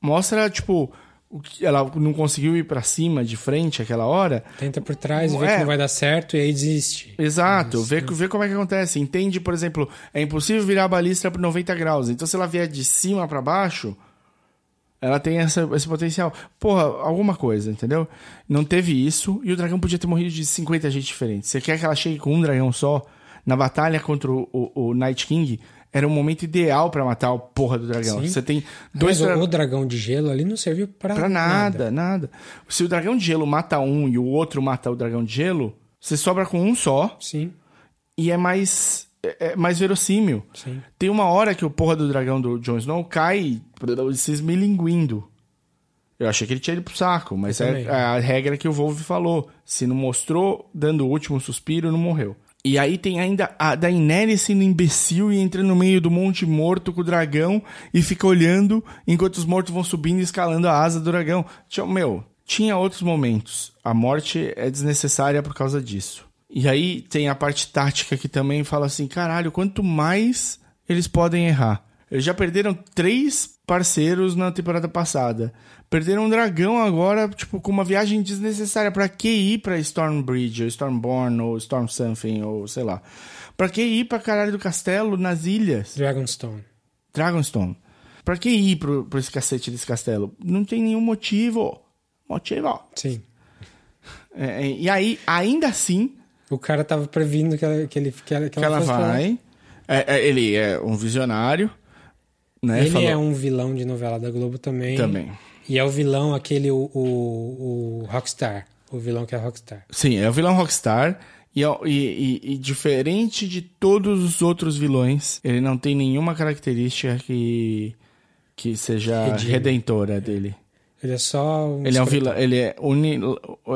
Mostra, tipo, o que ela não conseguiu ir pra cima, de frente, aquela hora. Tenta por trás e vê É. que não vai dar certo e aí desiste. Exato, vê, vê como é que acontece. Entende, por exemplo, é impossível virar a balista por 90 graus. Então, se ela vier de cima pra baixo, Ela tem essa, esse potencial. Porra, alguma coisa, entendeu? Não teve isso e o dragão podia ter morrido de 50 gente diferentes. Você quer que ela chegue com um dragão só? Na batalha contra o, o, o Night King, era o momento ideal pra matar o porra do dragão. Sim. Você tem dois Mas o, o dragão de gelo ali não serviu pra, Pra nada, nada, Se o dragão de gelo mata um e o outro mata o dragão de gelo, você sobra com um só Sim, e é mais é é mais verossímil. sim. Tem uma hora que o porra do dragão do Jon Snow cai se esmilinguindo. Eu achei que ele tinha ido pro saco, mas Eu é também. a regra que o Wolf falou. Se não mostrou dando o último suspiro, não morreu. E aí tem ainda a Daenerys sendo imbecil e entrando no meio do monte morto com o dragão e fica olhando enquanto os mortos vão subindo e escalando a asa do dragão. Tinha, meu, tinha outros momentos. A morte é desnecessária por causa disso. E aí tem a parte tática que também fala assim: caralho, quanto mais eles podem errar. Eles já perderam três parceiros na temporada passada. Perderam um dragão agora, tipo, com uma viagem desnecessária. Pra que ir pra Stormbridge, ou Stormborn, ou Storm Something, ou sei lá. Pra que ir pra caralho do castelo nas ilhas? Dragonstone. Dragonstone. Pra que ir pro, pro esse cacete desse castelo? Não tem nenhum motivo. Motivo. Sim. É, é, e aí, ainda assim, O cara tava previndo que, ela, que, ele, que ela, que que ela vai. É, é, ele é um visionário. Né? Ele Falou- é um vilão de novela da Globo também. Também. E é o vilão, aquele, o, o, o Rockstar. O vilão que é Rockstar. Sim, é o vilão Rockstar. E, é- e- e- diferente de todos os outros vilões, ele não tem nenhuma característica que, que seja Redime. redentora dele. Ele é só um Ele é um vilão, ele é, uni,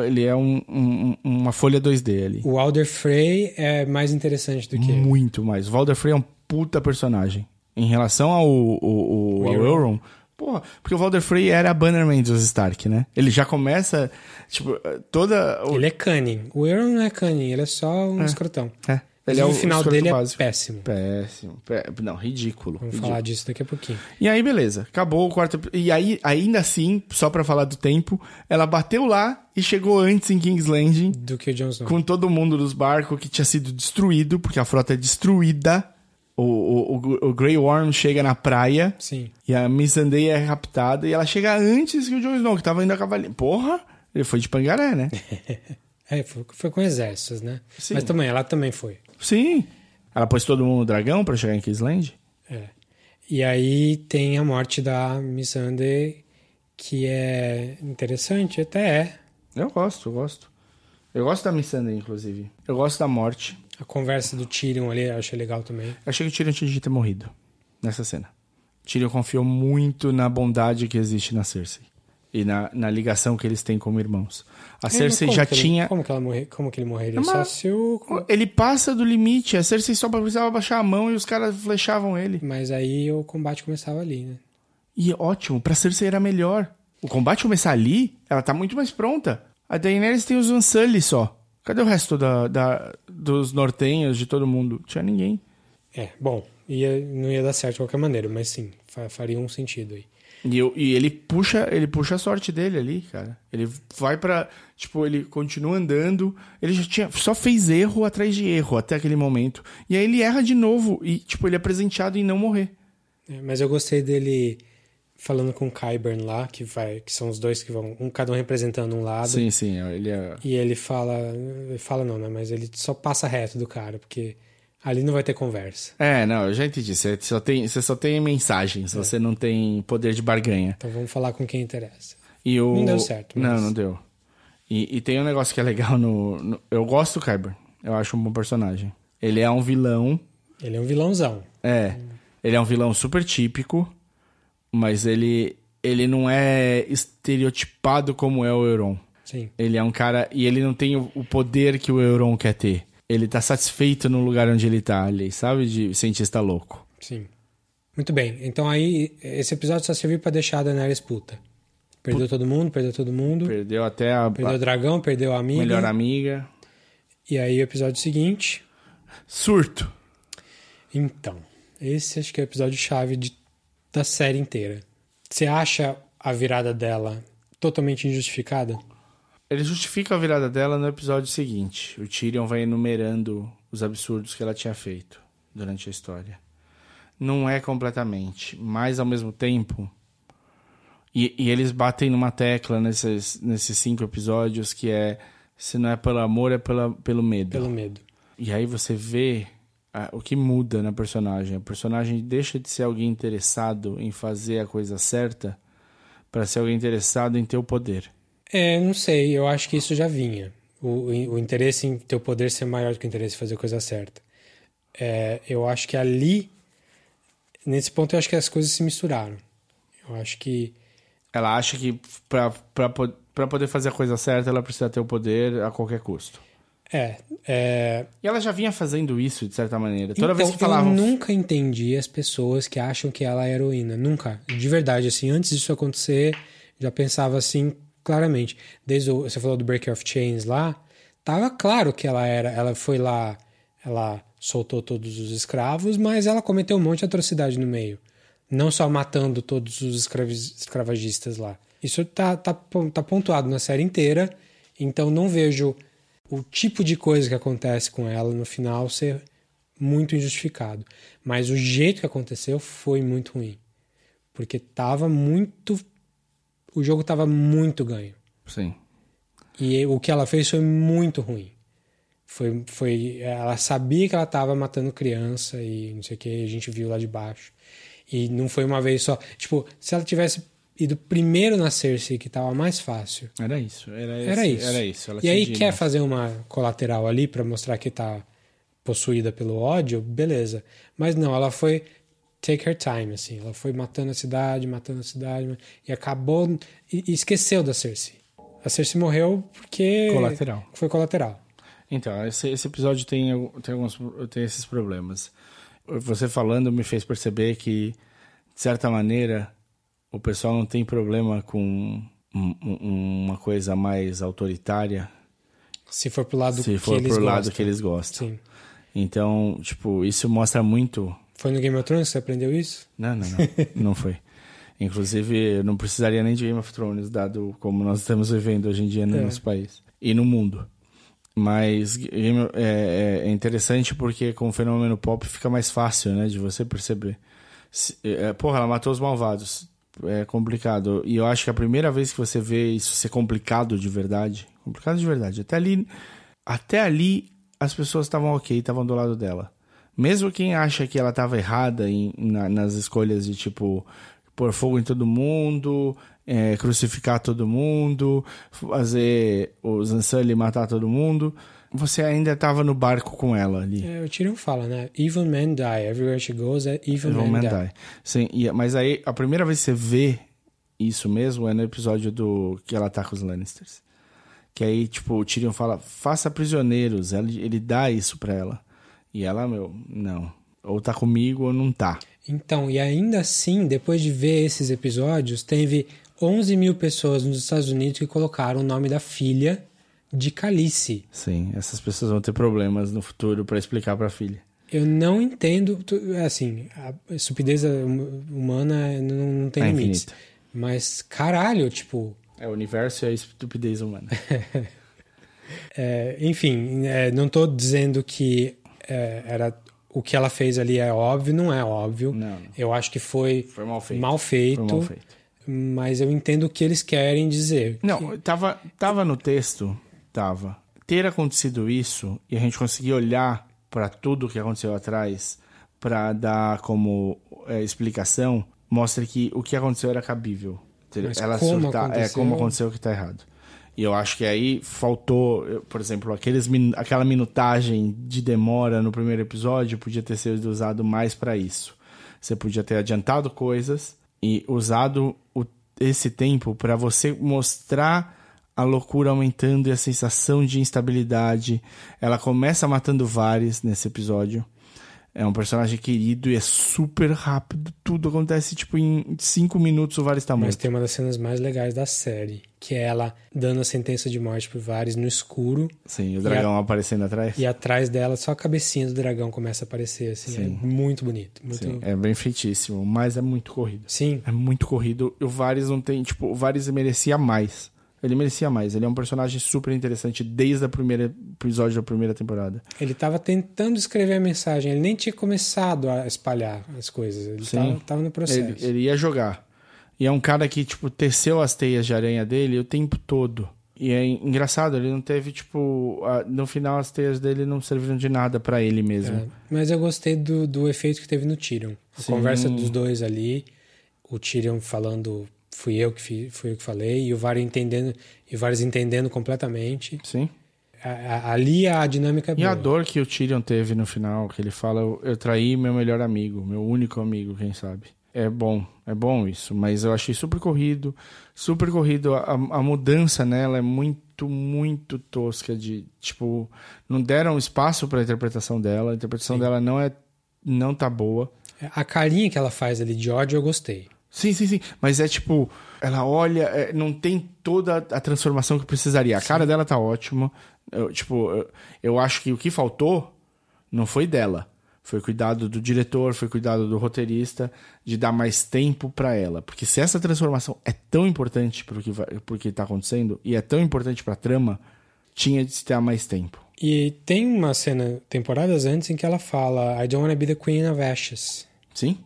ele é um- um- uma folha 2D ali. O Alder Frey é mais interessante do que ele. Muito mais. O Valder Frey é um puta personagem. Em relação ao, ao, ao, ao Euron. Porra, porque o Valder Frey era a Bannerman dos Stark, né? Ele já começa, tipo, toda... o- Ele é cunning. O Euron não é cunning, ele é só um escrotão. É, Ele é o o final dele básico. é péssimo. Péssimo. pé- Não, ridículo. Vamos ridículo. falar disso daqui a pouquinho. E aí, beleza. Acabou o quarto... E aí, ainda assim, só pra falar do tempo, ela bateu lá e chegou antes em King's Landing Do que o Jon Snow. com todo mundo dos barcos que tinha sido destruído, porque a frota é destruída. O, o, o, Grey Worm chega na praia Sim. e a Missandei é raptada e ela chega antes que o Jon Snow, que tava indo a cavalinho. Porra! Ele foi de Pangaré, né? É, foi, foi com exércitos, né? Sim. Mas também, ela também foi. Sim. Ela pôs todo mundo no dragão pra chegar em Kingsland? É. E aí tem a morte da Missandei, que é interessante, até é. Eu gosto, eu gosto. Eu gosto da Missandei, inclusive. Eu gosto da morte. A conversa do Tyrion ali eu achei legal também. Eu achei que o Tyrion tinha de ter morrido nessa cena. Tyrion confiou muito na bondade que existe na Cersei. E na, na ligação que eles têm como irmãos. A É, Cersei já ele- tinha... como, que ela morre, como que ele morreria? Mas- Só se o... Ele passa do limite. A Cersei só precisava baixar a mão e os caras flechavam ele. Mas aí o combate começava ali, né? E ótimo, pra Cersei era melhor. O combate começar ali, ela tá muito mais pronta. A Daenerys tem os Unsully só. Cadê o resto da, da- dos nortenhos, de todo mundo? Tinha ninguém. É, bom, ia, não ia dar certo de qualquer maneira, mas sim, fa- faria um sentido aí. E, eu- e ele puxa ele puxa a sorte dele ali, cara. Ele vai pra. Tipo, ele continua andando. Ele já tinha. Só fez erro atrás de erro até aquele momento. E aí ele erra de novo. E, tipo, ele é presenteado em não morrer. É, mas eu gostei dele falando com o Kyburn lá, que vai, que são os dois que vão, um cada um representando um lado. Sim, sim. Ele é. E ele fala, ele fala não, né? Mas ele só passa reto do cara, porque ali não vai ter conversa. É, não, eu já entendi. Você só tem, você só tem mensagens, você não tem poder de barganha. Então vamos falar com quem interessa. E o... Não deu certo, mas- Não, não deu. E, e tem um negócio que é legal no, no- Eu gosto do Kyber. Eu acho um bom personagem. Ele é um vilão. Ele é um vilãozão. É. Ele é um vilão super típico. Mas ele. Ele não é estereotipado como é o Euron. Sim. Ele é um cara. E ele não tem o, poder que o Euron quer ter. Ele tá satisfeito no lugar onde ele tá ali, sabe? De cientista louco. Sim. Muito bem. Então aí, esse episódio só serviu pra deixar a Daenerys puta. Perdeu todo mundo, perdeu todo mundo. Perdeu até a, Perdeu o dragão, perdeu a amiga. melhor amiga. E aí o episódio seguinte. Surto. Então, esse acho que é o episódio chave de, da série inteira. Você acha a virada dela totalmente injustificada? Ele justifica a virada dela no episódio seguinte. O Tyrion vai enumerando os absurdos que ela tinha feito durante a história. Não é completamente, mas ao mesmo tempo. E, e eles batem numa tecla nesses, nesses cinco episódios que é se não é pelo amor, é pela, pelo medo. Pelo medo. E aí você vê ah, o que muda na personagem. A personagem deixa de ser alguém interessado em fazer a coisa certa para ser alguém interessado em ter o poder. É, não sei, eu acho que isso já vinha. O, o interesse em ter o poder ser maior do que o interesse em fazer a coisa certa. É, eu acho que ali, nesse ponto, eu acho que as coisas se misturaram. Eu acho que. Ela acha que para poder fazer a coisa certa, ela precisa ter o poder a qualquer custo. É, é... E ela já vinha fazendo isso, de certa maneira. Toda então, vez que falavam... Eu nunca entendi as pessoas que acham que ela é heroína. Nunca. De verdade, assim, antes disso acontecer, já pensava assim, claramente. Desde o... Você falou do Breaker of Chains lá, tava claro que ela era... Ela foi lá, ela soltou todos os escravos, mas ela cometeu um monte de atrocidade no meio. Não só matando todos os escravagistas lá. Isso tá, tá, tá pontuado na série inteira, então não vejo o tipo de coisa que acontece com ela no final ser muito injustificado. Mas o jeito que aconteceu foi muito ruim. Porque tava muito. O jogo tava muito ganho. Sim. E o que ela fez foi muito ruim. Foi, foi, ela sabia que ela tava matando criança e não sei o que, a gente viu lá de baixo. E não foi uma vez só. Tipo, se ela tivesse ido primeiro na Cersei, que tava mais fácil. Era isso. Era, esse, era isso. Era isso. e aí quer fazer uma colateral ali para mostrar que tá possuída pelo ódio, beleza. Mas não, ela foi take her time, assim. Ela foi matando a cidade, matando a cidade, e acabou... E, e esqueceu da Cersei. A Cersei morreu porque... Colateral. Foi colateral. Então, esse, esse episódio tem, tem, alguns, tem esses problemas. Você falando me fez perceber que, de certa maneira o pessoal não tem problema com uma coisa mais autoritária. Se for pro lado se que for eles gostam. lado que eles gostam. Sim. Então, tipo, isso mostra muito. Foi no Game of Thrones que você aprendeu isso? Não, não, não. não foi. Inclusive, eu não precisaria nem de Game of Thrones, dado como nós estamos vivendo hoje em dia no é. nosso país e no mundo. Mas é, é, interessante porque com o fenômeno pop fica mais fácil, né, de você perceber. Se, é, porra, ela matou os malvados é complicado. E eu acho que a primeira vez que você vê isso ser complicado de verdade, complicado de verdade, até ali, até ali as pessoas estavam ok, estavam do lado dela. Mesmo quem acha que ela estava errada em, na, nas escolhas de tipo pôr fogo em todo mundo, é, crucificar todo mundo, fazer os Ansali matar todo mundo você ainda estava no barco com ela ali. É, o Tyrion fala, né? Evil men die. Everywhere she goes, evil, evil men, men die. die. Sim, e, mas aí a primeira vez que você vê isso mesmo é no episódio do que ela tá com os Lannisters. Que aí, tipo, o Tyrion fala, faça prisioneiros. Ele, ele dá isso pra ela. E ela, meu, não. Ou tá comigo ou não tá. Então, e ainda assim, depois de ver esses episódios, teve 11 mil pessoas nos Estados Unidos que colocaram o nome da filha de Calice. Sim, essas pessoas vão ter problemas no futuro para explicar para a filha. Eu não entendo, assim, a estupidez humana não, não tem é limites. Infinita. Mas caralho, tipo, é o universo e a estupidez humana. é, enfim, é, não estou dizendo que é, era o que ela fez ali é óbvio, não é óbvio. Não, não. Eu acho que foi, foi mal feito. Mal feito. Foi mal feito. Mas eu entendo o que eles querem dizer. Não, que... tava, tava no texto tava. Ter acontecido isso e a gente conseguir olhar para tudo que aconteceu atrás para dar como é, explicação mostra que o que aconteceu era cabível. Mas Ela como surtar, aconteceu... é como aconteceu que tá errado. E eu acho que aí faltou, por exemplo, aqueles, aquela minutagem de demora no primeiro episódio podia ter sido usado mais para isso. Você podia ter adiantado coisas e usado o, esse tempo para você mostrar a loucura aumentando e a sensação de instabilidade. Ela começa matando vários nesse episódio. É um personagem querido e é super rápido. Tudo acontece, tipo, em cinco minutos o Varys tá morto. Mas tem uma das cenas mais legais da série, que é ela dando a sentença de morte pro Varys no escuro. Sim, o dragão a... aparecendo atrás. E atrás dela, só a cabecinha do dragão começa a aparecer, assim. Sim. É muito bonito. Muito... Sim, é bem feitíssimo, mas é muito corrido. Sim. É muito corrido. O Varys não tem, tipo, o Varys merecia mais. Ele merecia mais. Ele é um personagem super interessante desde o primeiro episódio da primeira temporada. Ele estava tentando escrever a mensagem. Ele nem tinha começado a espalhar as coisas. Ele estava no processo. Ele, ele, ia jogar. E é um cara que, tipo, teceu as teias de aranha dele o tempo todo. E é engraçado, ele não teve, tipo. a- no final as teias dele não serviram de nada pra ele mesmo. É, mas eu gostei do, do efeito que teve no Tyrion. A Sim. conversa dos dois ali, o Tyrion falando, fui eu que fi, fui eu que falei, e o Varys entendendo, e Varys entendendo completamente. Sim. A- a- ali a dinâmica é E a boa. dor que o Tyrion teve no final, que ele fala, eu, eu traí meu melhor amigo, meu único amigo, quem sabe. É bom, é bom isso, mas eu achei super corrido, super corrido. A, a mudança nela é muito, muito tosca de, tipo, não deram espaço pra interpretação dela, a interpretação dela não é, não tá boa. A carinha que ela faz ali de ódio eu gostei. Sim, sim, sim. Mas é tipo, ela olha, é, não tem toda a transformação que precisaria. A cara dela tá ótima. Eu, tipo, eu, eu acho que o que faltou não foi dela. Foi cuidado do diretor, foi cuidado do roteirista, de dar mais tempo pra ela. Porque se essa transformação é tão importante pro que, vai, pro que tá acontecendo, e é tão importante pra trama, tinha de se ter mais tempo. E tem uma cena, temporadas antes, em que ela fala I don't wanna be the queen of ashes. Sim?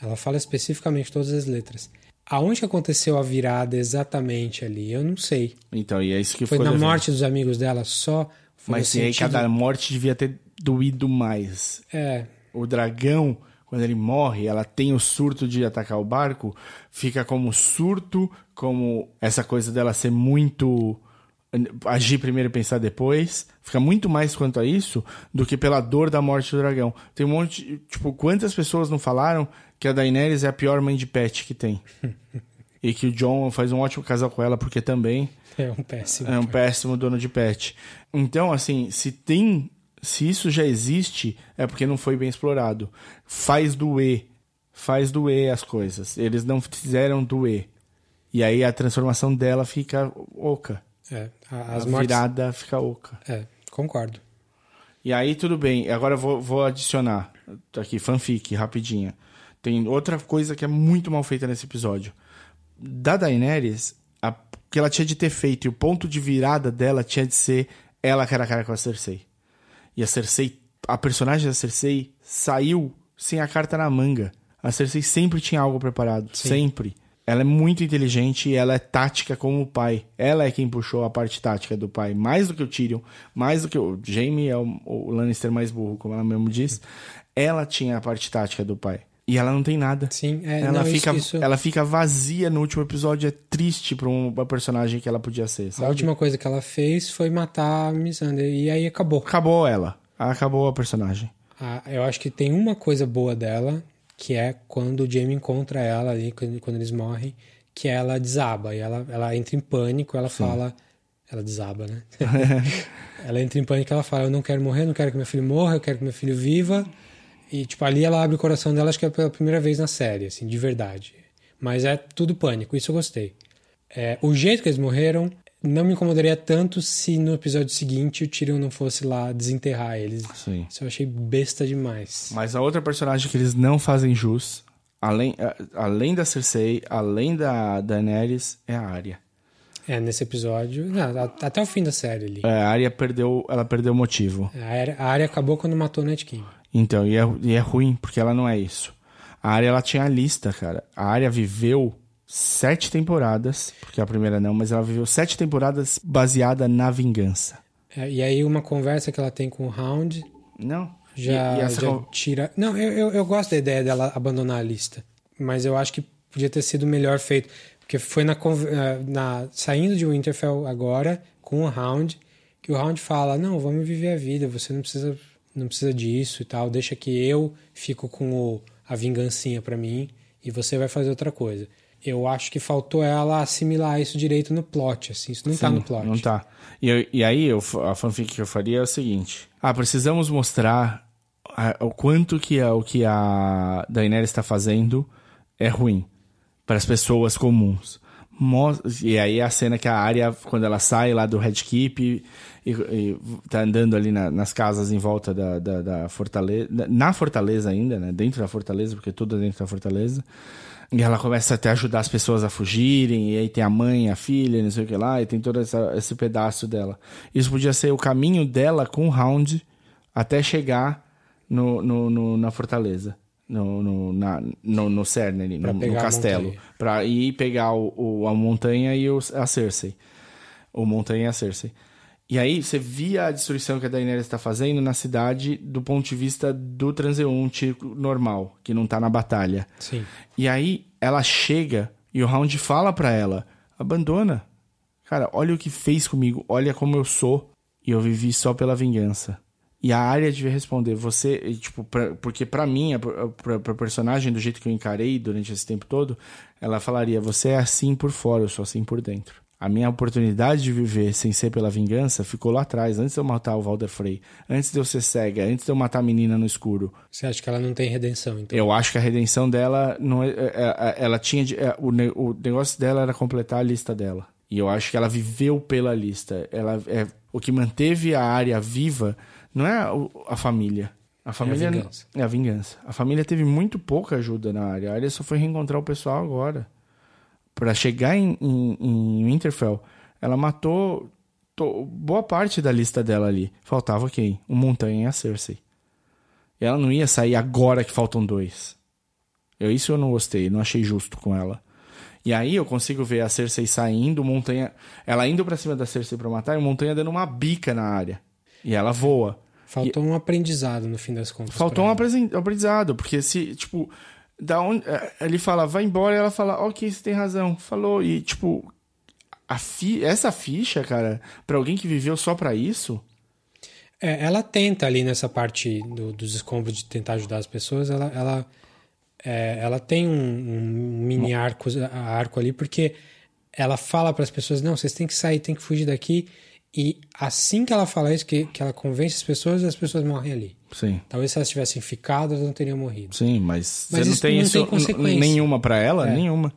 Ela fala especificamente todas as letras. Aonde aconteceu a virada exatamente ali? Eu não sei. Então, e é isso que Foi ficou na morte dos amigos dela só? Foi Mas e aí cada morte devia ter doído mais. É, o dragão, quando ele morre, ela tem o surto de atacar o barco, fica como surto, como essa coisa dela ser muito agir primeiro e pensar depois, fica muito mais quanto a isso do que pela dor da morte do dragão. Tem um monte, tipo, quantas pessoas não falaram que a Daenerys é a pior mãe de pet que tem? e que o John faz um ótimo casal com ela porque também é um péssimo. é um péssimo dono de pet. Então, assim, se tem. Se isso já existe, é porque não foi bem explorado. Faz doer. Faz doer as coisas. Eles não fizeram doer. E aí a transformação dela fica oca. É, a- as a mortes... virada fica oca. É, concordo. E aí tudo bem. Agora eu vou, vou adicionar. Aqui, fanfic, rapidinha. Tem outra coisa que é muito mal feita nesse episódio. Da Daenerys, a, que ela tinha de ter feito e o ponto de virada dela tinha de ser ela cara a cara com a Cersei. E a Cersei, a personagem da Cersei saiu sem a carta na manga. A Cersei sempre tinha algo preparado, sempre. Ela é muito inteligente e ela é tática como o pai. Ela é quem puxou a parte tática do pai, mais do que o Tyrion, mais do que o Jaime é o, o Lannister mais burro, como ela mesmo diz. Ela tinha a parte tática do pai. E ela não tem nada. Sim, é, ela, não, isso- fica, isso- ela fica vazia no último episódio. É triste pra um- uma personagem que ela podia ser. A Sabe? última coisa que ela fez foi matar a Missandei. E aí acabou. Acabou ela. Acabou a personagem. Ah, eu acho que tem uma coisa boa dela, que é quando o Jamie encontra ela ali, quando, eles morrem, que ela desaba. E ela, ela entra em pânico, ela fala. Ela desaba, né? ela entra em pânico e ela fala: Eu não quero morrer, não quero que meu filho morra, eu quero que meu filho viva. E, tipo, ali ela abre o coração dela, acho que é pela primeira vez na série, assim, de verdade. Mas é tudo pânico, isso eu gostei. É, o jeito que eles morreram não me incomodaria tanto se no episódio seguinte o Tyrion não fosse lá desenterrar eles. Sim. Isso eu achei besta demais. Mas a outra personagem que eles não fazem jus, além, a- além da Cersei, além da Daenerys, é a Arya. É, nesse episódio. não, até o fim da série ali. É, a Arya perdeu, ela perdeu o motivo. A área, a área acabou quando matou o Night King. Então, e é, e é ruim, porque ela não é isso. A Arya, ela tinha a lista, cara. A Arya viveu sete temporadas, porque a primeira não, mas ela viveu sete temporadas baseada na vingança. É, e aí uma conversa que ela tem com o Hound Não? já, E- e já tira. Não, eu, eu, eu gosto da ideia dela abandonar a lista. Mas eu acho que podia ter sido melhor feito. Porque foi na, eh, na saindo de Winterfell agora, com o Hound, que o Hound fala: Não, vamos viver a vida, você não precisa, não precisa disso e tal, deixa que eu fico com o, a vingancinha pra mim e você vai fazer outra coisa. Eu acho que faltou ela assimilar isso direito no plot, assim, isso não tá Sim, no plot. Não tá. E, e aí, eu, a fanfic que eu faria é o seguinte. Ah, precisamos mostrar a- o quanto que a, o que a Daenerys está fazendo é ruim para as pessoas comuns. E aí a cena que a Arya, quando ela sai lá do Red Keep e, e tá andando ali na- nas casas em volta da, da, da fortaleza, na fortaleza ainda, né? Dentro da fortaleza, porque tudo é dentro da fortaleza. E ela começa até a ajudar as pessoas a fugirem, e aí tem a mãe, a filha, não sei o que lá, e tem todo essa- esse pedaço dela. Isso podia ser o caminho dela com o Hound até chegar no, no- no- na fortaleza. No, no, na, no, no Cern ali, no, no castelo. Pra ir pegar o, o- a montanha e o- a Cersei. O montanha e a Cersei. E aí você via a destruição que a Daenerys está fazendo na cidade do ponto de vista do transeunte normal, que não tá na batalha. Sim. E aí ela chega e o Hound fala pra ela: abandona. Cara, olha o que fez comigo, olha como eu sou e eu vivi só pela vingança. E a área devia responder: você, tipo, pra- porque pra mim, a- pra, pra personagem, do jeito que eu encarei durante esse tempo todo, ela falaria: você é assim por fora, eu sou assim por dentro. A minha oportunidade de viver sem ser pela vingança ficou lá atrás, antes de eu matar o Walder Frey, antes de eu ser cega, antes de eu matar a menina no escuro. Você acha que ela não tem redenção, então? Eu acho que a redenção dela não é, é- é- ela tinha de- é, o, ne- o negócio dela era completar a lista dela. E eu acho que ela viveu pela lista. Ela é o que manteve a área viva não é o- a família. A família não- vingança. é a vingança. A família teve muito pouca ajuda na área. A área só foi reencontrar o pessoal agora. Pra chegar em, em, em Winterfell, ela matou to- boa parte da lista dela ali. Faltava quem? O Montanha e a Cersei. E ela não ia sair agora que faltam dois. Eu, isso eu não gostei, não achei justo com ela. E aí eu consigo ver a Cersei saindo, Montanha. Ela indo pra cima da Cersei pra matar e o Montanha dando uma bica na área. E ela voa. Faltou um aprendizado no fim das contas. Faltou um aprendizado, porque se, tipo, da onde. eh, Ele fala, vai embora, e ela fala, ok, você tem razão. Falou, e, tipo, a fi, essa ficha, cara, pra alguém que viveu só pra isso. É, ela tenta ali nessa parte do- dos escombros de tentar ajudar as pessoas, ela, ela, é, ela tem um, um mini arco, arco ali, porque ela fala para as pessoas, não, vocês têm que sair, têm que fugir daqui, e assim que ela fala isso, que, que ela convence as pessoas, as pessoas morrem ali. Sim. Talvez se elas tivessem ficado, elas não teriam morrido. Sim, mas, Mas você não tem não isso tem consequência. nenhuma pra ela? É. Nenhuma.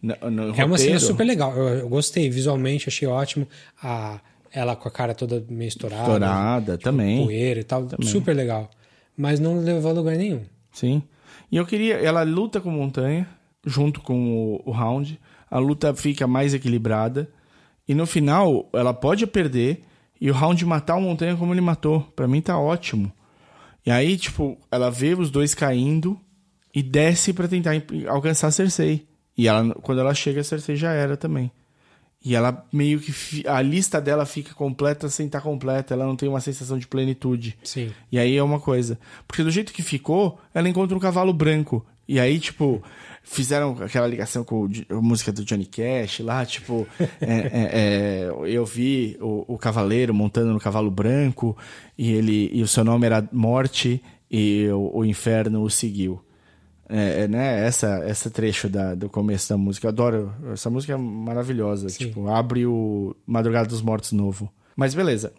No, no É uma cena super legal, eu, eu gostei visualmente, achei ótimo. A, ela com a cara toda meio estourada, Estourada, também. poeira e tal, super legal. Mas não levou a lugar nenhum. Sim. E eu queria. Ela luta com Montanha, junto com o, o Round. A luta fica mais equilibrada. E no final, ela pode perder e o Round matar o Montanha como ele matou. Pra mim tá ótimo. E aí, tipo, ela vê os dois caindo e desce pra tentar alcançar a Cersei. E ela, quando ela chega, a Cersei já era também. E ela meio que. A lista dela fica completa sem estar completa. Ela não tem uma sensação de plenitude. Sim. E aí é uma coisa. Porque do jeito que ficou, ela encontra um cavalo branco. E aí, tipo, fizeram aquela ligação com a música do Johnny Cash lá, tipo, é, é, é, eu vi o, o cavaleiro montando no cavalo branco e ele e o seu nome era Morte e o, o inferno o seguiu. É, é, né? Essa, essa trecho da, do começo da música. Eu adoro. Essa música é maravilhosa. Tipo, abre o Madrugada dos Mortos novo. Mas beleza.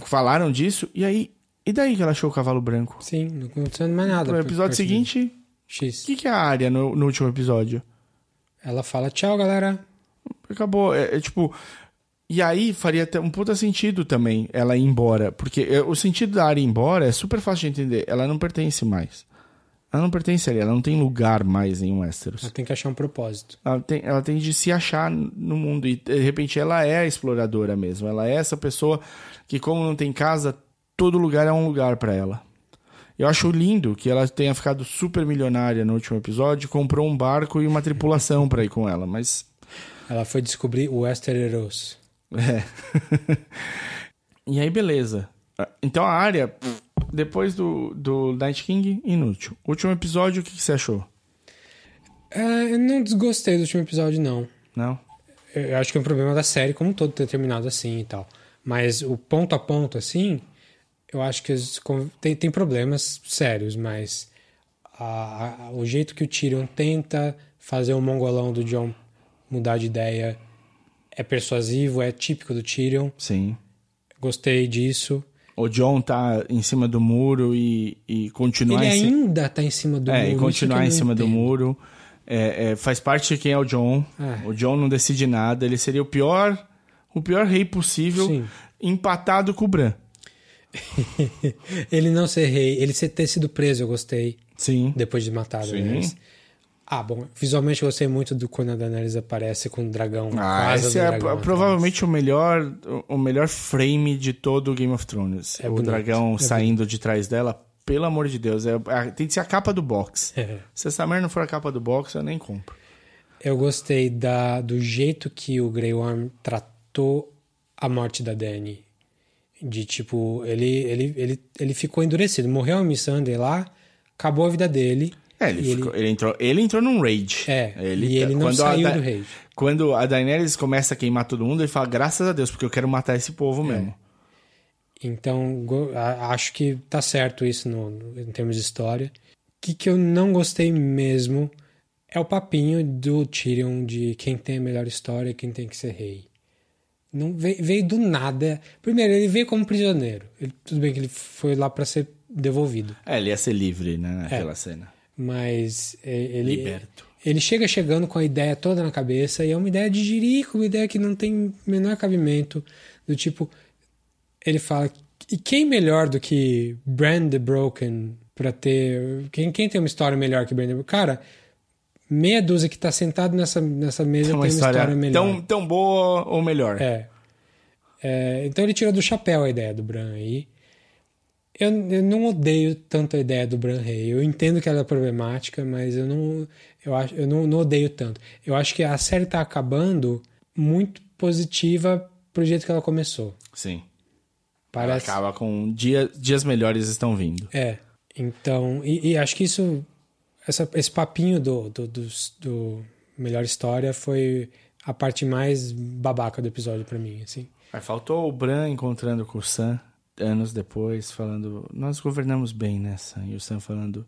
Falaram disso, e aí. E daí que ela achou o cavalo branco? Sim, não aconteceu mais nada. No episódio por- seguinte, o X. que, que é a área no, no último episódio? Ela fala, tchau, galera. Acabou. É, é tipo. E aí faria até um puta sentido também ela ir embora. Porque é, o sentido da área ir embora é super fácil de entender. Ela não pertence mais. Ela não pertence ali, ela não tem lugar mais em Westeros. Ela tem que achar um propósito. Ela tem, ela tem de se achar no mundo. E de repente ela é a exploradora mesmo. Ela é essa pessoa que, como não tem casa, todo lugar é um lugar pra ela. Eu acho lindo que ela tenha ficado super milionária no último episódio, comprou um barco e uma tripulação pra ir com ela, mas. Ela foi descobrir o Westeros. É. e aí, beleza. Então a área, depois do, do Night King, inútil. Último episódio, o que, que você achou? É, eu não desgostei do último episódio, não. Não? Eu acho que é um problema da série como um todo ter terminado assim e tal. Mas o ponto a ponto, assim, eu acho que as tem, tem problemas sérios, mas a- a- o jeito que o Tyrion tenta fazer o mongolão do John mudar de ideia é persuasivo, é típico do Tyrion. Sim. Gostei disso. O John tá em cima do muro e, e continuar Ele em ainda tá em cima do é, muro. e isso continuar em cima do entendo. muro. É, é, faz parte de quem é o John. É. O John não decide nada. Ele seria o pior, o pior rei possível, Sim. empatado com o Bran. ele não ser rei, ele ter sido preso, eu gostei. Sim. Depois de matar a Sim. Daenerys. Ah, bom, visualmente eu gostei muito do quando a Daenerys aparece com o dragão. Ah, esse é dragão atrás. provavelmente o melhor, o melhor frame de todo o Game of Thrones. É o bonito. dragão É saindo de trás dela. pelo amor de Deus, é, é- tem que ser a capa do box. É. Se essa merda não for a capa do box, eu nem compro. Eu gostei da, do jeito que o Grey Worm tratou a morte da Dani. De tipo, ele, ele, ele, ele ficou endurecido. Morreu a Miss Sunday lá, acabou a vida dele. É, ele, ficou- ele entrou, ele entrou num rage. É, ele, e ele não quando a saiu do rage. Quando a Daenerys começa a queimar todo mundo, ele fala, graças a Deus, porque eu quero matar esse É. povo mesmo. Então, acho que tá certo isso no, no- em termos de história. O que, que eu não gostei mesmo é o papinho do Tyrion de quem tem a melhor história, quem tem que ser rei. Não veio, veio do nada. Primeiro, ele veio como prisioneiro. Ele- tudo bem que ele foi lá para ser devolvido, É, ele ia ser livre, né, É. naquela cena. mas é, ele Liberto. ele chega chegando com a ideia toda na cabeça e é uma ideia de jirico, uma ideia que não tem menor cabimento. Do tipo, ele fala: e quem melhor do que Brand the Broken pra ter. Quem, quem tem uma história melhor que Brand the Broken? Cara, meia dúzia que tá sentado nessa, nessa mesa Tem tem uma história, melhor. tão, tão boa ou melhor. É. É, então ele tira do chapéu a ideia do Bran aí. Eu, eu não odeio tanto a ideia do Bran Rei. Eu entendo que ela é problemática, mas eu não, eu acho, eu não, não odeio tanto. Eu acho que a série tá acabando muito positiva pro jeito que ela começou. Sim. Parece. Acaba com dia, dias melhores estão vindo. É. Então, e, e acho que isso, essa, esse papinho do, do, dos- do melhor história foi a parte mais babaca do episódio pra mim, assim. Aí faltou o Bran encontrando com o Sam anos depois, falando: Nós governamos bem, né, Sam? E o Sam falando: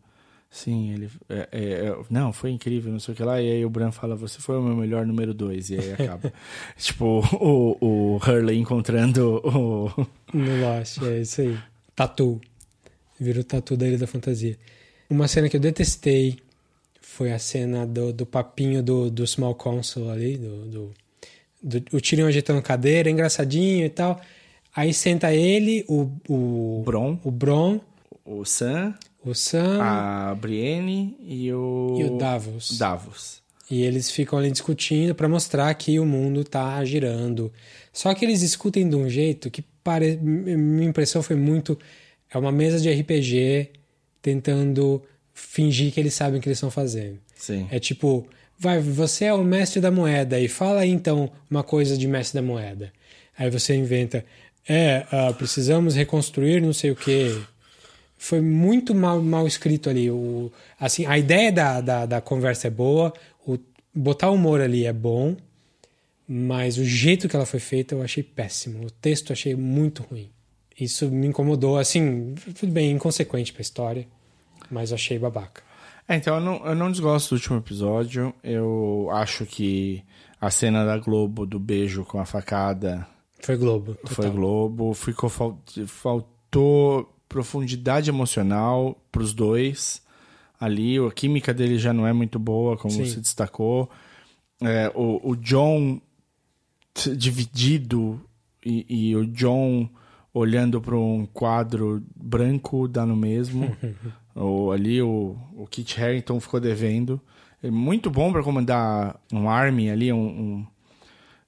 Sim, ele. é, é, é, não, foi incrível, não sei o que lá. E aí o Bran fala: Você foi o meu melhor número dois. E aí acaba. tipo, o, o Hurley encontrando o. No Lost, é isso aí. Tatu. Virou tatu da Ilha da Fantasia. Uma cena que eu detestei foi a cena do, do papinho do, do Small Council ali, do, do, do- o Tyrion ajeitando cadeira, engraçadinho e tal. Aí senta ele, o, o, Bron, o Bron, o Sam, o Sam a Brienne e o. e o Davos. Davos. E eles ficam ali discutindo pra mostrar que o mundo tá girando. Só que eles discutem de um jeito que pare... minha impressão foi muito é uma mesa de RPG tentando fingir que eles sabem o que eles estão fazendo. Sim. É tipo, vai, você é o mestre da moeda e fala aí então uma coisa de mestre da moeda. Aí você inventa, é, ah, precisamos reconstruir não sei o quê. Foi muito mal, mal escrito ali. O, assim, a ideia da, da, da conversa é boa, o, botar humor ali é bom, mas o jeito que ela foi feita eu achei péssimo. O texto eu achei muito ruim. Isso me incomodou, assim, tudo bem, inconsequente pra história, mas achei babaca. É, então eu não, eu não desgosto do último episódio. Eu acho que a cena da Globo do beijo com a facada Foi Globo. foi total. Globo. Ficou, fal- faltou profundidade emocional pros dois ali. A química dele já não é muito boa, como Sim. você destacou. É, o, o John dividido e, e o John olhando para um quadro branco dá no mesmo. o, ali o, o Kit Harington ficou devendo. É muito bom para comandar um army ali, um, um-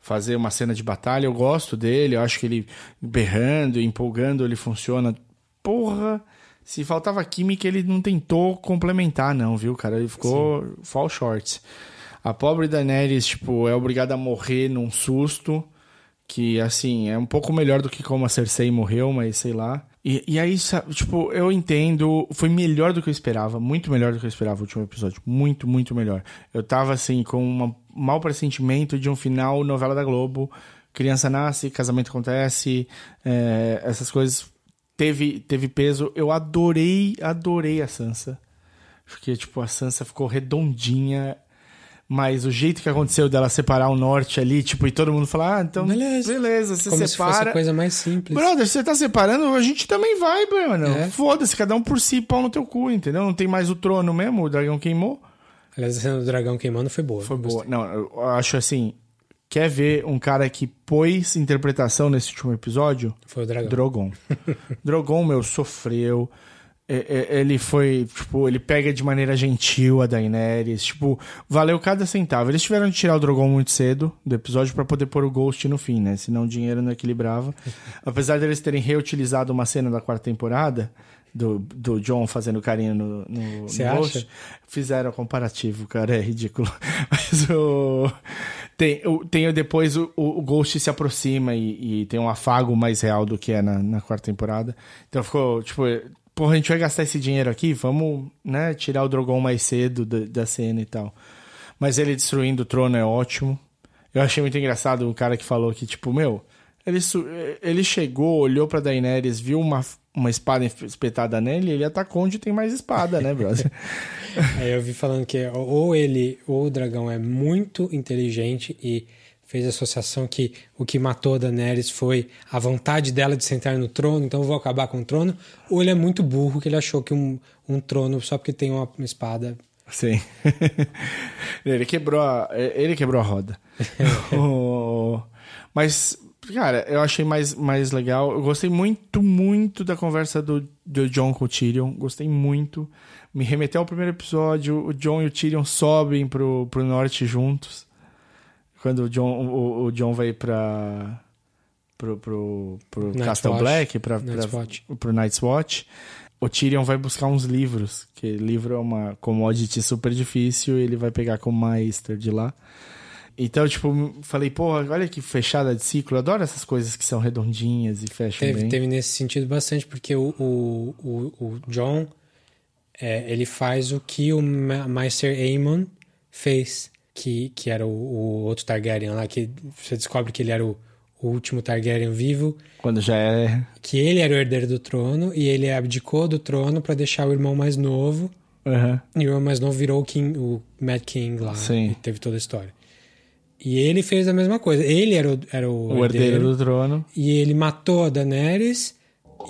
fazer uma cena de batalha. Eu gosto dele, eu acho que ele berrando, empolgando, ele funciona. Porra, se faltava química, ele não tentou complementar, não, viu, cara? Ele ficou fall short. A pobre Daenerys, tipo, é obrigada a morrer num susto. Que, assim, é um pouco melhor do que como a Cersei morreu, mas sei lá. E, e aí, tipo, eu entendo. Foi melhor do que eu esperava. Muito melhor do que eu esperava o último episódio. Muito, muito melhor. Eu tava, assim, com um mau pressentimento de um final novela da Globo. Criança nasce, casamento acontece, é, essas coisas. Teve, teve peso. Eu adorei, adorei a Sansa. Porque, tipo, a Sansa ficou redondinha. Mas o jeito que aconteceu dela separar o norte ali, tipo, e todo mundo falar, ah, então. Beleza. Beleza, você Como se fosse separa. a coisa mais simples. Brother, você tá separando, a gente também vai, mano. É. Foda-se, cada um por si, pau no teu cu, entendeu? Não tem mais o trono mesmo, o dragão queimou. Aliás, a cena do dragão queimando foi boa. Foi boa. Não, eu acho assim. Quer ver um cara que pôs interpretação nesse último episódio? Foi o dragão. Drogon. Drogon, meu, sofreu. É, é, Ele foi, tipo, ele pega de maneira gentil a Daenerys. Tipo, valeu cada centavo. Eles tiveram de tirar o Drogon muito cedo do episódio pra poder pôr o Ghost no fim, né? Senão o dinheiro não equilibrava. Apesar deles terem reutilizado uma cena da quarta temporada, do, do John fazendo carinho no, no, Você no acha? Ghost. Fizeram comparativo, cara, é ridículo. Mas o. Tem, o- tem o- depois o, o o Ghost se aproxima e, e tem um afago mais real do que é na, na quarta temporada. Então ficou, tipo, porra, a gente vai gastar esse dinheiro aqui, vamos, né, tirar o Drogon mais cedo da, da cena e tal. Mas ele destruindo o trono é ótimo. Eu achei muito engraçado o cara que falou que, tipo, meu, ele, ele chegou, olhou pra Daenerys, viu uma, uma espada espetada nele, ele atacou onde tem mais espada, né, brother? Aí eu vi falando que ou ele, ou o dragão é muito inteligente e fez a associação que o que matou a Daenerys foi a vontade dela de sentar no trono, então eu vou acabar com o trono, ou ele é muito burro que ele achou que um, um trono só porque tem uma, uma espada Sim. ele quebrou a, ele quebrou a roda. Mas, cara, eu achei mais, mais legal. Eu gostei muito, muito da conversa do, do John com o Tyrion. Gostei muito. Me remeteu ao primeiro episódio. O John e o Tyrion sobem pro, pro norte juntos. Quando o John, o, o John vai pra. pro, pro, pro Castle Watch. Black, pra, Night's pra- Watch. pro Night's Watch. O Tyrion vai buscar uns livros, que livro é uma commodity super difícil, e ele vai pegar com o Maester de lá. Então, tipo, falei, pô, olha que fechada de ciclo. Eu adoro essas coisas que são redondinhas e fecham Teve, bem. teve nesse sentido bastante, porque o, o, o, o John é, ele faz o que o Meister Aemon fez, que, que era o, o outro Targaryen lá, que você descobre que ele era o, o último Targaryen vivo, Quando já é. que ele era o herdeiro do trono e ele abdicou do trono para deixar o irmão mais novo. Aham. E o irmão mais novo virou o, King, o Mad King lá, Sim. e teve toda a história. E ele fez a mesma coisa. Ele era o, era o, O herdeiro do trono. e ele matou a Daenerys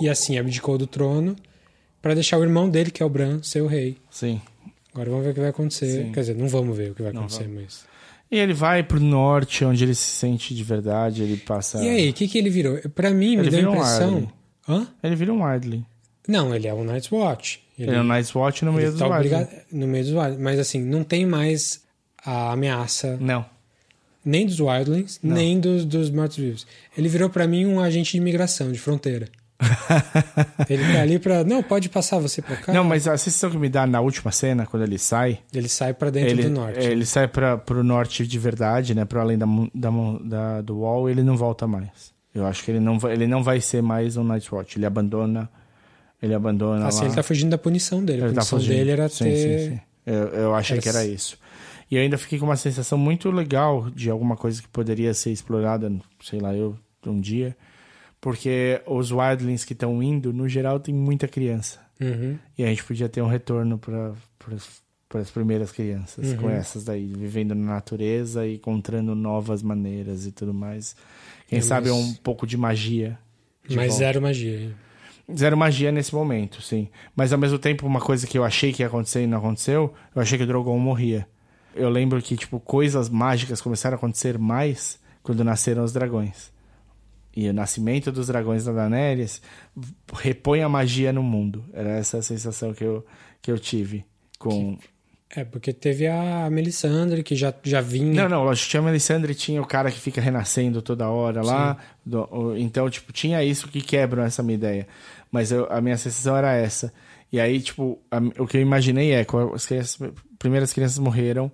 e assim abdicou do trono pra deixar o irmão dele, que é o Bran, ser o rei. Sim. Agora vamos ver o que vai acontecer. Sim. Quer dizer, não vamos ver o que vai acontecer, mas. E ele vai pro norte, onde ele se sente de verdade, ele passa. E aí, o que, que ele virou? Pra mim, me Ele deu a um impressão. Arlen. Hã? Ele vira um Ardley. Não, ele é um Night's Watch. Ele, é um Night's Watch no meio ele dos tá no meio dos Wildlings. Mas assim, não tem mais a ameaça Não. nem dos Wildlings, nem dos, dos mortos-vivos. Ele virou pra mim um agente de imigração, de fronteira. ele tá ali pra. Não, pode passar você pra cá. Não, mas a sensação que me dá na última cena, quando ele sai, Ele sai pra dentro ele, do norte. ele sai para pro norte de verdade, né? Para além da, da, da- do wall, ele não volta mais. Eu acho que ele não vai, ele não vai ser mais um Night Watch. Ele abandona, ele abandona Assim, lá. ele tá fugindo da punição dele. A Ele tá punição fugindo. dele era sim, ter. sim, sim. Eu, eu achei Era que era isso. E eu ainda fiquei com uma sensação muito legal de alguma coisa que poderia ser explorada, sei lá, eu, um dia. Porque os wildlings que estão indo, no geral, tem muita criança. Uhum. E a gente podia ter um retorno para as primeiras crianças, Uhum. com essas daí, vivendo na natureza e encontrando novas maneiras e tudo mais. Quem É, sabe mas- um pouco de magia. de Mas volta. zero magia. Zero magia nesse momento, sim. Mas ao mesmo tempo, uma coisa que eu achei que ia acontecer e não aconteceu, eu achei que o Drogon morria. Eu lembro que, tipo, coisas mágicas começaram a acontecer mais quando nasceram os dragões. E o nascimento dos dragões da Daenerys repõe a magia no mundo. Era essa a sensação que eu, que eu tive com... É, porque teve a Melisandre, que já, já vinha. Não, não, lógico, tinha a Melisandre, tinha o cara que fica renascendo toda hora lá. do- o- então, tipo, tinha isso que quebram essa minha ideia. Mas eu- a minha sensação era essa. E aí, tipo, a- o que eu imaginei é, quando as crianças, primeiras crianças morreram,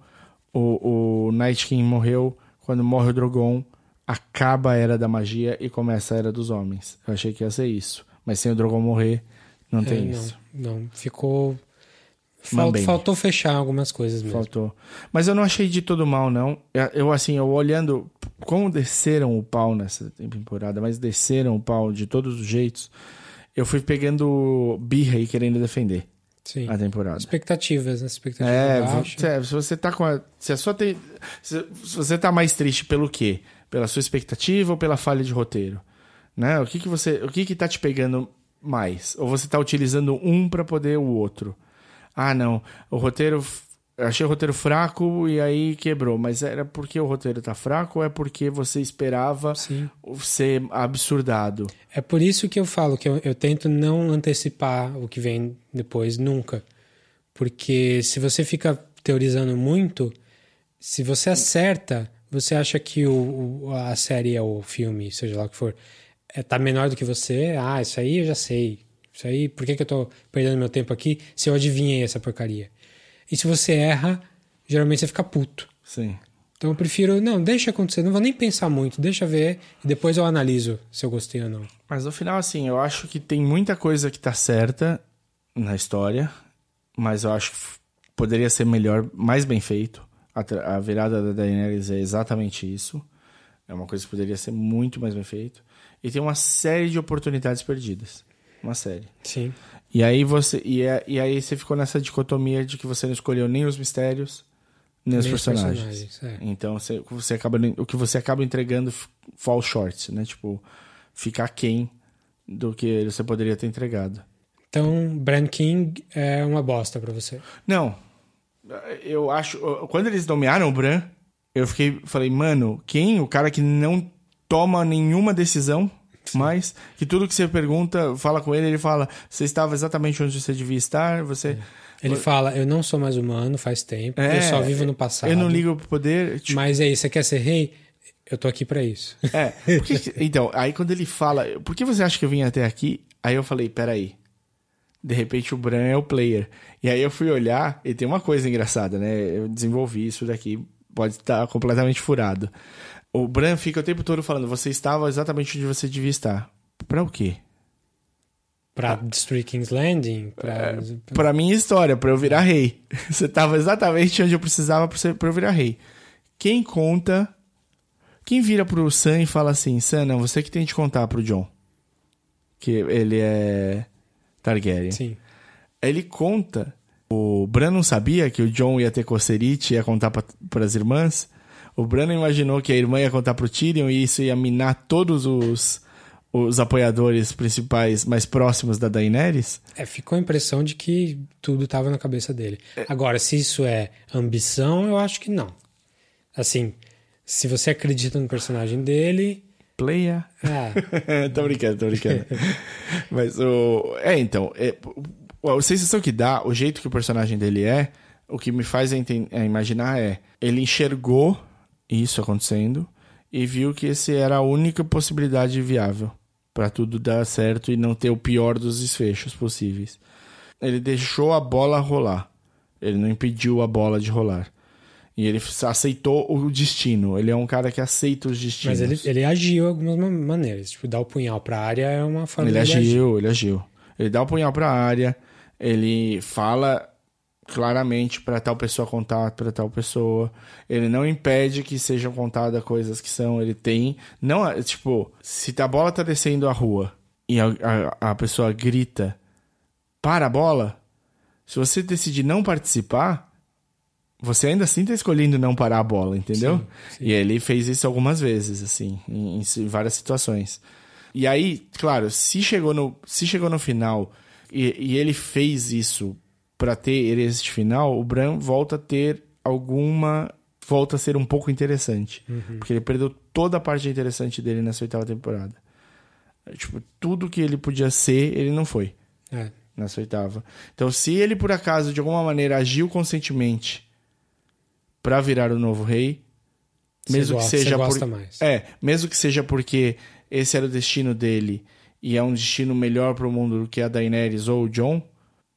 o, o Night King morreu, quando morre o Drogon, acaba a Era da Magia e começa a Era dos Homens. Eu achei que ia ser isso. Mas sem o Drogon morrer, não É, tem não, isso. Não, ficou. Fal- faltou fechar algumas coisas mesmo. Faltou. Mas eu não achei de todo mal, não. Eu, assim, eu olhando como desceram o pau nessa temporada, mas desceram o pau de todos os jeitos, eu fui pegando birra e querendo defender Sim. a temporada. Expectativas, né? Expectativa É, baixa. vo- é, se você tá com a. Se a sua te- se, se você tá mais triste pelo quê? Pela sua expectativa ou pela falha de roteiro? Né? O que que você. O que que tá te pegando mais? Ou você tá utilizando um pra poder o outro? Ah, não. O roteiro. Achei o roteiro fraco e aí quebrou. Mas era porque o roteiro tá fraco ou é porque você esperava Sim. ser absurdado? É por isso que eu falo que eu, eu tento não antecipar o que vem depois nunca. Porque se você fica teorizando muito, se você acerta, você acha que o, a série ou o filme, seja lá o que for, é, tá menor do que você, ah, isso aí eu já sei. Isso aí, por que, que eu tô perdendo meu tempo aqui se eu adivinhei essa porcaria? E se você erra, geralmente você fica puto. Sim. Então eu prefiro, não, deixa acontecer, não vou nem pensar muito, deixa ver e depois eu analiso se eu gostei ou não. Mas no final, assim, eu acho que tem muita coisa que tá certa na história, mas eu acho que poderia ser melhor, mais bem feito. A, a virada da Daenerys é exatamente isso. É uma coisa que poderia ser muito mais bem feito. E tem uma série de oportunidades perdidas. Uma série. Sim. E aí você e, é- e aí você ficou nessa dicotomia de que você não escolheu nem os mistérios, nem, os Nem os personagens. personagens, é. Então você, você acaba, o que você acaba entregando fall short, né? Tipo, fica aquém do que você poderia ter entregado. Então, Bran King é uma bosta pra você. Não. Eu acho. Quando eles nomearam o Bran, eu fiquei. Falei, mano, quem? O cara que não toma nenhuma decisão mais. Que tudo que você pergunta, fala com ele, ele fala: você estava exatamente onde você devia estar, você. Ele fala, eu não sou mais humano faz tempo, É, eu só vivo no passado. Eu não ligo pro poder. Tipo, Mas aí, você quer ser rei? Eu tô aqui pra isso. É. por que que- então, aí quando ele fala, por que você acha que eu vim até aqui? Aí eu falei, peraí. De repente o Bran é o player. E aí eu fui olhar, e tem uma coisa engraçada, né? Eu desenvolvi isso daqui, pode estar completamente furado. O Bran fica o tempo todo falando, você estava exatamente onde você devia estar. Pra o quê? Pra destruir King's Landing, pra... É, Pra minha história, pra eu virar rei. Você estava exatamente onde eu precisava pra eu virar rei. Quem conta. Quem vira pro Sam e fala assim: Sam, não, você que tem de contar pro John. Que ele é. Targaryen. Sim. Ele conta. O Bran não sabia que o John ia ter cocerite e ia contar pra, pras irmãs. O Bran imaginou que a irmã ia contar pro Tyrion e isso ia minar todos os, os apoiadores principais mais próximos da Daenerys. É, ficou a impressão de que tudo tava na cabeça dele. Agora, se isso é ambição, eu acho que não. Assim, se você acredita no personagem dele... Playa. Ah, tô brincando, tô brincando. Mas o. É, então. É, a sensação que dá, o jeito que o personagem dele é, o que me faz enten- é, imaginar é. Ele enxergou isso acontecendo e viu que esse era a única possibilidade viável pra tudo dar certo e não ter o pior dos desfechos possíveis. Ele deixou a bola rolar. Ele não impediu a bola de rolar. E ele aceitou o destino. Ele é um cara que aceita os destinos. mas ele, ele agiu de algumas ma- maneiras. Tipo, dar o punhal pra área é uma forma Ele de agir. agiu, ele agiu. Ele dá o punhal pra área, ele fala claramente pra tal pessoa contar pra tal pessoa. Ele não impede que sejam contadas coisas que são. Ele tem. Não, é, tipo, se a bola tá descendo a rua e a, a, a pessoa grita para a bola, se você decidir não participar, você ainda assim tá escolhendo não parar a bola, entendeu? Sim, sim. E ele fez isso algumas vezes, assim, em, em várias situações. E aí, claro, se chegou no, se chegou no final e, e ele fez isso pra ter este final, o Bran volta a ter alguma. volta a ser um pouco interessante. Porque ele perdeu toda a parte interessante dele nessa oitava temporada. Tipo, tudo que ele podia ser, ele não foi É. nessa oitava. Então, se ele por acaso de alguma maneira agiu conscientemente pra virar o novo rei, mesmo gosta- que seja por... mais. é, mesmo que seja porque esse era o destino dele e é um destino melhor pro mundo do que a Daenerys ou o Jon,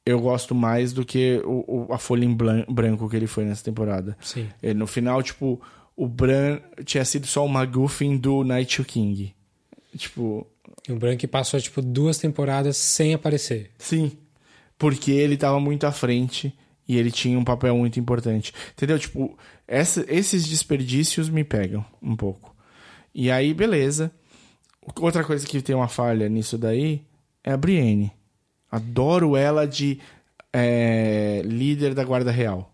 eu gosto mais do que o, o- a folha em branco que ele foi nessa temporada. Sim. Ele, no final, tipo, o Bran tinha sido só uma MacGuffin do Night King. Tipo, E o Branco passou, tipo, duas temporadas sem aparecer. Sim. Porque ele tava muito à frente e ele tinha um papel muito importante. Entendeu? Tipo, essa- esses desperdícios me pegam um pouco. E aí, beleza. Outra coisa que tem uma falha nisso daí é a Brienne. Adoro ela de é, líder da Guarda Real.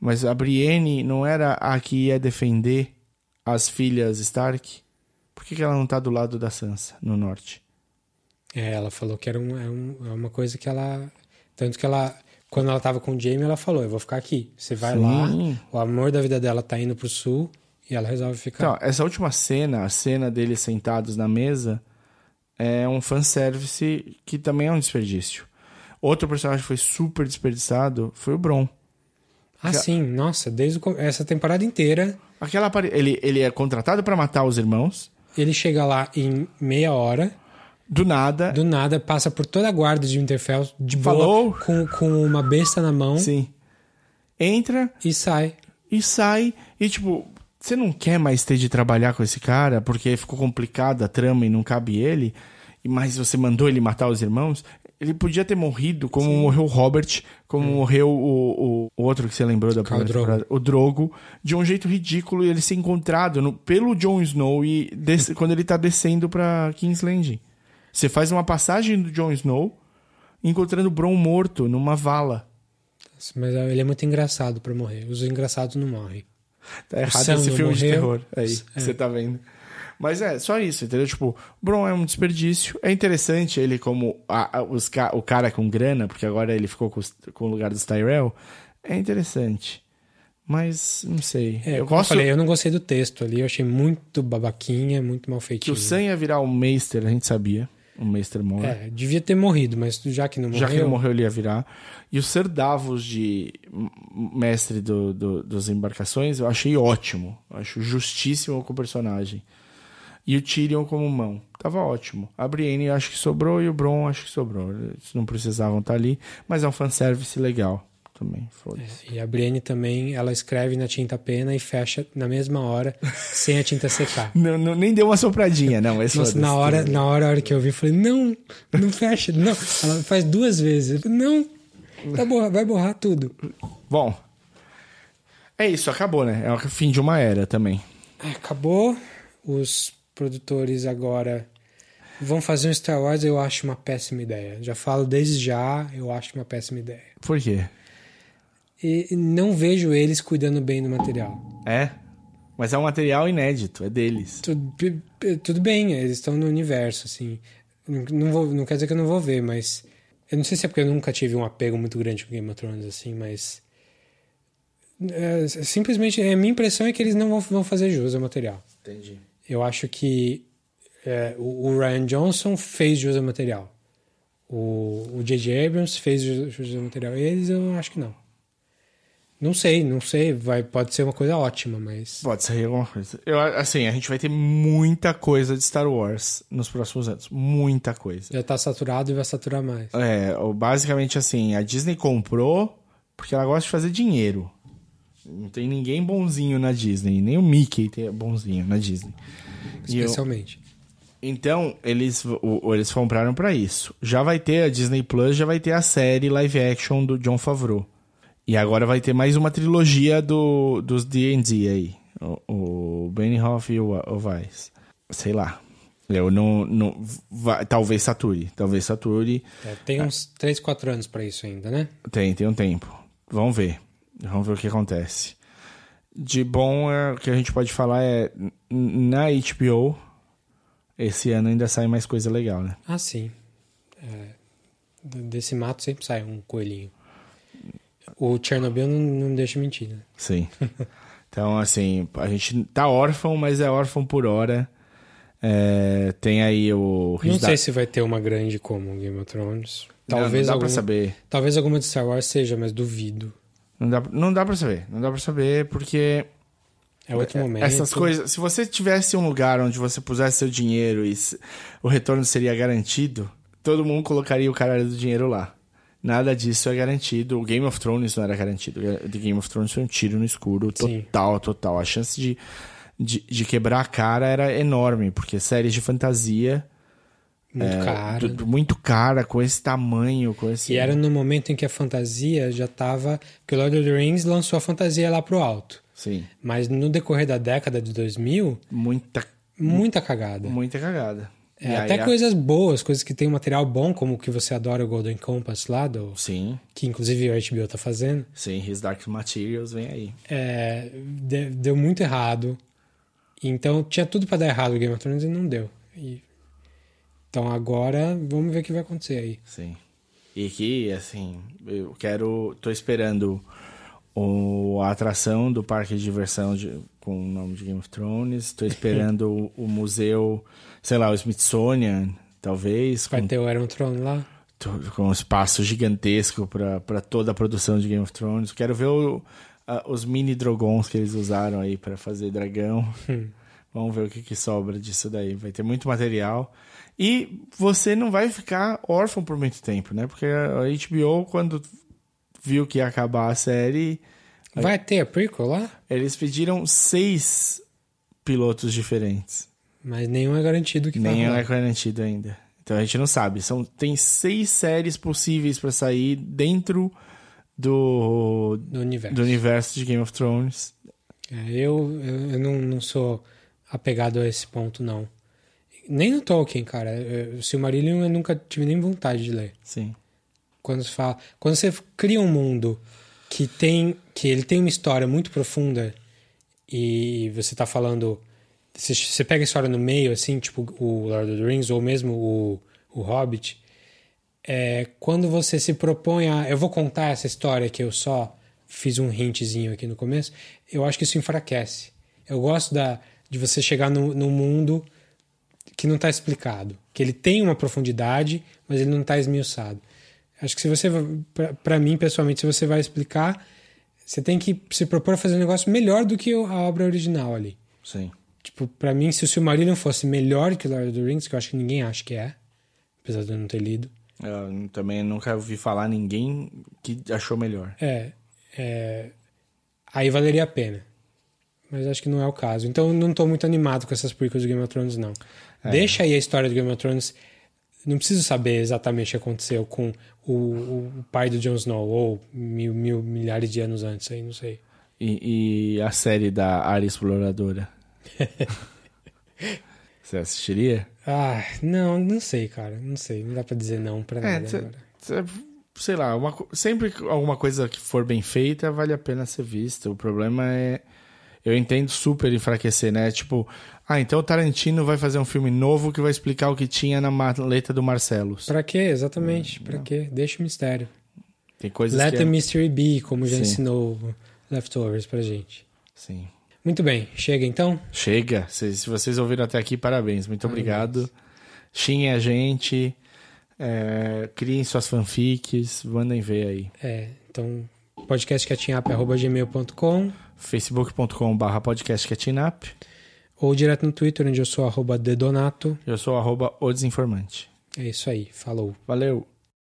Mas a Brienne não era a que ia defender as filhas Stark? Por que, que ela não tá do lado da Sansa, no norte? É, ela falou que era um, é, um- é uma coisa que ela. Tanto que ela. Quando ela tava com o Jamie, ela falou: Eu vou ficar aqui. Você vai Sim. lá, o amor da vida dela tá indo pro sul e ela resolve ficar. Então, essa última cena, a cena deles sentados na mesa, é um fanservice que também é um desperdício. Outro personagem que foi super desperdiçado foi o Bron. ah, sim, nossa, desde o essa temporada inteira, Aquela ele, ele é contratado pra matar os irmãos. ele chega lá em meia hora, Do nada. Do nada, passa por toda a guarda de Winterfell de Falou. boa, com, com uma besta na mão Sim. Entra e sai. e sai. E, tipo, você não quer mais ter de trabalhar com esse cara porque ficou complicada a trama e não cabe ele. Mas você mandou ele matar os irmãos. Ele podia ter morrido como morreu o Robert, como morreu o, o, o outro que você lembrou da primeira Drogo. temporada, o Drogo, de um jeito ridículo e ele ser encontrado no- pelo Jon Snow e des- quando ele tá descendo pra King's Landing. Você faz uma passagem do Jon Snow encontrando o Bron morto numa vala. Mas ele é muito engraçado pra morrer. Os engraçados não morrem. Tá errado esse filme de morreu. terror aí, que você tá vendo. Mas é, só isso, entendeu? Tipo, o Bron é um desperdício. É interessante ele como a- a- os ca- o cara com grana, porque agora ele ficou com, os- com o lugar dos Tyrell. É interessante. Mas, não sei. É, eu gosto eu falei, eu não gostei do texto ali. Eu achei muito babaquinha, muito mal que feitinho. o Sam ia virar um Meister, a gente sabia. Um Meister Mor. É, devia ter morrido, mas já que não morreu... Já que ele morreu, ele ia virar. E o Ser Davos de mestre do, do- das embarcações, eu achei ótimo. Eu acho justíssimo com o personagem. E o Tyrion como mão. Tava ótimo. A Brienne acho que sobrou e o Bron acho que sobrou. Eles não precisavam estar ali, mas é um fanservice legal também. Foda-se. E a Brienne também, ela escreve na tinta pena e fecha na mesma hora, sem a tinta secar. Não, não- nem deu uma sopradinha, não. Mas Nossa, na hora, na hora, hora que eu vi, eu falei, não, não fecha, não. Ela faz duas vezes. Falei, não, tá borra, vai borrar tudo. Bom, é isso, acabou, né? É o fim de uma era também. É, Acabou. Os produtores agora vão fazer um Star Wars, eu acho uma péssima ideia. Já falo desde já, eu acho uma péssima ideia. Por quê? E não vejo eles cuidando bem do material. É? Mas é um material inédito, é deles. Tudo, tudo bem, eles estão no universo, assim. Não, não vou, não quer dizer que eu não vou ver, mas. Eu não sei se é porque eu nunca tive um apego muito grande com Game of Thrones, assim, mas. é, simplesmente, a minha impressão é que eles não vão, vão fazer jus ao material. Entendi. Eu acho que é, o, o Ryan Johnson fez jus ao material. O o J.J. Abrams fez jus ao material. Eles eu acho que não. Não sei, não sei. Vai, pode ser uma coisa ótima, mas. Pode sair alguma coisa. Eu, assim, a gente vai ter muita coisa de Star Wars nos próximos anos. Muita coisa. Já tá saturado e vai saturar mais. É, basicamente assim, a Disney comprou porque ela gosta de fazer dinheiro. Não tem ninguém bonzinho na Disney. Nem o Mickey tem bonzinho na Disney. E eu- Especialmente. então, eles, o- eles compraram pra isso. Já vai ter a Disney Plus, já vai ter a série live action do John Favreau. E agora vai ter mais uma trilogia do, dos D&D aí. O, o Benioff e o, o Weiss. Sei lá. Eu não... não vai- talvez sature. Talvez sature. É, tem uns 3, 4 anos pra isso ainda, né? Tem, tem um tempo. Vamos ver. Vamos ver o que acontece. De bom, é, o que a gente pode falar é... Na HBO, esse ano ainda sai mais coisa legal, né? Ah, sim. É, desse mato sempre sai um coelhinho. O Chernobyl não, não deixa mentir, né? Sim. Então, assim, a gente tá órfão, mas é órfão por hora. É, tem aí o... Não sei Da- se vai ter uma grande como Game of Thrones. Não, Talvez não dá pra alguma, saber. Talvez alguma de Star Wars seja, mas duvido. Não dá, não dá pra saber. Não dá pra saber porque... É outro momento. Essas coisas... Se você tivesse um lugar onde você pusesse seu dinheiro e o retorno seria garantido, todo mundo colocaria o caralho do dinheiro lá. Nada disso é garantido. O Game of Thrones não era garantido. O Game of Thrones foi um tiro no escuro Sim. total, total. A chance de, de, de quebrar a cara era enorme, porque séries de fantasia... Muito é, caro. du- muito cara, com esse tamanho, com esse... E era no momento em que a fantasia já tava. Porque Lord of the Rings lançou a fantasia lá pro alto. Sim. Mas no decorrer da década de 2000, Muita, muita cagada. muita cagada. É, até a- coisas boas, coisas que tem um material bom, como o que você adora, o Golden Compass lá, do, Sim, que inclusive a HBO tá fazendo. sim. His Dark Materials vem aí. É, de- deu muito errado. Então tinha tudo pra dar errado o Game of Thrones e não deu. E- então agora vamos ver o que vai acontecer aí. Sim. E que, assim, eu quero. tô esperando o, a atração do parque de diversão de- com o nome de Game of Thrones. Tô esperando o, o museu, sei lá, o Smithsonian, talvez, Vai com, ter o Iron Throne lá. com um espaço gigantesco para toda a produção de Game of Thrones. Quero ver o- a- os mini dragons que eles usaram aí para fazer dragão. Vamos ver o que, que sobra disso daí. Vai ter muito material. E você não vai ficar órfão por muito tempo, né? Porque a HBO, quando viu que ia acabar a série, Vai ter a prequel lá? eles pediram seis pilotos diferentes. Mas nenhum é garantido que vai rolar. é garantido ainda. Então a gente não sabe. São, tem seis séries possíveis pra sair dentro do, do universo. do universo de Game of Thrones. É, eu eu, não, não sou apegado a esse ponto, não. Nem no Tolkien, cara. Eu- O Silmarillion eu nunca tive nem vontade de ler. Sim. Quando você fala, quando você cria um mundo que tem que ele tem uma história muito profunda e você tá falando você, pega a história no meio assim, tipo o Lord of the Rings ou mesmo o, o Hobbit, é, quando você se propõe a eu vou contar essa história que eu só fiz um hintzinho aqui no começo, eu acho que isso enfraquece. Eu gosto da de você chegar no, no mundo que não está explicado, que ele tem uma profundidade, mas ele não está esmiuçado. Acho que se você, para mim pessoalmente, se você vai explicar, você tem que se propor a fazer um negócio melhor do que a obra original ali. Sim. Tipo, para mim, se o Silmarillion fosse melhor que Lord of the Rings, que eu acho que ninguém acha que é, apesar de eu não ter lido, Eu também nunca ouvi falar ninguém que achou melhor. é, é, aí valeria a pena. Mas acho que não é o caso. Então eu não tô muito animado com essas prequels do Game of Thrones, não. Deixa aí a história do Game of Thrones. Não preciso saber exatamente o que aconteceu com o, o pai do Jon Snow, ou mil, mil milhares de anos antes aí, não sei. E, e a série da Área Exploradora? Você assistiria? Ah, não, não sei, cara. Não sei. Não dá pra dizer não pra É, nada cê- agora. cê- sei lá, uma sempre que alguma coisa que for bem feita vale a pena ser vista. O problema é. Eu entendo super enfraquecer, né? Tipo, ah, então o Tarantino vai fazer um filme novo que vai explicar o que tinha na maleta do Marcelos. Pra quê? Exatamente. Pra quê? Deixa o mistério. Tem coisas Let que. the é- mystery be, como já Sim. ensinou Leftovers pra gente. Sim. Muito bem. Chega então? Chega. Se, se vocês ouviram até aqui, parabéns. Muito obrigado. Xinguem a gente. é, criem suas fanfics. Mandem ver aí. É, então, podcastcatinhap.gmail.com facebook.com.br podcastcatinap. ou direto no Twitter, onde eu sou arroba dedonato. Eu sou arroba o desinformante. É isso aí. Falou. Valeu!